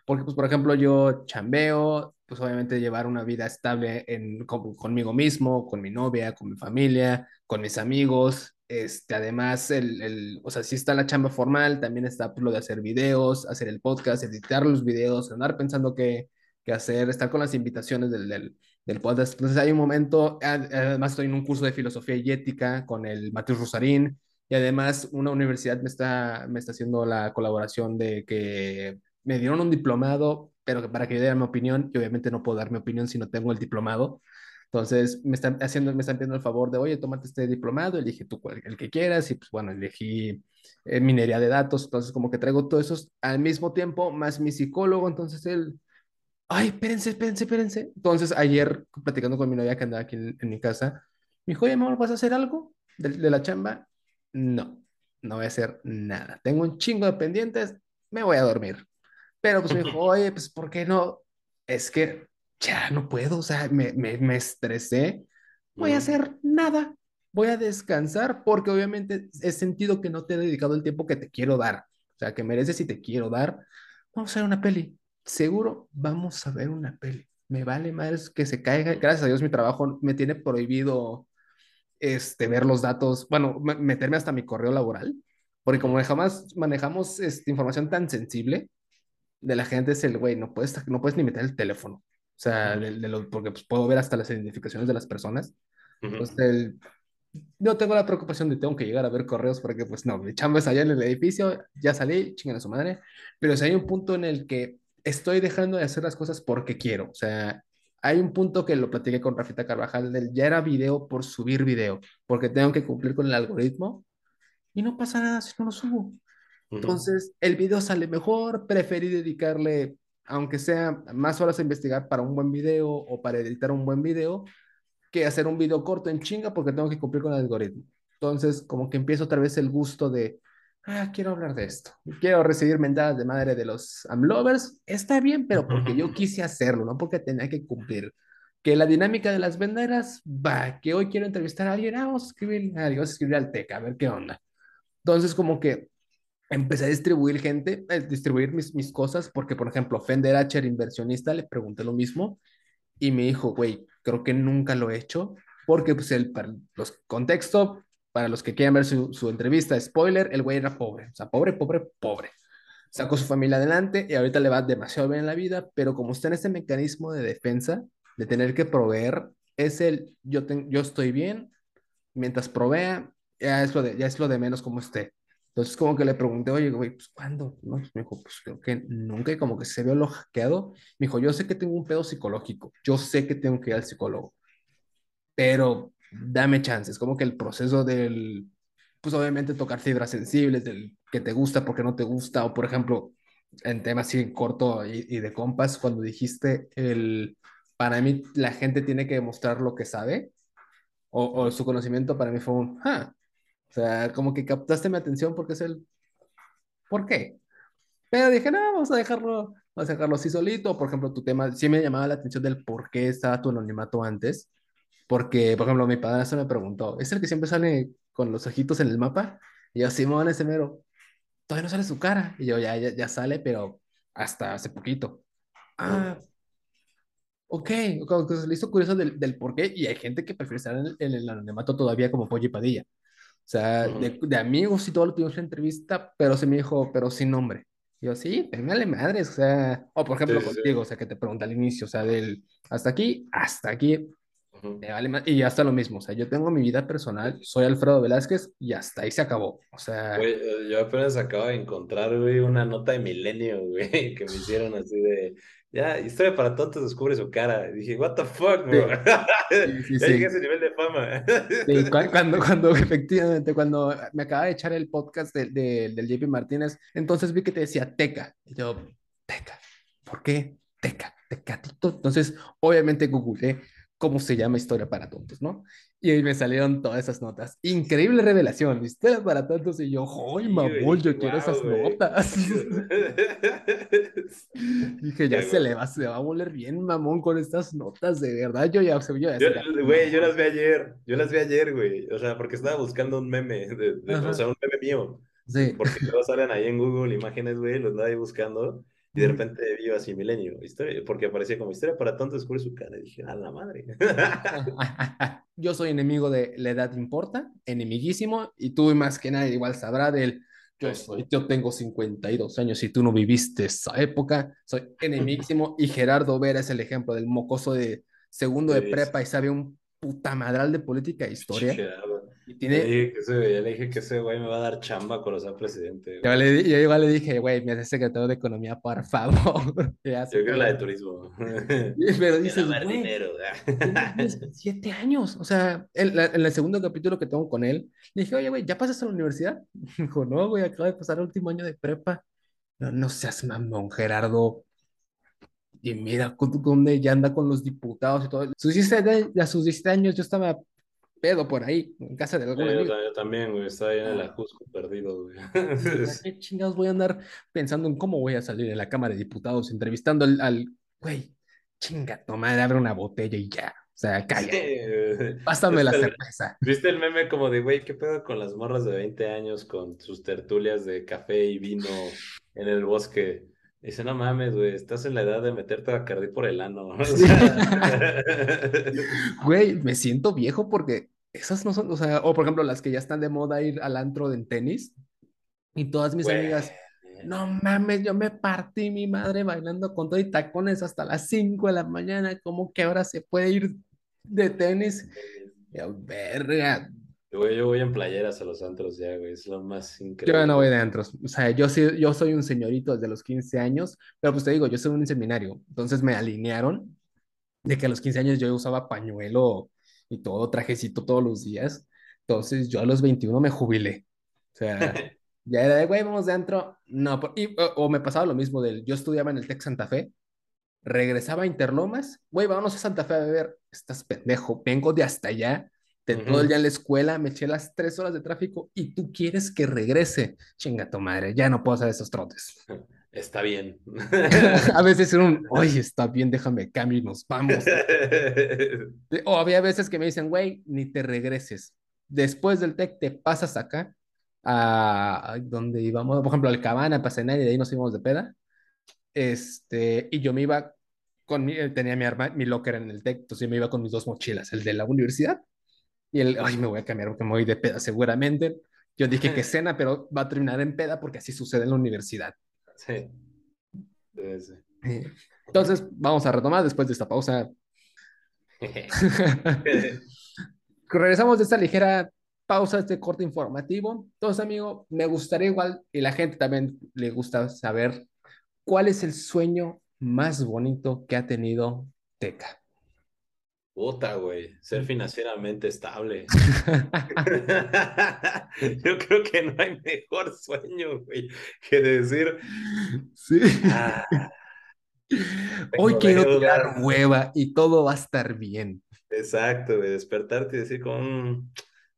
porque, pues, por ejemplo, yo chambeo, pues obviamente llevar una vida estable en, conmigo mismo, con mi novia, con mi familia, con mis amigos. Este, además, el, el, o sea, sí está la chamba formal, también está pues, lo de hacer videos, hacer el podcast, editar los videos, andar pensando que que hacer, estar con las invitaciones del, del, del, podcast. Entonces hay un momento, además estoy en un curso de filosofía y ética con el Matheus Rosarín y además una universidad me está, me está haciendo la colaboración de que me dieron un diplomado, pero para que yo diera mi opinión, y obviamente no puedo dar mi opinión si no tengo el diplomado. Entonces me están haciendo, me están pidiendo el favor de, oye, tómate este diplomado, elige tú el que quieras, y pues bueno, elegí eh, minería de datos, entonces como que traigo todo eso al mismo tiempo, más mi psicólogo, entonces él ay, espérense, espérense, espérense. Entonces, ayer, platicando con mi novia que andaba aquí en, mi casa, me dijo, oye, amor, ¿vas a hacer algo de, de, la chamba? No, no voy a hacer nada. Tengo un chingo de pendientes, me voy a dormir. Pero pues me dijo, oye, pues, ¿por qué no? Es que ya no puedo, o sea, me, me, me estresé. Voy a hacer nada. Voy a descansar porque obviamente he sentido que no te he dedicado el tiempo que te quiero dar. O sea, que mereces y te quiero dar. Vamos a hacer una peli seguro vamos a ver una peli. Me vale más que se caiga. Gracias a Dios mi trabajo me tiene prohibido este, ver los datos, bueno, meterme hasta mi correo laboral, porque como jamás manejamos esta información tan sensible de la gente, es el, güey, no puedes, no puedes ni meter el teléfono. O sea, porque pues, puedo ver hasta las identificaciones de las personas. Entonces, el, no tengo la preocupación de tengo que llegar a ver correos porque pues no, mi chamba es allá en el edificio, ya salí, chingan a su madre, pero si hay un punto en el que estoy dejando de hacer las cosas porque quiero. O sea, hay un punto que lo platiqué con Rafita Carvajal, del ya era video por subir video, porque tengo que cumplir con el algoritmo y no pasa nada si no lo subo. Entonces, el video sale mejor, preferí dedicarle, aunque sea más horas a investigar para un buen video o para editar un buen video, que hacer un video corto en chinga porque tengo que cumplir con el algoritmo. Entonces, como que empiezo otra vez el gusto de, ah, quiero hablar de esto. Quiero recibir mentadas de madre de los amlovers. Está bien, pero porque yo quise hacerlo, no porque tenía que cumplir. Que la dinámica de las venderas, va, que hoy quiero entrevistar a alguien, ah, vamos a escribir, vamos a escribir al TECA, a ver qué onda. Entonces, como que empecé a distribuir gente, a distribuir mis, mis cosas, porque, por ejemplo, Fender Acher, inversionista, le pregunté lo mismo y me dijo, güey, creo que nunca lo he hecho, porque, pues, el, para los contexto, para los que quieran ver su, su entrevista, spoiler, el güey era pobre, o sea, pobre, pobre, pobre. Sacó su familia adelante y ahorita le va demasiado bien en la vida, pero como está en este mecanismo de defensa, de tener que proveer, es el yo, yo estoy bien, mientras provea, ya es, lo de, ya es lo de menos como esté. Entonces, como que le pregunté, oye, güey, pues ¿cuándo? ¿No? Pues, me dijo, pues creo que nunca, y como que se vio lo hackeado. Me dijo, yo sé que tengo un pedo psicológico, yo sé que tengo que ir al psicólogo, pero dame chances. Como que el proceso del, pues obviamente tocar fibras sensibles, del que te gusta, porque no te gusta, o por ejemplo, en temas así corto y, y de compas, cuando dijiste el, para mí la gente tiene que demostrar lo que sabe, o, o su conocimiento para mí fue un, ah, o sea, como que captaste mi atención porque es el, ¿por qué? Pero dije, no, vamos a dejarlo, vamos a dejarlo así solito. Por ejemplo, tu tema, sí me llamaba la atención del por qué estaba tu anonimato antes. Porque, por ejemplo, mi padre se me preguntó, ¿es el que siempre sale con los ojitos en el mapa? Y yo, Simón, ese mero, todavía no sale su cara. Y yo, ya, ya, ya sale, pero hasta hace poquito. Ah, ok, hizo curioso del, del, por qué. Y hay gente que prefiere estar en el, en el anonimato todavía como Pollo y Padilla. O sea, de, de, amigos y todo lo tuvimos en entrevista, pero se me dijo, pero sin nombre. Y yo, sí, pero me madres, o sea, o por ejemplo sí, contigo, sí. o sea, que te pregunta al inicio, o sea, del hasta aquí, hasta aquí, uh -huh. Me vale y ya está lo mismo, o sea, yo tengo mi vida personal, soy Alfredo Velázquez y hasta ahí se acabó, o sea. Güey, eh, yo apenas acabo de encontrar, güey, una nota de Milenio, güey, que me hicieron así de, ya, historia para tontos descubre su cara. Y dije, what the fuck, bro. Sí, sí, sí. a ese nivel de fama. Sí, cuando, cuando, efectivamente, cuando me acaba de echar el podcast de, de, del JP Martínez, entonces vi que te decía Teca. Y yo, Teca, ¿por qué? Teca, Tecatito. Entonces, obviamente googleé cómo se llama Historia para Tontos, ¿no? Y ahí me salieron todas esas notas. Increíble revelación, Historia para Tontos. Y yo, ¡ay, mamón! Yo wow, quiero esas wey. notas. Dije, ya se le va, se va a volver bien, mamón, con estas notas, de verdad. Yo ya, yo ya. Güey, yo, yo, las vi ayer. Yo las vi ayer, güey. O sea, porque estaba buscando un meme, de, de, o sea, un meme mío. Sí. Porque luego salen ahí en Google imágenes, güey, los andaba ahí buscando. Y de repente vio así Milenio, historia, porque aparecía como historia para tontos, descubre su cara. Y dije, a la madre. Yo soy enemigo de la edad importa, enemiguísimo, y tú más que nadie igual sabrá del. Yo, soy, yo tengo 52 años y tú no viviste esa época. Soy enemiguísimo. y Gerardo Vera es el ejemplo del mocoso de segundo de prepa y sabe un puta madral de política e historia. Gerardo. Y tiene... ya, le dije que ese, ya le dije que ese güey me va a dar chamba cuando sea presidente. Yo, le, yo, igual le dije, güey, me hace secretario de Economía, por favor. yo creo la de turismo. Pero dices, güey, dinero. siete años. O sea, en, la, en, el segundo capítulo que tengo con él, le dije, oye, güey, ¿ya pasaste a la universidad? Dijo, no, güey, acabo de pasar el último año de prepa. No, no seas mamón, Gerardo. Y mira, dónde ya anda con los diputados y todo. Sus 17, a sus 17 años yo estaba pedo por ahí, en casa de algún sí, amigo. Yo, también, güey, estaba ahí en el ajusco perdido, güey. ¿Qué chingados voy a andar pensando en cómo voy a salir en la Cámara de Diputados entrevistando al, al güey, chinga, toma, abre una botella y ya. O sea, calla. Sí, Pásame la cerveza. ¿Viste el meme como de, güey, qué pedo con las morras de 20 años con sus tertulias de café y vino en el bosque? Dice, no mames, güey, estás en la edad de meterte a Bacardí por el ano. O sea... güey, me siento viejo porque esas no son, o sea, o por ejemplo, las que ya están de moda ir al antro en tenis y todas mis güey. amigas, no mames, yo me partí mi madre bailando con todo y tacones hasta las 5 de la mañana, ¿cómo que ahora se puede ir de tenis? Yo, verga, Güey, yo voy en playeras a los antros ya, güey, es lo más increíble. Yo no voy de antros, o sea, yo, sí, yo soy un señorito desde los 15 años, pero pues te digo, yo soy un seminario, entonces me alinearon de que a los 15 años yo usaba pañuelo y todo, trajecito todos los días, entonces yo a los 21 me jubilé, o sea, Ya era de, güey, vamos de antro. No, o, me pasaba lo mismo del, yo estudiaba en el Tec Santa Fe, regresaba a Interlomas, güey, vámonos a Santa Fe a beber. Estás pendejo, vengo de hasta allá, de todo el día en la escuela, me eché las tres horas de tráfico y tú quieres que regrese. Chinga tu madre, ya no puedo hacer esos trotes. Está bien. a veces era un, oye, está bien, déjame cambio y nos vamos. o había veces que me dicen, güey, ni te regreses. Después del TEC te pasas acá a donde íbamos, por ejemplo, al Cabana, Pasenar y de ahí nos íbamos de peda. Este, y yo me iba con mi, tenía mi arma, mi locker en el TEC, entonces yo me iba con mis dos mochilas, el de la universidad y el, ay, me voy a cambiar porque me voy de peda seguramente. Yo dije que cena, pero va a terminar en peda porque así sucede en la universidad. Sí. Entonces, vamos a retomar después de esta pausa. Regresamos de esta ligera pausa, este corte informativo. Entonces, amigo, me gustaría igual, y la gente también le gusta saber, ¿cuál es el sueño más bonito que ha tenido Teca? Puta, güey, ser financieramente estable. Yo creo que no hay mejor sueño, güey, que decir. Sí. Ah, Hoy quiero tirar hueva y todo va a estar bien. Exacto, güey, despertarte y decir con.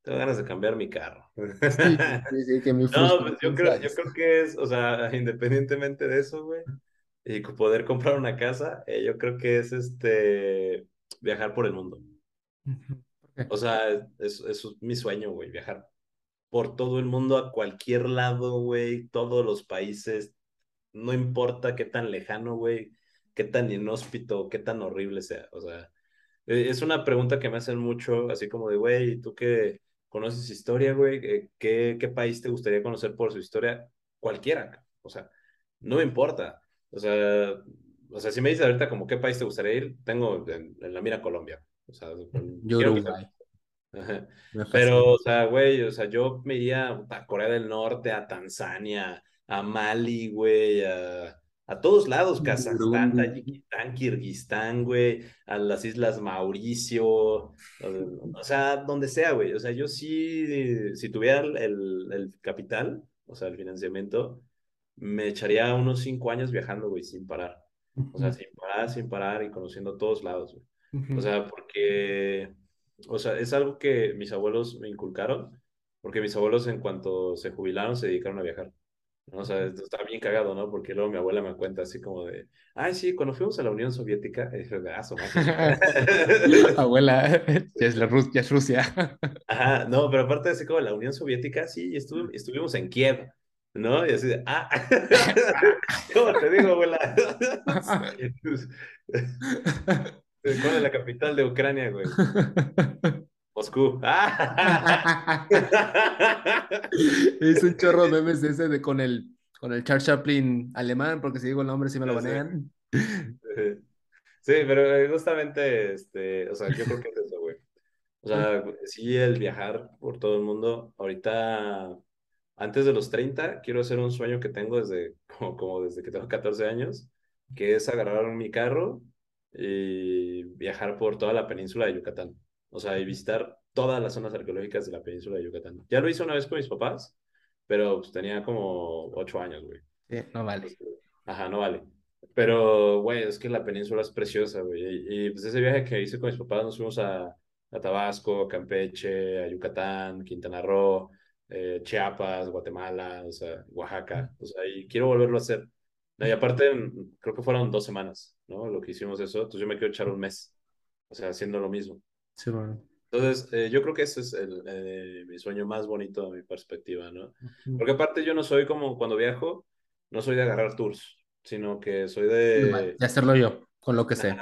Tengo ganas de cambiar mi carro. Sí, sí, que mi No, pues yo creo, yo creo que es, o sea, independientemente de eso, güey, y poder comprar una casa, eh, yo creo que es este viajar por el mundo. O sea, eso es mi sueño, güey, viajar por todo el mundo, a cualquier lado, güey, todos los países, no importa qué tan lejano, güey, qué tan inhóspito, qué tan horrible sea. O sea, e, es una pregunta que me hacen mucho, así como de, güey, ¿tú qué conoces historia, güey? Eh, ¿Qué, ¿Qué país te gustaría conocer por su historia? Cualquiera, o sea, no me importa. O sea, o sea, si me dices ahorita como qué país te gustaría ir, tengo en, la mira Colombia. O sea, yo Uruguay. Pero, o sea, güey, o sea, yo me iría a Corea del Norte, a Tanzania, a Mali, güey, a, a todos lados, Kazajstán, Tayikistán, Kirguistán, güey, a las Islas Mauricio, o sea, donde sea, güey. O sea, yo sí, si tuviera el, el capital, o sea, el financiamiento, me echaría unos cinco años viajando, güey, sin parar. O sea, sin parar, sin parar y conociendo todos lados, güey. O sea, porque, o sea, es algo que mis abuelos me inculcaron, porque mis abuelos en cuanto se jubilaron se dedicaron a viajar. ¿no? O sea, está bien cagado, ¿no? Porque luego mi abuela me cuenta así como de, ay, sí, cuando fuimos a la Unión Soviética, dije, ah, abuela, ya es, la ya es Rusia. Ajá, no, pero aparte de así como la Unión Soviética, sí, estuvimos en Kiev. ¿No? Y así de, ah, ¿cómo te digo, abuela? ¿Cuál es la capital de Ucrania, güey? Moscú. es un chorro de memes ese de con el, con el Charles Chaplin alemán, porque si digo el nombre sí me lo banean. Sí, pero eh, justamente, este, o sea, yo creo que es eso, güey. O sea, sí, el viajar por todo el mundo, ahorita antes de los 30, quiero hacer un sueño que tengo desde, como, desde que tengo 14 años, que es agarrar mi carro y viajar por toda la península de Yucatán. O sea, y visitar todas las zonas arqueológicas de la península de Yucatán. Ya lo hice una vez con mis papás, pero pues, tenía como 8 años, güey. Sí, no vale. Ajá, no vale. Pero, güey, es que la península es preciosa, güey. Y, pues ese viaje que hice con mis papás, nos fuimos a, a Tabasco, a Campeche, a Yucatán, Quintana Roo, eh, Chiapas, Guatemala, o sea, Oaxaca, o sea, y quiero volverlo a hacer. Y aparte, mm, creo que fueron dos semanas, ¿no? Lo que hicimos eso, entonces yo me quiero echar un mes, o sea, haciendo lo mismo. Sí, bueno. Entonces, eh, yo creo que ese es el, eh, mi sueño más bonito de mi perspectiva, ¿no? Porque aparte yo no soy como cuando viajo, no soy de agarrar tours, sino que soy de... De hacerlo yo con lo que sé.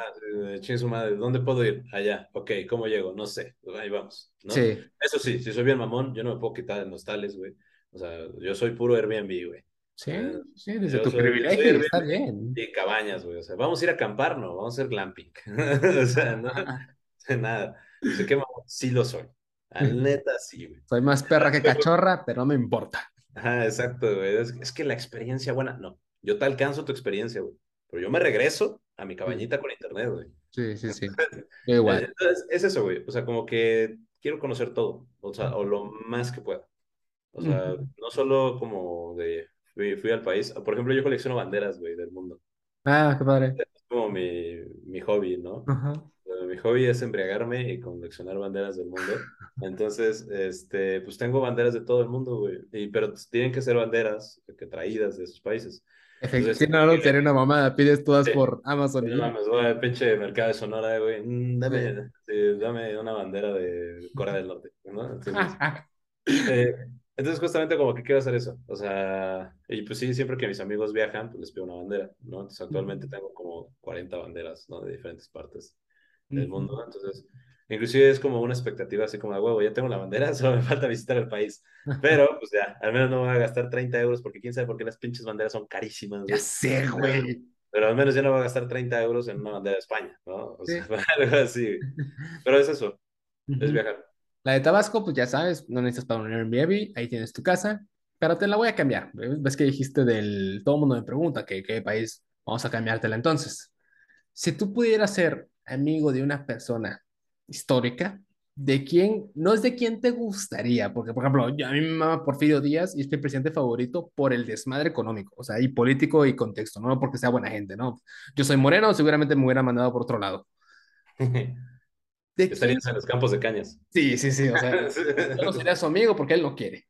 Chingue su madre, ¿dónde puedo ir? Allá, ok, ¿cómo llego? No sé, ahí vamos. ¿no? Sí. Eso sí, si soy bien mamón, yo no me puedo quitar en hostales, güey. O sea, yo soy puro Airbnb, güey. Sí, sí, desde tu privilegio está bien. Y cabañas, güey. O sea, vamos a ir a acampar, no, vamos a hacer glamping. o sea, no, nada. Sé que sí lo soy. Al neta, sí, güey. Soy más perra que cachorra, pero no me importa. Ajá, exacto, güey. Es, es que la experiencia buena, no. Yo te alcanzo tu experiencia, güey. Pero yo me regreso a mi cabañita con internet, güey. Sí, sí, sí. igual. Entonces, es eso, güey. O sea, como que quiero conocer todo, o sea, o lo más que pueda. O sea, no solo como de fui, fui, al país. Por ejemplo, yo colecciono banderas, güey, del mundo. Ah, qué padre. Es como mi, mi hobby, ¿no? Mi hobby es embriagarme y coleccionar banderas del mundo. Entonces, este, pues tengo banderas de todo el mundo, güey. Y, pero tienen que ser banderas que traídas de esos países. Efectivamente, no, no, sería una mamada, pides todas por Amazon. No mames, güey, pinche mercado de Sonora, güey. Mm, dame, dame una bandera de Corea del Norte, ¿no? Entonces, eh, entonces, justamente como que quiero hacer eso. O sea, y pues sí, siempre que mis amigos viajan, pues les pido una bandera, ¿no? Entonces, actualmente tengo como 40 banderas, ¿no? De diferentes partes del mundo. Entonces, inclusive es como una expectativa así como de huevo, ya tengo la bandera, solo me falta visitar el país. Pero, pues ya, al menos no voy a gastar 30 euros porque quién sabe por qué las pinches banderas son carísimas. Ya sé, güey. Pero al menos ya no voy a gastar 30 euros en una bandera de España, ¿no? O sea, algo así. Pero es eso, es viajar. La de Tabasco, pues ya sabes, no necesitas para un Airbnb, ahí tienes tu casa, pero te la voy a cambiar. Ves que dijiste del, todo el mundo me pregunta que qué país, vamos a cambiartela entonces. Si tú pudieras ser amigo de una persona histórica, ¿de quién? No es de quién te gustaría, porque por ejemplo, yo, a mí me mama Porfirio Díaz y es mi presidente favorito por el desmadre económico, o sea, y político y contexto, no porque sea buena gente, ¿no? Yo soy moreno, seguramente me hubiera mandado por otro lado. Estarías en los campos de cañas. Sí, sí, sí. O sea, yo no sería su amigo porque él no quiere.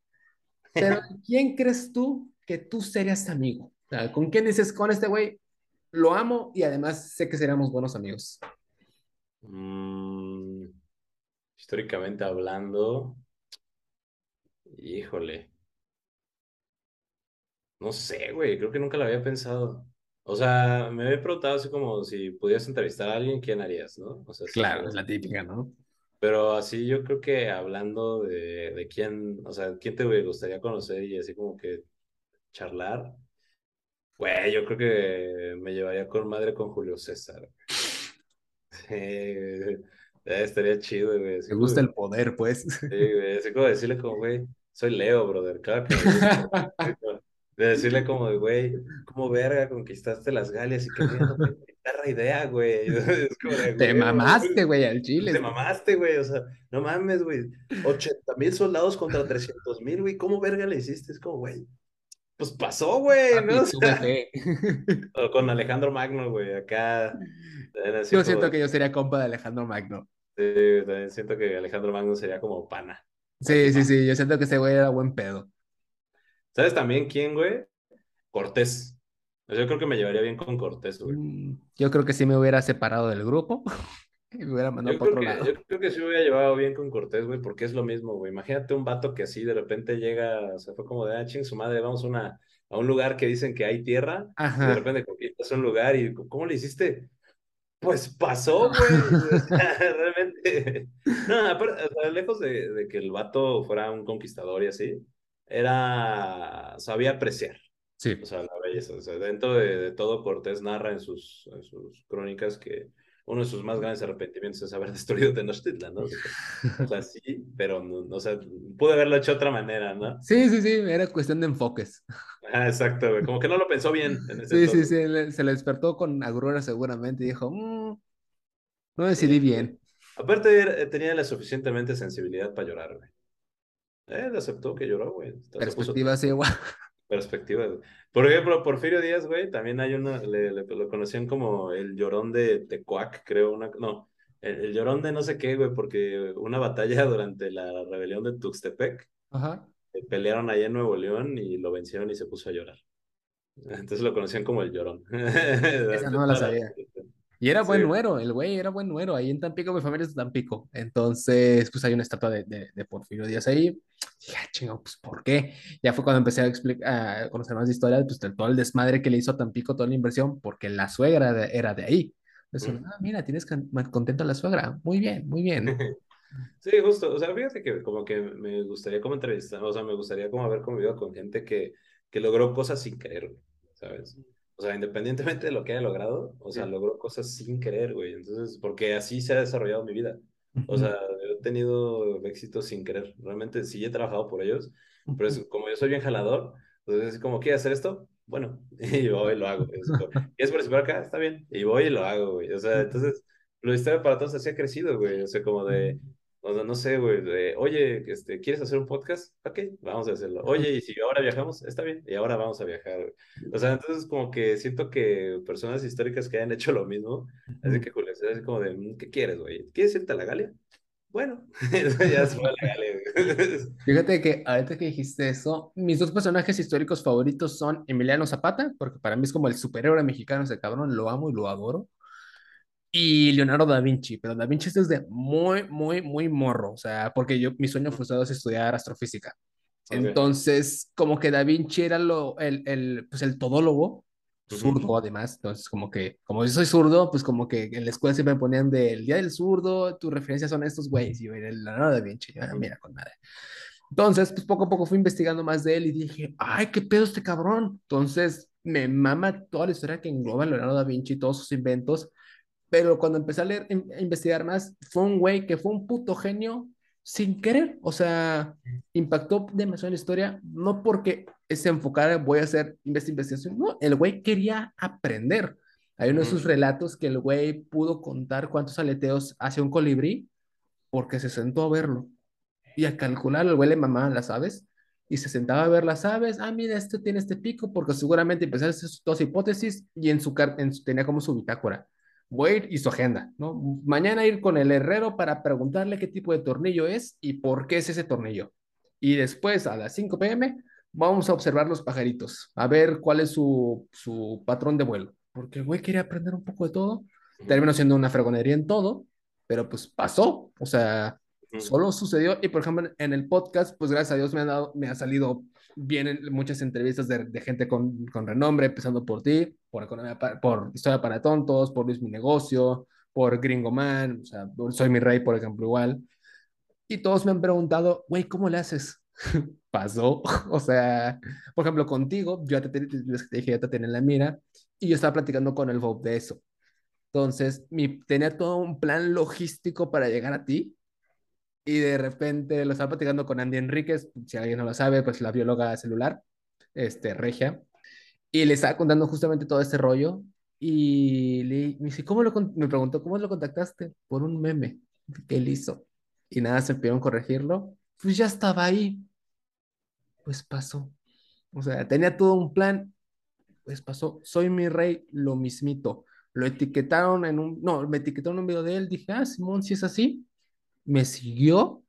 Pero ¿quién crees tú que tú serías amigo? ¿Con quién dices, con este güey lo amo y además sé que seríamos buenos amigos? Mm, históricamente hablando, híjole. No sé, güey, creo que nunca lo había pensado. O sea, me había preguntado así como si pudieras entrevistar a alguien, ¿quién harías, no? O sea, claro, es la típica, ¿no? Pero así yo creo que hablando de, de quién, o sea, quién te gustaría conocer y así como que charlar, güey, yo creo que me llevaría con madre con Julio César. Sí, estaría chido, güey. Me gusta el poder, pues. Sí, güey, así como decirle como, güey, soy Leo, brother, claro que De decirle como de, güey, como verga conquistaste las Galias y qué perra idea, güey. Te mamaste, güey, al Chile. Te mamaste, güey, o sea, no mames, güey. 80 mil soldados contra 300 mil, güey, ¿cómo verga le hiciste? Es como, güey, pues pasó, güey, ¿no? O con Alejandro Magno, güey, acá. Yo siento que yo sería compa de Alejandro Magno. Sí, también siento que Alejandro Magno sería como pana. Sí, sí, sí, yo siento que ese güey era buen pedo. ¿Sabes también quién, güey? Cortés. Yo creo que me llevaría bien con Cortés, güey. Mm, yo creo que sí me hubiera separado del grupo y me hubiera mandado para otro lado. Yo creo que sí me hubiera llevado bien con Cortés, güey, porque es lo mismo, güey. Imagínate un vato que así de repente llega, o sea, fue como de, ah, ching, su madre, vamos a, una, a un lugar que dicen que hay tierra, y de repente conquistas un lugar y, ¿cómo le hiciste? Pues pasó, güey. realmente. No, aparte, lejos de, de, que el vato fuera un conquistador y así, era, sabía apreciar. Sí. O sea, la belleza. O sea, dentro de, todo, Cortés narra en sus, en sus crónicas que uno de sus más grandes arrepentimientos es haber destruido Tenochtitlan, ¿no? O sea, sí, pero, no, o sea, pude haberlo hecho de otra manera, ¿no? Sí, sí, sí, era cuestión de enfoques. Ah, exacto, güey. Como que no lo pensó bien. En ese sí, sí, sí, se le despertó con agrura seguramente y dijo, mmm, no decidí bien. Aparte, tenía la suficientemente sensibilidad para llorar, güey. Él aceptó que lloró, güey. Perspectiva, sí, igual. Perspectiva, Por ejemplo, Porfirio Díaz, güey, también hay uno, le, lo conocían como el llorón de Tecuac, creo, una, no, el, llorón de no sé qué, güey, porque una batalla durante la rebelión de Tuxtepec, Ajá. Eh, pelearon allá en Nuevo León y lo vencieron y se puso a llorar. Entonces lo conocían como el llorón. Esa no la sabía. Y era buen nuero, el güey era buen nuero. Ahí en Tampico, mi familia es de Tampico. Entonces, pues hay una estatua de, de, Porfirio Díaz ahí. Ya, chingo, pues ¿por qué? Ya fue cuando empecé a, explicar, a conocer más de historia, pues de todo el desmadre que le hizo a Tampico, toda la inversión, porque la suegra era de ahí. Entonces, ah, mira, tienes contento a la suegra. Muy bien, muy bien. Sí, justo. O sea, fíjate que como que me gustaría como entrevistar, o sea, me gustaría como haber convivido con gente que, que logró cosas sin querer, ¿sabes? O sea, independientemente de lo que haya logrado, o sea, logró cosas sin querer, güey. Entonces, porque así se ha desarrollado mi vida. O sea, he tenido éxito sin querer. Realmente sí he trabajado por ellos, pero es, como yo soy bien jalador, entonces es como, ¿quieres hacer esto? Bueno, y voy y lo hago. Es como, ¿Quieres participar acá? Está bien. Y voy y lo hago, güey. O sea, entonces, lo historia para todos así ha crecido, güey. O sea, como de, O sea, no sé, güey, oye, este, ¿quieres hacer un podcast? Ok, vamos a hacerlo. Oye, y si ahora viajamos, está bien, y ahora vamos a viajar. O sea, entonces como que siento que personas históricas que hayan hecho lo mismo, así que Julio, es como de, mm, ¿qué quieres, güey? ¿Quieres irte a la Galia? Bueno, ya se fue a la Galia. Fíjate que ahorita que dijiste eso, mis dos personajes históricos favoritos son Emiliano Zapata, porque para mí es como el superhéroe mexicano ese cabrón, lo amo y lo adoro y Leonardo da Vinci, pero da Vinci es desde muy, muy, muy morro, o sea, porque yo, mi sueño frustrado es estudiar astrofísica. Entonces, como que da Vinci era lo, el, el, pues el todólogo, zurdo además, entonces como que, como yo soy zurdo, pues como que en la escuela siempre me ponían del Día del Zurdo, tus referencias son estos güeyes, y yo era el Leonardo da Vinci, ah, mira con madre. Entonces, pues poco a poco fui investigando más de él y dije, ay, qué pedo este cabrón. Entonces, me mama toda la historia que engloba Leonardo da Vinci y todos sus inventos pero cuando empecé a leer, a investigar más, fue un güey que fue un puto genio sin querer, o sea, impactó demasiado en la historia, no porque se enfocara, voy a hacer investigación, no, el güey quería aprender. Hay uno de sus relatos que el güey pudo contar cuántos aleteos hace un colibrí porque se sentó a verlo y a calcular, el güey le mamaba las aves y se sentaba a ver las aves, ah, mira, este tiene este pico, porque seguramente empezó a hacer dos hipótesis y en su, en tenía como su bitácora voy a ir y su agenda, ¿no? Mañana ir con el herrero para preguntarle qué tipo de tornillo es y por qué es ese tornillo. Y después a las 5 pm vamos a observar los pajaritos, a ver cuál es su, su patrón de vuelo. Porque el güey quería aprender un poco de todo. Terminó siendo una fregonería en todo, pero pues pasó. O sea, solo sucedió. Y por ejemplo, en el podcast, pues gracias a Dios me ha, dado, me ha salido vienen muchas entrevistas de, de gente con, con, renombre, empezando por ti, por, economía, por Historia para Tontos, por Luis Mi Negocio, por Gringo Man, o sea, Soy Mi Rey, por ejemplo, igual. Y todos me han preguntado, güey, ¿cómo le haces? Pasó. o sea, por ejemplo, contigo, yo ya te, dije, ya te tenía en la mira, y yo estaba platicando con el Bob de eso. Entonces, mi, tenía todo un plan logístico para llegar a ti, y de repente lo estaba platicando con Andy Enríquez, si alguien no lo sabe, pues la bióloga celular, este, regia, y le estaba contando justamente todo este rollo, y le, me dice, ¿cómo lo, me preguntó, ¿cómo lo contactaste? Por un meme que él hizo, y nada, se pidieron corregirlo, pues ya estaba ahí, pues pasó, o sea, tenía todo un plan, pues pasó, soy mi rey, lo mismito, lo etiquetaron en un, no, me etiquetaron en un video de él, dije, ah, Simón, si es así, me siguió,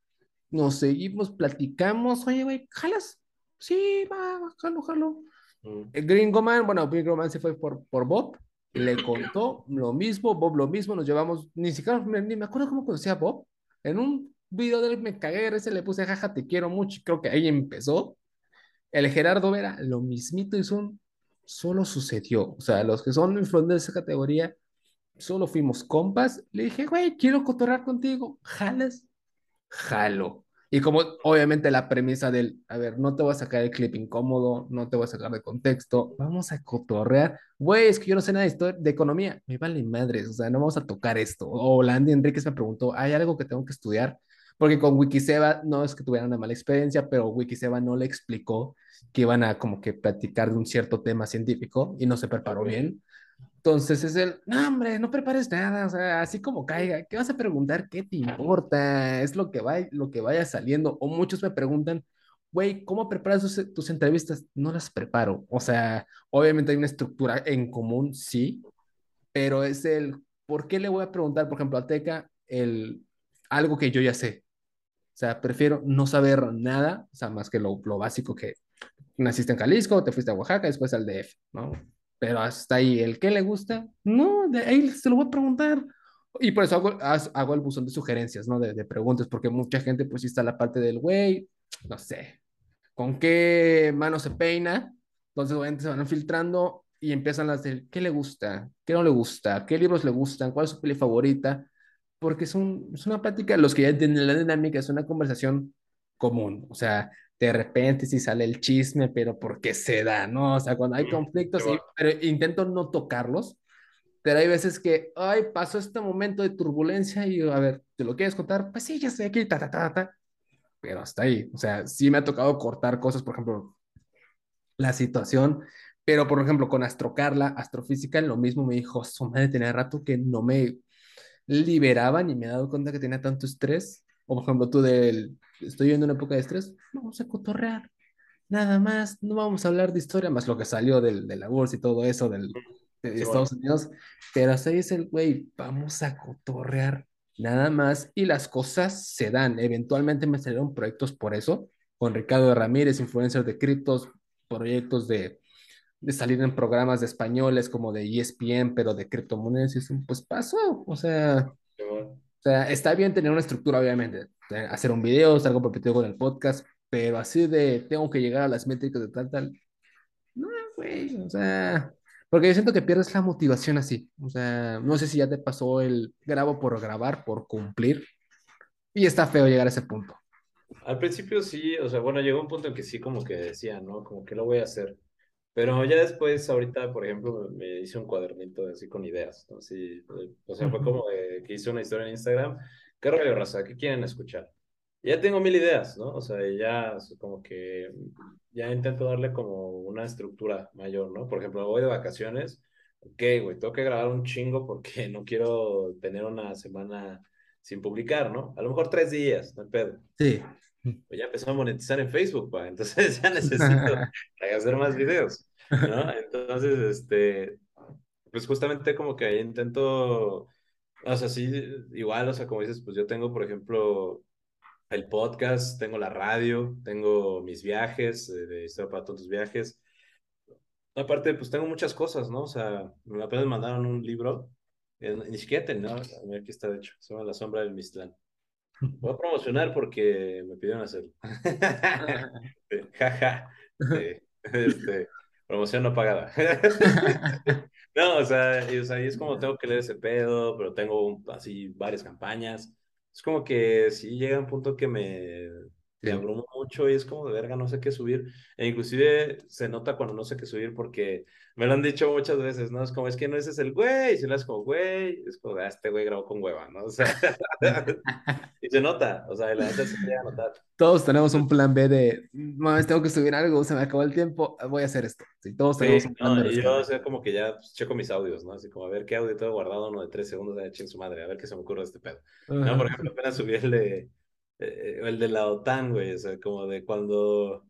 nos seguimos, platicamos, oye, güey, ¿jalas? Sí, va, jalo, jalo. Mm. El Gringo Man, bueno, Gringo Man se fue por, por Bob, le contó lo mismo, Bob lo mismo, nos llevamos, ni siquiera, ni me acuerdo cómo conocía a Bob, en un video de él me cagué, ese le puse, jaja, te quiero mucho, creo que ahí empezó. El Gerardo Vera, lo mismito, y un, solo sucedió, o sea, los que son influencers de esa categoría, solo fuimos compas. Le dije, güey, quiero cotorrar contigo. ¿Jalas? Jalo. Y como obviamente la premisa del, a ver, no te voy a sacar el clip incómodo, no te voy a sacar de contexto, vamos a cotorrear. Güey, es que yo no sé nada de, de economía. Me vale madres, o sea, no vamos a tocar esto. O Landy Enríquez me preguntó, ¿hay algo que tengo que estudiar? Porque con Wikiseba no es que tuviera una mala experiencia, pero Wikiseba no le explicó que iban a como que platicar de un cierto tema científico y no se preparó bien. Entonces es el, no, hombre, no prepares nada, o sea, así como caiga, ¿qué vas a preguntar? ¿Qué te importa? Es lo que, va, lo que vaya saliendo. O muchos me preguntan, güey, ¿cómo preparas tus, entrevistas? No las preparo. O sea, obviamente hay una estructura en común, sí, pero es el, ¿por qué le voy a preguntar, por ejemplo, a Teca, el, algo que yo ya sé? O sea, prefiero no saber nada, o sea, más que lo, lo básico que naciste en Jalisco, te fuiste a Oaxaca, después al DF, ¿no? Pero hasta ahí, ¿el qué le gusta? No, de ahí se lo voy a preguntar. Y por eso hago, hago el buzón de sugerencias, ¿no? De, de, preguntas, porque mucha gente, pues sí está la parte del güey, no sé, con qué mano se peina. Entonces, obviamente se van filtrando y empiezan las de qué le gusta, qué no le gusta, qué libros le gustan, cuál es su peli favorita. Porque es, un, es una plática, los que ya tienen la dinámica, es una conversación común. O sea, de repente sí sale el chisme, pero porque se da, ¿no? O sea, cuando hay conflictos, pero intento no tocarlos, pero hay veces que, ay, pasó este momento de turbulencia y, a ver, ¿te lo quieres contar? Pues sí, ya estoy aquí, ta, ta, ta, ta. Pero hasta ahí, o sea, sí me ha tocado cortar cosas, por ejemplo, la situación, pero por ejemplo, con Astrocarla, Astrofísica, lo mismo me dijo, su madre tenía rato que no me liberaba ni me he dado cuenta que tenía tanto estrés O por ejemplo, tú del, estoy viendo una época de estrés, vamos a cotorrear, nada más, no vamos a hablar de historia, más lo que salió del, de la bolsa y todo eso del, de Estados Unidos, pero así es el güey, vamos a cotorrear, nada más, y las cosas se dan, eventualmente me salieron proyectos por eso, con Ricardo Ramírez, influencer de criptos, proyectos de, de salir en programas de españoles como de ESPN, pero de criptomonedas, y eso, pues pasó, o sea, sea, está bien tener una estructura, obviamente, hacer un video, estar comprometido con el podcast, pero así de tengo que llegar a las métricas de tal, tal, no, güey, o sea, porque yo siento que pierdes la motivación así, o sea, no sé si ya te pasó el grabo por grabar, por cumplir, y está feo llegar a ese punto. Al principio sí, o sea, bueno, llegó un punto en que sí como que decía, ¿no? Como que lo voy a hacer. Pero ya después, ahorita, por ejemplo, me hice un cuadernito así con ideas, ¿no? Así, o sea, fue como que hice una historia en Instagram. ¿Qué rollo, raza? ¿Qué quieren escuchar? ya tengo mil ideas, ¿no? O sea, ya como que ya intento darle como una estructura mayor, ¿no? Por ejemplo, voy de vacaciones, ok, güey, tengo que grabar un chingo porque no quiero tener una semana sin publicar, ¿no? A lo mejor tres días, no hay pedo. Sí. Pues ya empezó a monetizar en Facebook, pa, entonces ya necesito hacer más videos, ¿no? Entonces, este, pues justamente como que ahí intento, o sea, sí, igual, o sea, como dices, pues yo tengo, por ejemplo, el podcast, tengo la radio, tengo mis viajes, eh, de Historia para todos viajes. Aparte, pues tengo muchas cosas, ¿no? O sea, me apenas mandaron un libro, ni siquiera ¿no? Aquí está, de hecho, llama La sombra del Mistlán. Voy a promocionar porque me pidieron hacerlo. Jaja. este, promoción no pagada. no, o sea, y, o sea, es como tengo que leer ese pedo, pero tengo así varias campañas. Es como que sí llega un punto que me, me abrumo mucho y es como de verga, no sé qué subir. E inclusive se nota cuando no sé qué subir porque me lo han dicho muchas veces, ¿no? Es como, es que no ese es el güey, si no es como, güey, es como, ah, este güey grabó con hueva, ¿no? O sea, y se nota, o sea, la gente se a notar. Todos tenemos un plan B de, mames, tengo que subir algo, se me acabó el tiempo, voy a hacer esto. Sí, todos tenemos un plan no, Y yo, o sea, como que ya pues, checo mis audios, ¿no? Así como, a ver qué audio tengo guardado, uno de tres segundos, de en su madre, a ver qué se me ocurre de este pedo. No, por ejemplo, apenas subí el de, eh, el de la OTAN, güey, o sea, como de cuando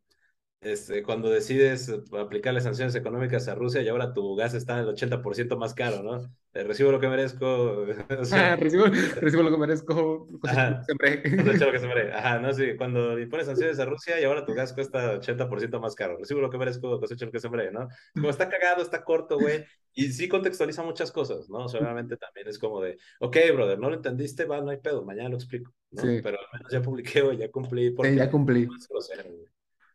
este, cuando decides aplicarle sanciones económicas a Rusia y ahora tu gas está el 80% más caro, ¿no? Eh, recibo lo que merezco. recibo, recibo, lo que merezco. Ajá, lo que sembré. Ajá, no, sí, cuando impones sanciones a Rusia y ahora tu gas cuesta 80% más caro. Recibo lo que merezco, cosecho lo que sembré, ¿no? Como está cagado, está corto, güey. Y sí contextualiza muchas cosas, ¿no? O sea, obviamente también es como de, ok, brother, no lo entendiste, va, no hay pedo, mañana lo explico, ¿no? Sí. Pero al menos ya publiqué, güey, ya cumplí. Porque sí, ya cumplí.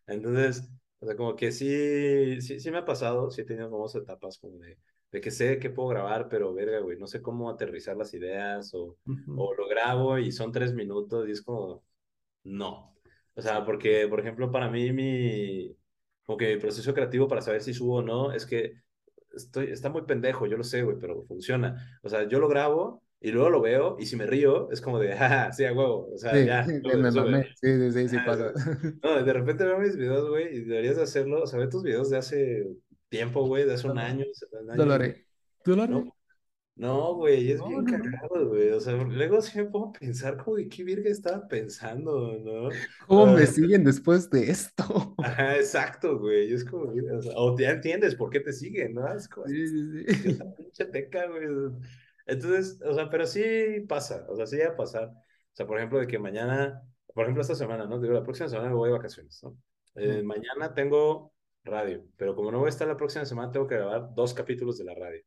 Entonces, o sea, como que sí, sí, sí me ha pasado, sí he tenido como etapas como de, de que sé que puedo grabar, pero verga, güey, no sé cómo aterrizar las ideas o, o lo grabo y son tres minutos y es como, no. O sea, porque, por ejemplo, para mí mi, como que mi proceso creativo para saber si subo o no es que estoy, está muy pendejo, yo lo sé, güey, pero funciona. O sea, yo lo grabo y luego lo veo y si me río es como de, jaja, sí, a huevo, o sea, ya. Sí, Sí, sí, sí, pasa. No, de repente veo mis videos, güey, y deberías de hacerlo, o sea, ve tus videos de hace tiempo, güey, de hace un año. ¿Tú lo haré? ¿Tú lo haré? No, güey, es bien cagado, güey. O sea, luego sí me a pensar como de qué virgen estaba pensando, ¿no? ¿Cómo me siguen después de esto? Ajá, exacto, güey. Es como, o, sea, o ya entiendes por qué te siguen, ¿no? Es como, sí, sí, sí. Esa pinche teca, güey. Entonces, o sea, pero sí pasa, o sea, sí va a pasar. O sea, por ejemplo, de que mañana, por ejemplo, esta semana, ¿no? Digo, la próxima semana me voy de vacaciones, ¿no? Eh, mañana tengo radio, pero como no voy a estar la próxima semana, tengo que grabar dos capítulos de la radio.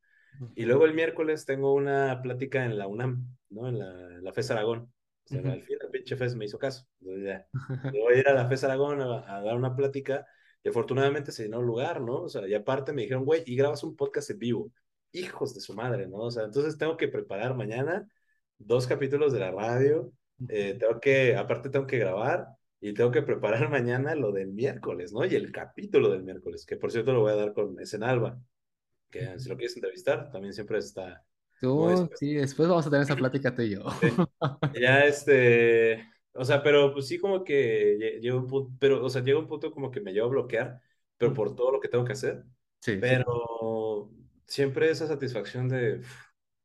Y luego el miércoles tengo una plática en la UNAM, ¿no? En la, la FES Aragón. O sea, al fin, el pinche FES me hizo caso. Entonces ya, voy a ir a la FES Aragón a, a, dar una plática y afortunadamente se llenó el lugar, ¿no? O sea, y aparte me dijeron, güey, y grabas un podcast en vivo hijos de su madre, ¿no? O sea, entonces tengo que preparar mañana dos capítulos de la radio, eh, tengo que, aparte tengo que grabar y tengo que preparar mañana lo del miércoles, ¿no? Y el capítulo del miércoles, que por cierto lo voy a dar con Esenalba, que si lo quieres entrevistar, también siempre está... Tú, sí, después vamos a tener esa plática tú y yo. Ya este, o sea, pero pues sí como que llega un punto, pero, o sea, llega un punto como que me llevo a bloquear, pero por todo lo que tengo que hacer. Sí. Pero siempre esa satisfacción de,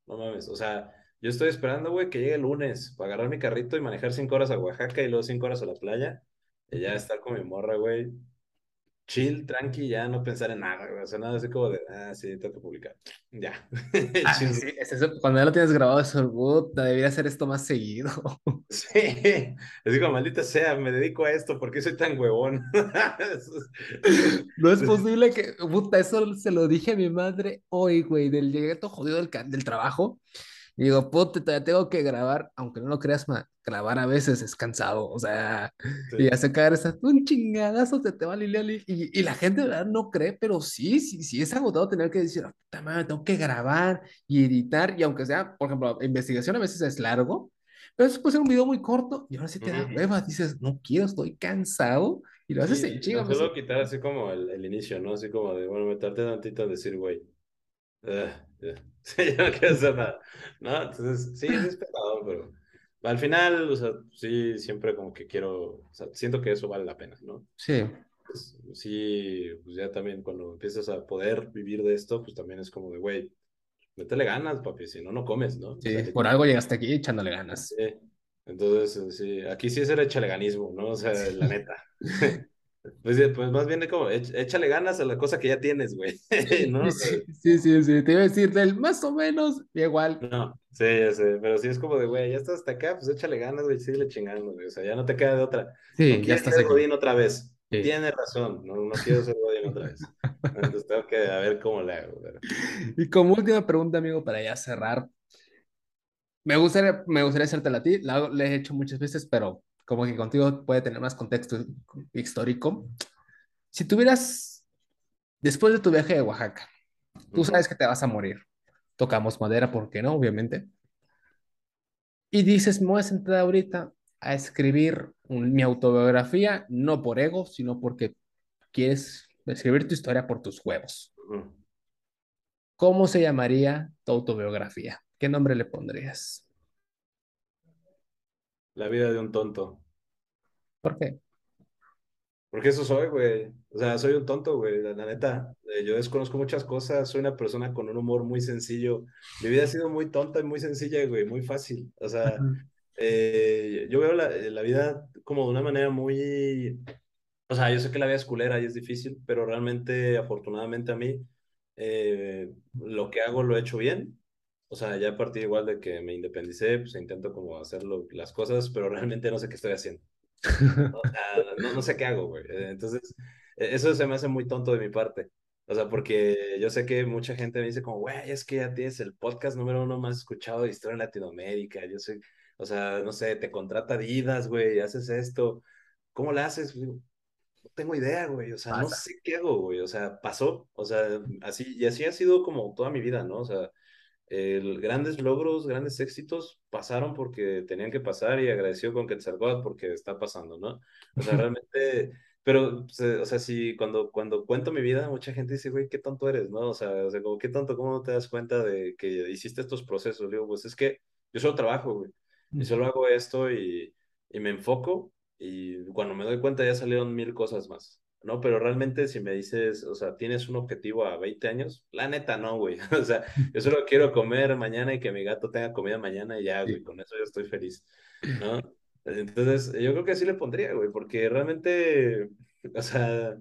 no mames, o sea, yo estoy esperando, güey, que llegue el lunes para agarrar mi carrito y manejar cinco horas a Oaxaca y luego cinco horas a la playa. Y ya estar con mi morra, güey. Chill, tranqui, ya no pensar en nada, güey. O sea, nada así como de, ah, sí, tengo que publicar. Ya. Ah, sí, es eso, cuando ya lo tienes grabado, eso, puta, debería hacer esto más seguido. Sí, les digo, maldita sea, me dedico a esto, ¿por qué soy tan huevón? no es posible que, puta, eso se lo dije a mi madre hoy, güey, del llegué todo jodido del, del trabajo. Y digo, puta, todavía tengo que grabar, aunque no lo creas, ma, grabar a veces es cansado, o sea, y hace caer esa, un chingadazo se te va Liliali, y, y la gente de verdad no cree, pero sí, sí, sí es agotado tener que decir, puta madre, tengo que grabar y editar, y aunque sea, por ejemplo, investigación a veces es largo, pero eso puede ser un video muy corto, y ahora sí te da hueva, dices, no quiero, estoy cansado, y lo haces en chinga. No puedo quitar así como el, el, inicio, ¿no? Así como de, bueno, meterte tantito a decir, güey, uh, Sí, yo no quiero hacer nada. ¿No? Entonces, sí, es pesado, pero al final, o sea, sí, siempre como que quiero, o sea, siento que eso vale la pena, ¿no? Sí. Pues, sí, pues ya también cuando empiezas a poder vivir de esto, pues también es como de, güey, métele ganas, papi, si no, no comes, ¿no? Sí, por algo llegaste aquí echándole ganas. Sí. Entonces, sí, aquí sí es el echaleganismo, ¿no? O sea, la neta. Pues, pues, más bien como, échale ganas a la cosa que ya tienes, güey. ¿no? Sí, sí, sí, sí, te iba a decir del más o menos, igual. No, sí, ya sé, pero sí es como de, güey, ya estás hasta acá, pues échale ganas, güey, síguele chingando, güey. O sea, ya no te queda de otra. Sí, no ya estás ser Godín otra vez. Tienes razón, no, no quiero ser Godín otra vez. Entonces tengo que a ver cómo le hago. Y como última pregunta, amigo, para ya cerrar. Me gustaría, me gustaría hacértela a ti, la, la he hecho muchas veces, pero como que contigo puede tener más contexto histórico. Si tuvieras, después de tu viaje de Oaxaca, tú sabes que te vas a morir. Tocamos madera, ¿por qué no? Obviamente. Y dices, me voy a sentar ahorita a escribir mi autobiografía, no por ego, sino porque quieres escribir tu historia por tus huevos. ¿Cómo se llamaría tu autobiografía? ¿Qué nombre le pondrías? La vida de un tonto. ¿Por qué? Porque eso soy, güey. O sea, soy un tonto, güey, la, neta. Eh, yo desconozco muchas cosas, soy una persona con un humor muy sencillo. Mi vida ha sido muy tonta y muy sencilla, güey, muy fácil. O sea, eh, yo veo la, la, vida como de una manera muy... O sea, yo sé que la vida es culera y es difícil, pero realmente, afortunadamente a mí, eh, lo que hago lo he hecho bien o sea, ya a partir igual de que me independicé, pues intento como hacer las cosas, pero realmente no sé qué estoy haciendo. O sea, no, no sé qué hago, güey. Eh, entonces, e, eso se me hace muy tonto de mi parte. O sea, porque yo sé que mucha gente me dice como, güey, es que ya tienes el podcast número uno más escuchado de historia en Latinoamérica. Yo sé, o sea, no sé, te contrata Adidas, güey, haces esto. ¿Cómo lo haces? No tengo idea, güey. O sea, no sé qué hago, güey. O sea, pasó. O sea, así, y así ha sido como toda mi vida, ¿no? O sea, el, grandes logros, grandes éxitos pasaron porque tenían que pasar y agradeció con Quetzalcóatl porque está pasando, ¿no? O sea, realmente, pero, o sea, si cuando, cuando cuento mi vida, mucha gente dice, güey, qué tonto eres, ¿no? O sea, o sea, como, qué tonto, ¿cómo no te das cuenta de que hiciste estos procesos? Digo, pues es que yo solo trabajo, güey, y solo hago esto y, y me enfoco y cuando me doy cuenta ya salieron mil cosas más. ¿No? Pero realmente si me dices, o sea, tienes un objetivo a 20 años, la neta no, güey. O sea, yo solo quiero comer mañana y que mi gato tenga comida mañana y ya, güey, con eso yo estoy feliz, ¿no? Entonces, yo creo que así le pondría, güey, porque realmente, o sea,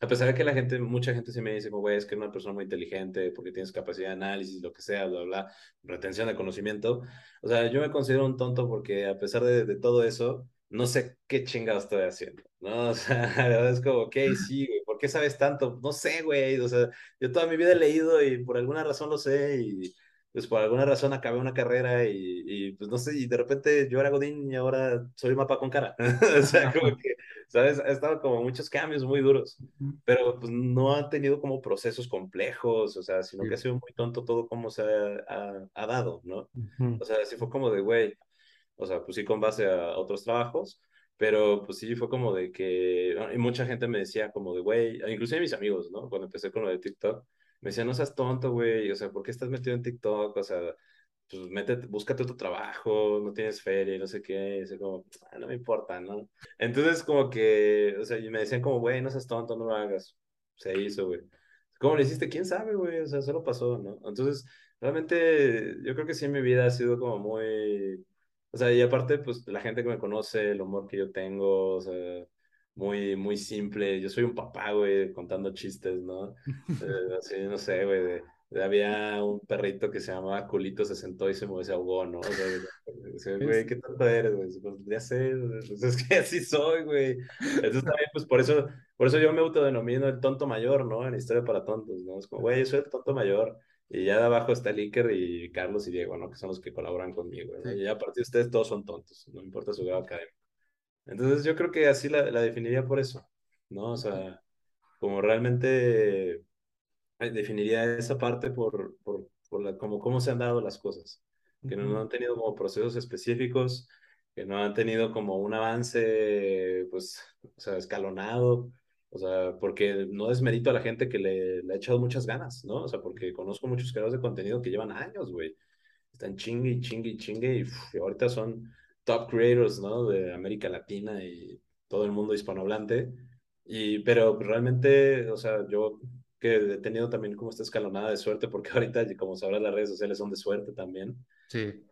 a pesar de que la gente, mucha gente sí me dice, güey, es que eres una persona muy inteligente porque tienes capacidad de análisis, lo que sea, bla, bla, retención de conocimiento. O sea, yo me considero un tonto porque a pesar de, de todo eso, no sé qué chingado estoy haciendo, ¿no? O sea, la verdad es como, ok, sí, güey, ¿por qué sabes tanto? No sé, güey, o sea, yo toda mi vida he leído y por alguna razón lo sé y pues por alguna razón acabé una carrera y, y pues no sé, y de repente yo era Godín y ahora soy mapa con cara, o sea, como que, ¿sabes? Ha estado como muchos cambios muy duros, pero pues no ha tenido como procesos complejos, o sea, sino que ha sido muy tonto todo como se ha, ha, dado, ¿no? O sea, sí fue como de, güey, o sea, pues sí con base a otros trabajos, pero pues sí fue como de que, y mucha gente me decía como de, güey, inclusive mis amigos, ¿no? Cuando empecé con lo de TikTok, me decían, no seas tonto, güey, o sea, ¿por qué estás metido en TikTok? O sea, pues métete, búscate otro trabajo, no tienes feria y no sé qué, y como, ah, no me importa, ¿no? Entonces como que, o sea, y me decían como, güey, no seas tonto, no lo hagas. Se hizo, güey. ¿Cómo le hiciste? ¿Quién sabe, güey? O sea, solo pasó, ¿no? Entonces, realmente yo creo que sí mi vida ha sido como muy... O sea, y aparte, pues la gente que me conoce, el humor que yo tengo, o sea, muy, muy simple. Yo soy un papá, güey, contando chistes, ¿no? Eh, así, no sé, güey, había un perrito que se llamaba Culito, se sentó y se, se ahogó, ¿no? O sea, güey, qué tonto eres, güey. Pues, ya sé, pues, es que así soy, güey. Entonces también, pues por eso, por eso yo me autodenomino el tonto mayor, ¿no? En Historia para Tontos, ¿no? Es como, güey, yo soy el tonto mayor. Y ya de abajo está el Iker y Carlos y Diego, ¿no? Que son los que colaboran conmigo. ¿no? Y ya a partir de ustedes todos son tontos, no importa su grado académico. Entonces yo creo que así la, la definiría por eso, ¿no? O sea, como realmente definiría esa parte por, por, por la, como cómo se han dado las cosas, que no, han tenido como procesos específicos, que no han tenido como un avance, pues, o sea, escalonado, o sea, porque no desmerito a la gente que le, le ha echado muchas ganas, ¿no? O sea, porque conozco muchos creadores de contenido que llevan años, güey, están chingue y chingue y chingue y, y ahorita son top creators, ¿no? De América Latina y todo el mundo hispanohablante. Y, pero realmente, o sea, yo que he tenido también como esta escalonada de suerte, porque ahorita, como sabrás, las redes sociales son de suerte también. Sí.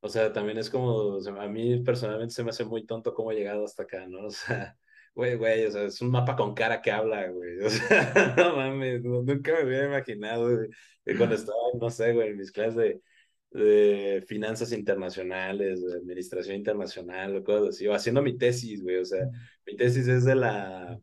O sea, también es como, a mí personalmente se me hace muy tonto cómo he llegado hasta acá, ¿no? O sea, güey, güey, o sea, es un mapa con cara que habla, güey. O sea, no mames, nunca me hubiera imaginado, güey, cuando estaba, no sé, güey, en mis clases de, de finanzas internacionales, de administración internacional, o cosas así, o haciendo mi tesis, güey, o sea, mi tesis es de la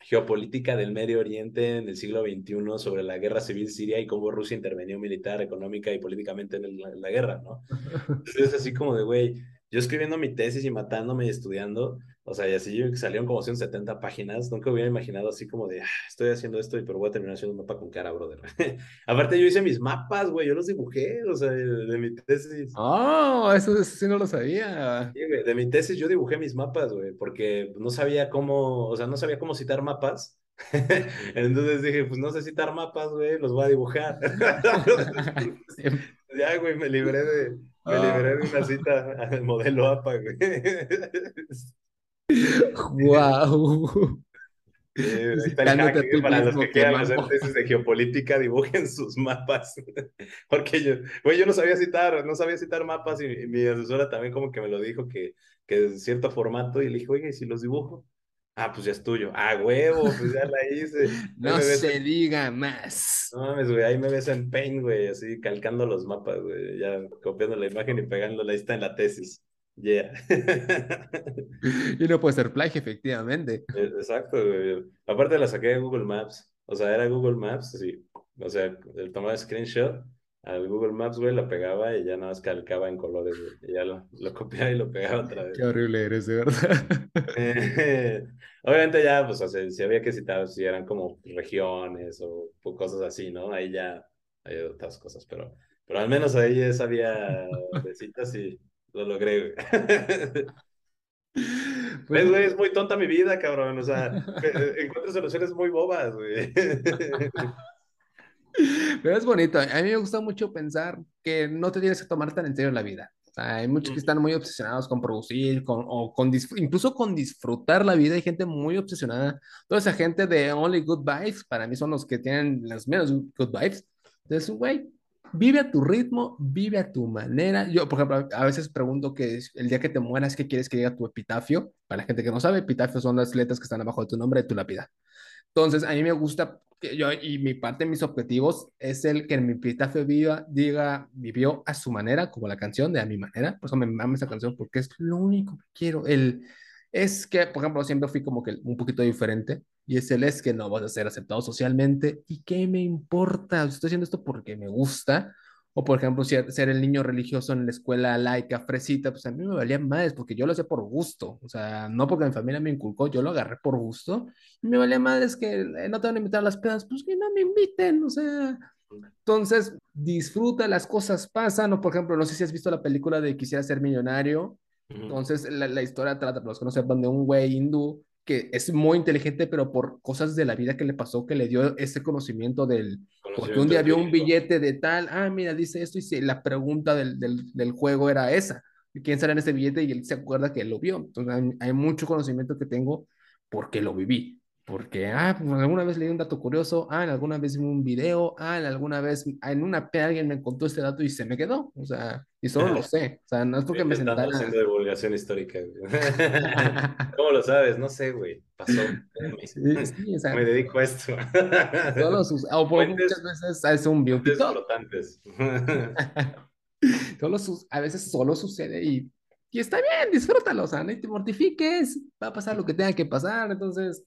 geopolítica del Medio Oriente en el siglo XXI sobre la guerra civil siria y cómo Rusia intervenió militar, económica y políticamente en, la, guerra, ¿no? Entonces, así como de, güey, yo escribiendo mi tesis y matándome y estudiando, o sea, y así salieron como 170 páginas, nunca hubiera imaginado así como de, ah, estoy haciendo esto, pero voy a terminar haciendo un mapa con cara, brother. Aparte, yo hice mis mapas, güey, yo los dibujé, o sea, de, mi tesis. Oh, eso, sí no lo sabía. Sí, güey, de mi tesis yo dibujé mis mapas, güey, porque no sabía cómo, o sea, no sabía cómo citar mapas. Entonces dije, pues no sé citar mapas, güey, los voy a dibujar. ya, güey, me libré de, me libré de una cita al modelo APA, güey. ¡Wow! para los que quieran hacer tesis de geopolítica, dibujen sus mapas. Porque yo, güey, yo no sabía citar, no sabía citar mapas y, mi asesora también como que me lo dijo que, que es cierto formato y le dije, oye, ¿y si los dibujo? Ah, pues ya es tuyo. Ah, huevo, pues ya la hice. no se diga más. No mames, güey, ahí me ves en Paint, güey, así calcando los mapas, güey, ya copiando la imagen y pegándola, ahí está en la tesis. Yeah. y no puede ser plagio, efectivamente. E, exacto, güey. Aparte la saqué de Google Maps. O sea, era Google Maps, sí. O sea, tomaba screenshot al Google Maps, güey, lo pegaba y ya nada más calcaba en colores, güey. Y ya lo, lo copiaba y lo pegaba otra vez. Qué horrible eres, de verdad. obviamente ya, pues, o sea, si había que citar, si eran como regiones o cosas así, ¿no? Ahí ya hay otras cosas, pero, pero al menos ahí sabía de citas y lo logré, güey. Pues, güey, es muy tonta mi vida, cabrón. O sea, encuentro soluciones muy bobas, güey. Pero es bonito. A mí me gusta mucho pensar que no te tienes que tomar tan en serio la vida. O sea, hay muchos que están muy obsesionados con producir, con, o con incluso con disfrutar la vida. Hay gente muy obsesionada. Toda esa gente de Only Good Vibes, para mí son los que tienen las menos Good Vibes. Entonces, güey, vive a tu ritmo, vive a tu manera. Yo, por ejemplo, a veces pregunto que el día que te mueras, ¿qué quieres que diga tu epitafio? Para la gente que no sabe, epitafio son las letras que están abajo de tu nombre, de tu lápida. Entonces, a mí me gusta que yo, y mi parte de mis objetivos es el que en mi epitafio viva, diga, vivió a su manera, como la canción de A mi manera. Por eso me mama esa canción, porque es lo único que quiero. El, es que, por ejemplo, siempre fui como que un poquito diferente. Y es el es que no vas a ser aceptado socialmente. ¿Y qué me importa? Estoy haciendo esto porque me gusta. O, por ejemplo, ser, ser el niño religioso en la escuela laica, fresita, pues a mí me valía más porque yo lo hacía por gusto. O sea, no porque mi familia me inculcó, yo lo agarré por gusto. Me valía más que eh, no te van a invitar a las pedas, pues que no me inviten. O sea, entonces disfruta, las cosas pasan. O, por ejemplo, no sé si has visto la película de Quisiera ser millonario. Entonces, la, la, historia trata, para los que no sepan, de un güey hindú que es muy inteligente, pero por cosas de la vida que le pasó, que le dio ese conocimiento del... Porque un día vio un billete de tal, ah, mira, dice esto, y si la pregunta del, del, del juego era esa, ¿quién será en ese billete? Y él se acuerda que lo vio. Entonces, hay, mucho conocimiento que tengo porque lo viví. Porque, ah, pues, alguna vez leí un dato curioso, ah, en alguna vez vi un video, ah, en alguna vez en una P alguien me contó este dato y se me quedó, o sea, y solo lo sé, o sea, no es porque me sentara... haciendo divulgación histórica. ¿Cómo lo sabes? No sé, güey, pasó. Sí, sí, o sea, me dedico a esto. Solo sus, o por muchas veces es un bio flotantes. solo sus, a veces solo sucede y, y está bien, disfrútalo, o sea, no te mortifiques, va a pasar lo que tenga que pasar, entonces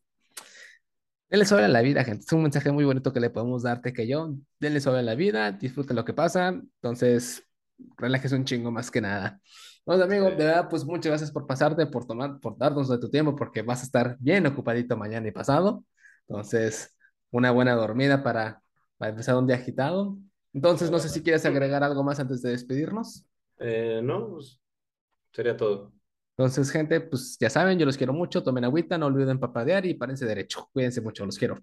Denle sobre a la vida, gente. Es un mensaje muy bonito que le podemos darte que yo. Denle sobre a la vida, disfruten lo que pasa. Entonces, relájese un chingo más que nada. Bueno, amigo, de verdad, pues muchas gracias por pasarte, por tomar, por darnos de tu tiempo, porque vas a estar bien ocupadito mañana y pasado. Entonces, una buena dormida para, para empezar un día agitado. Entonces, no sé si quieres agregar algo más antes de despedirnos. Eh, no, pues sería todo. Entonces, gente, pues ya saben, yo los quiero mucho, tomen agüita, no olviden papadear y párense derecho. Cuídense mucho, los quiero.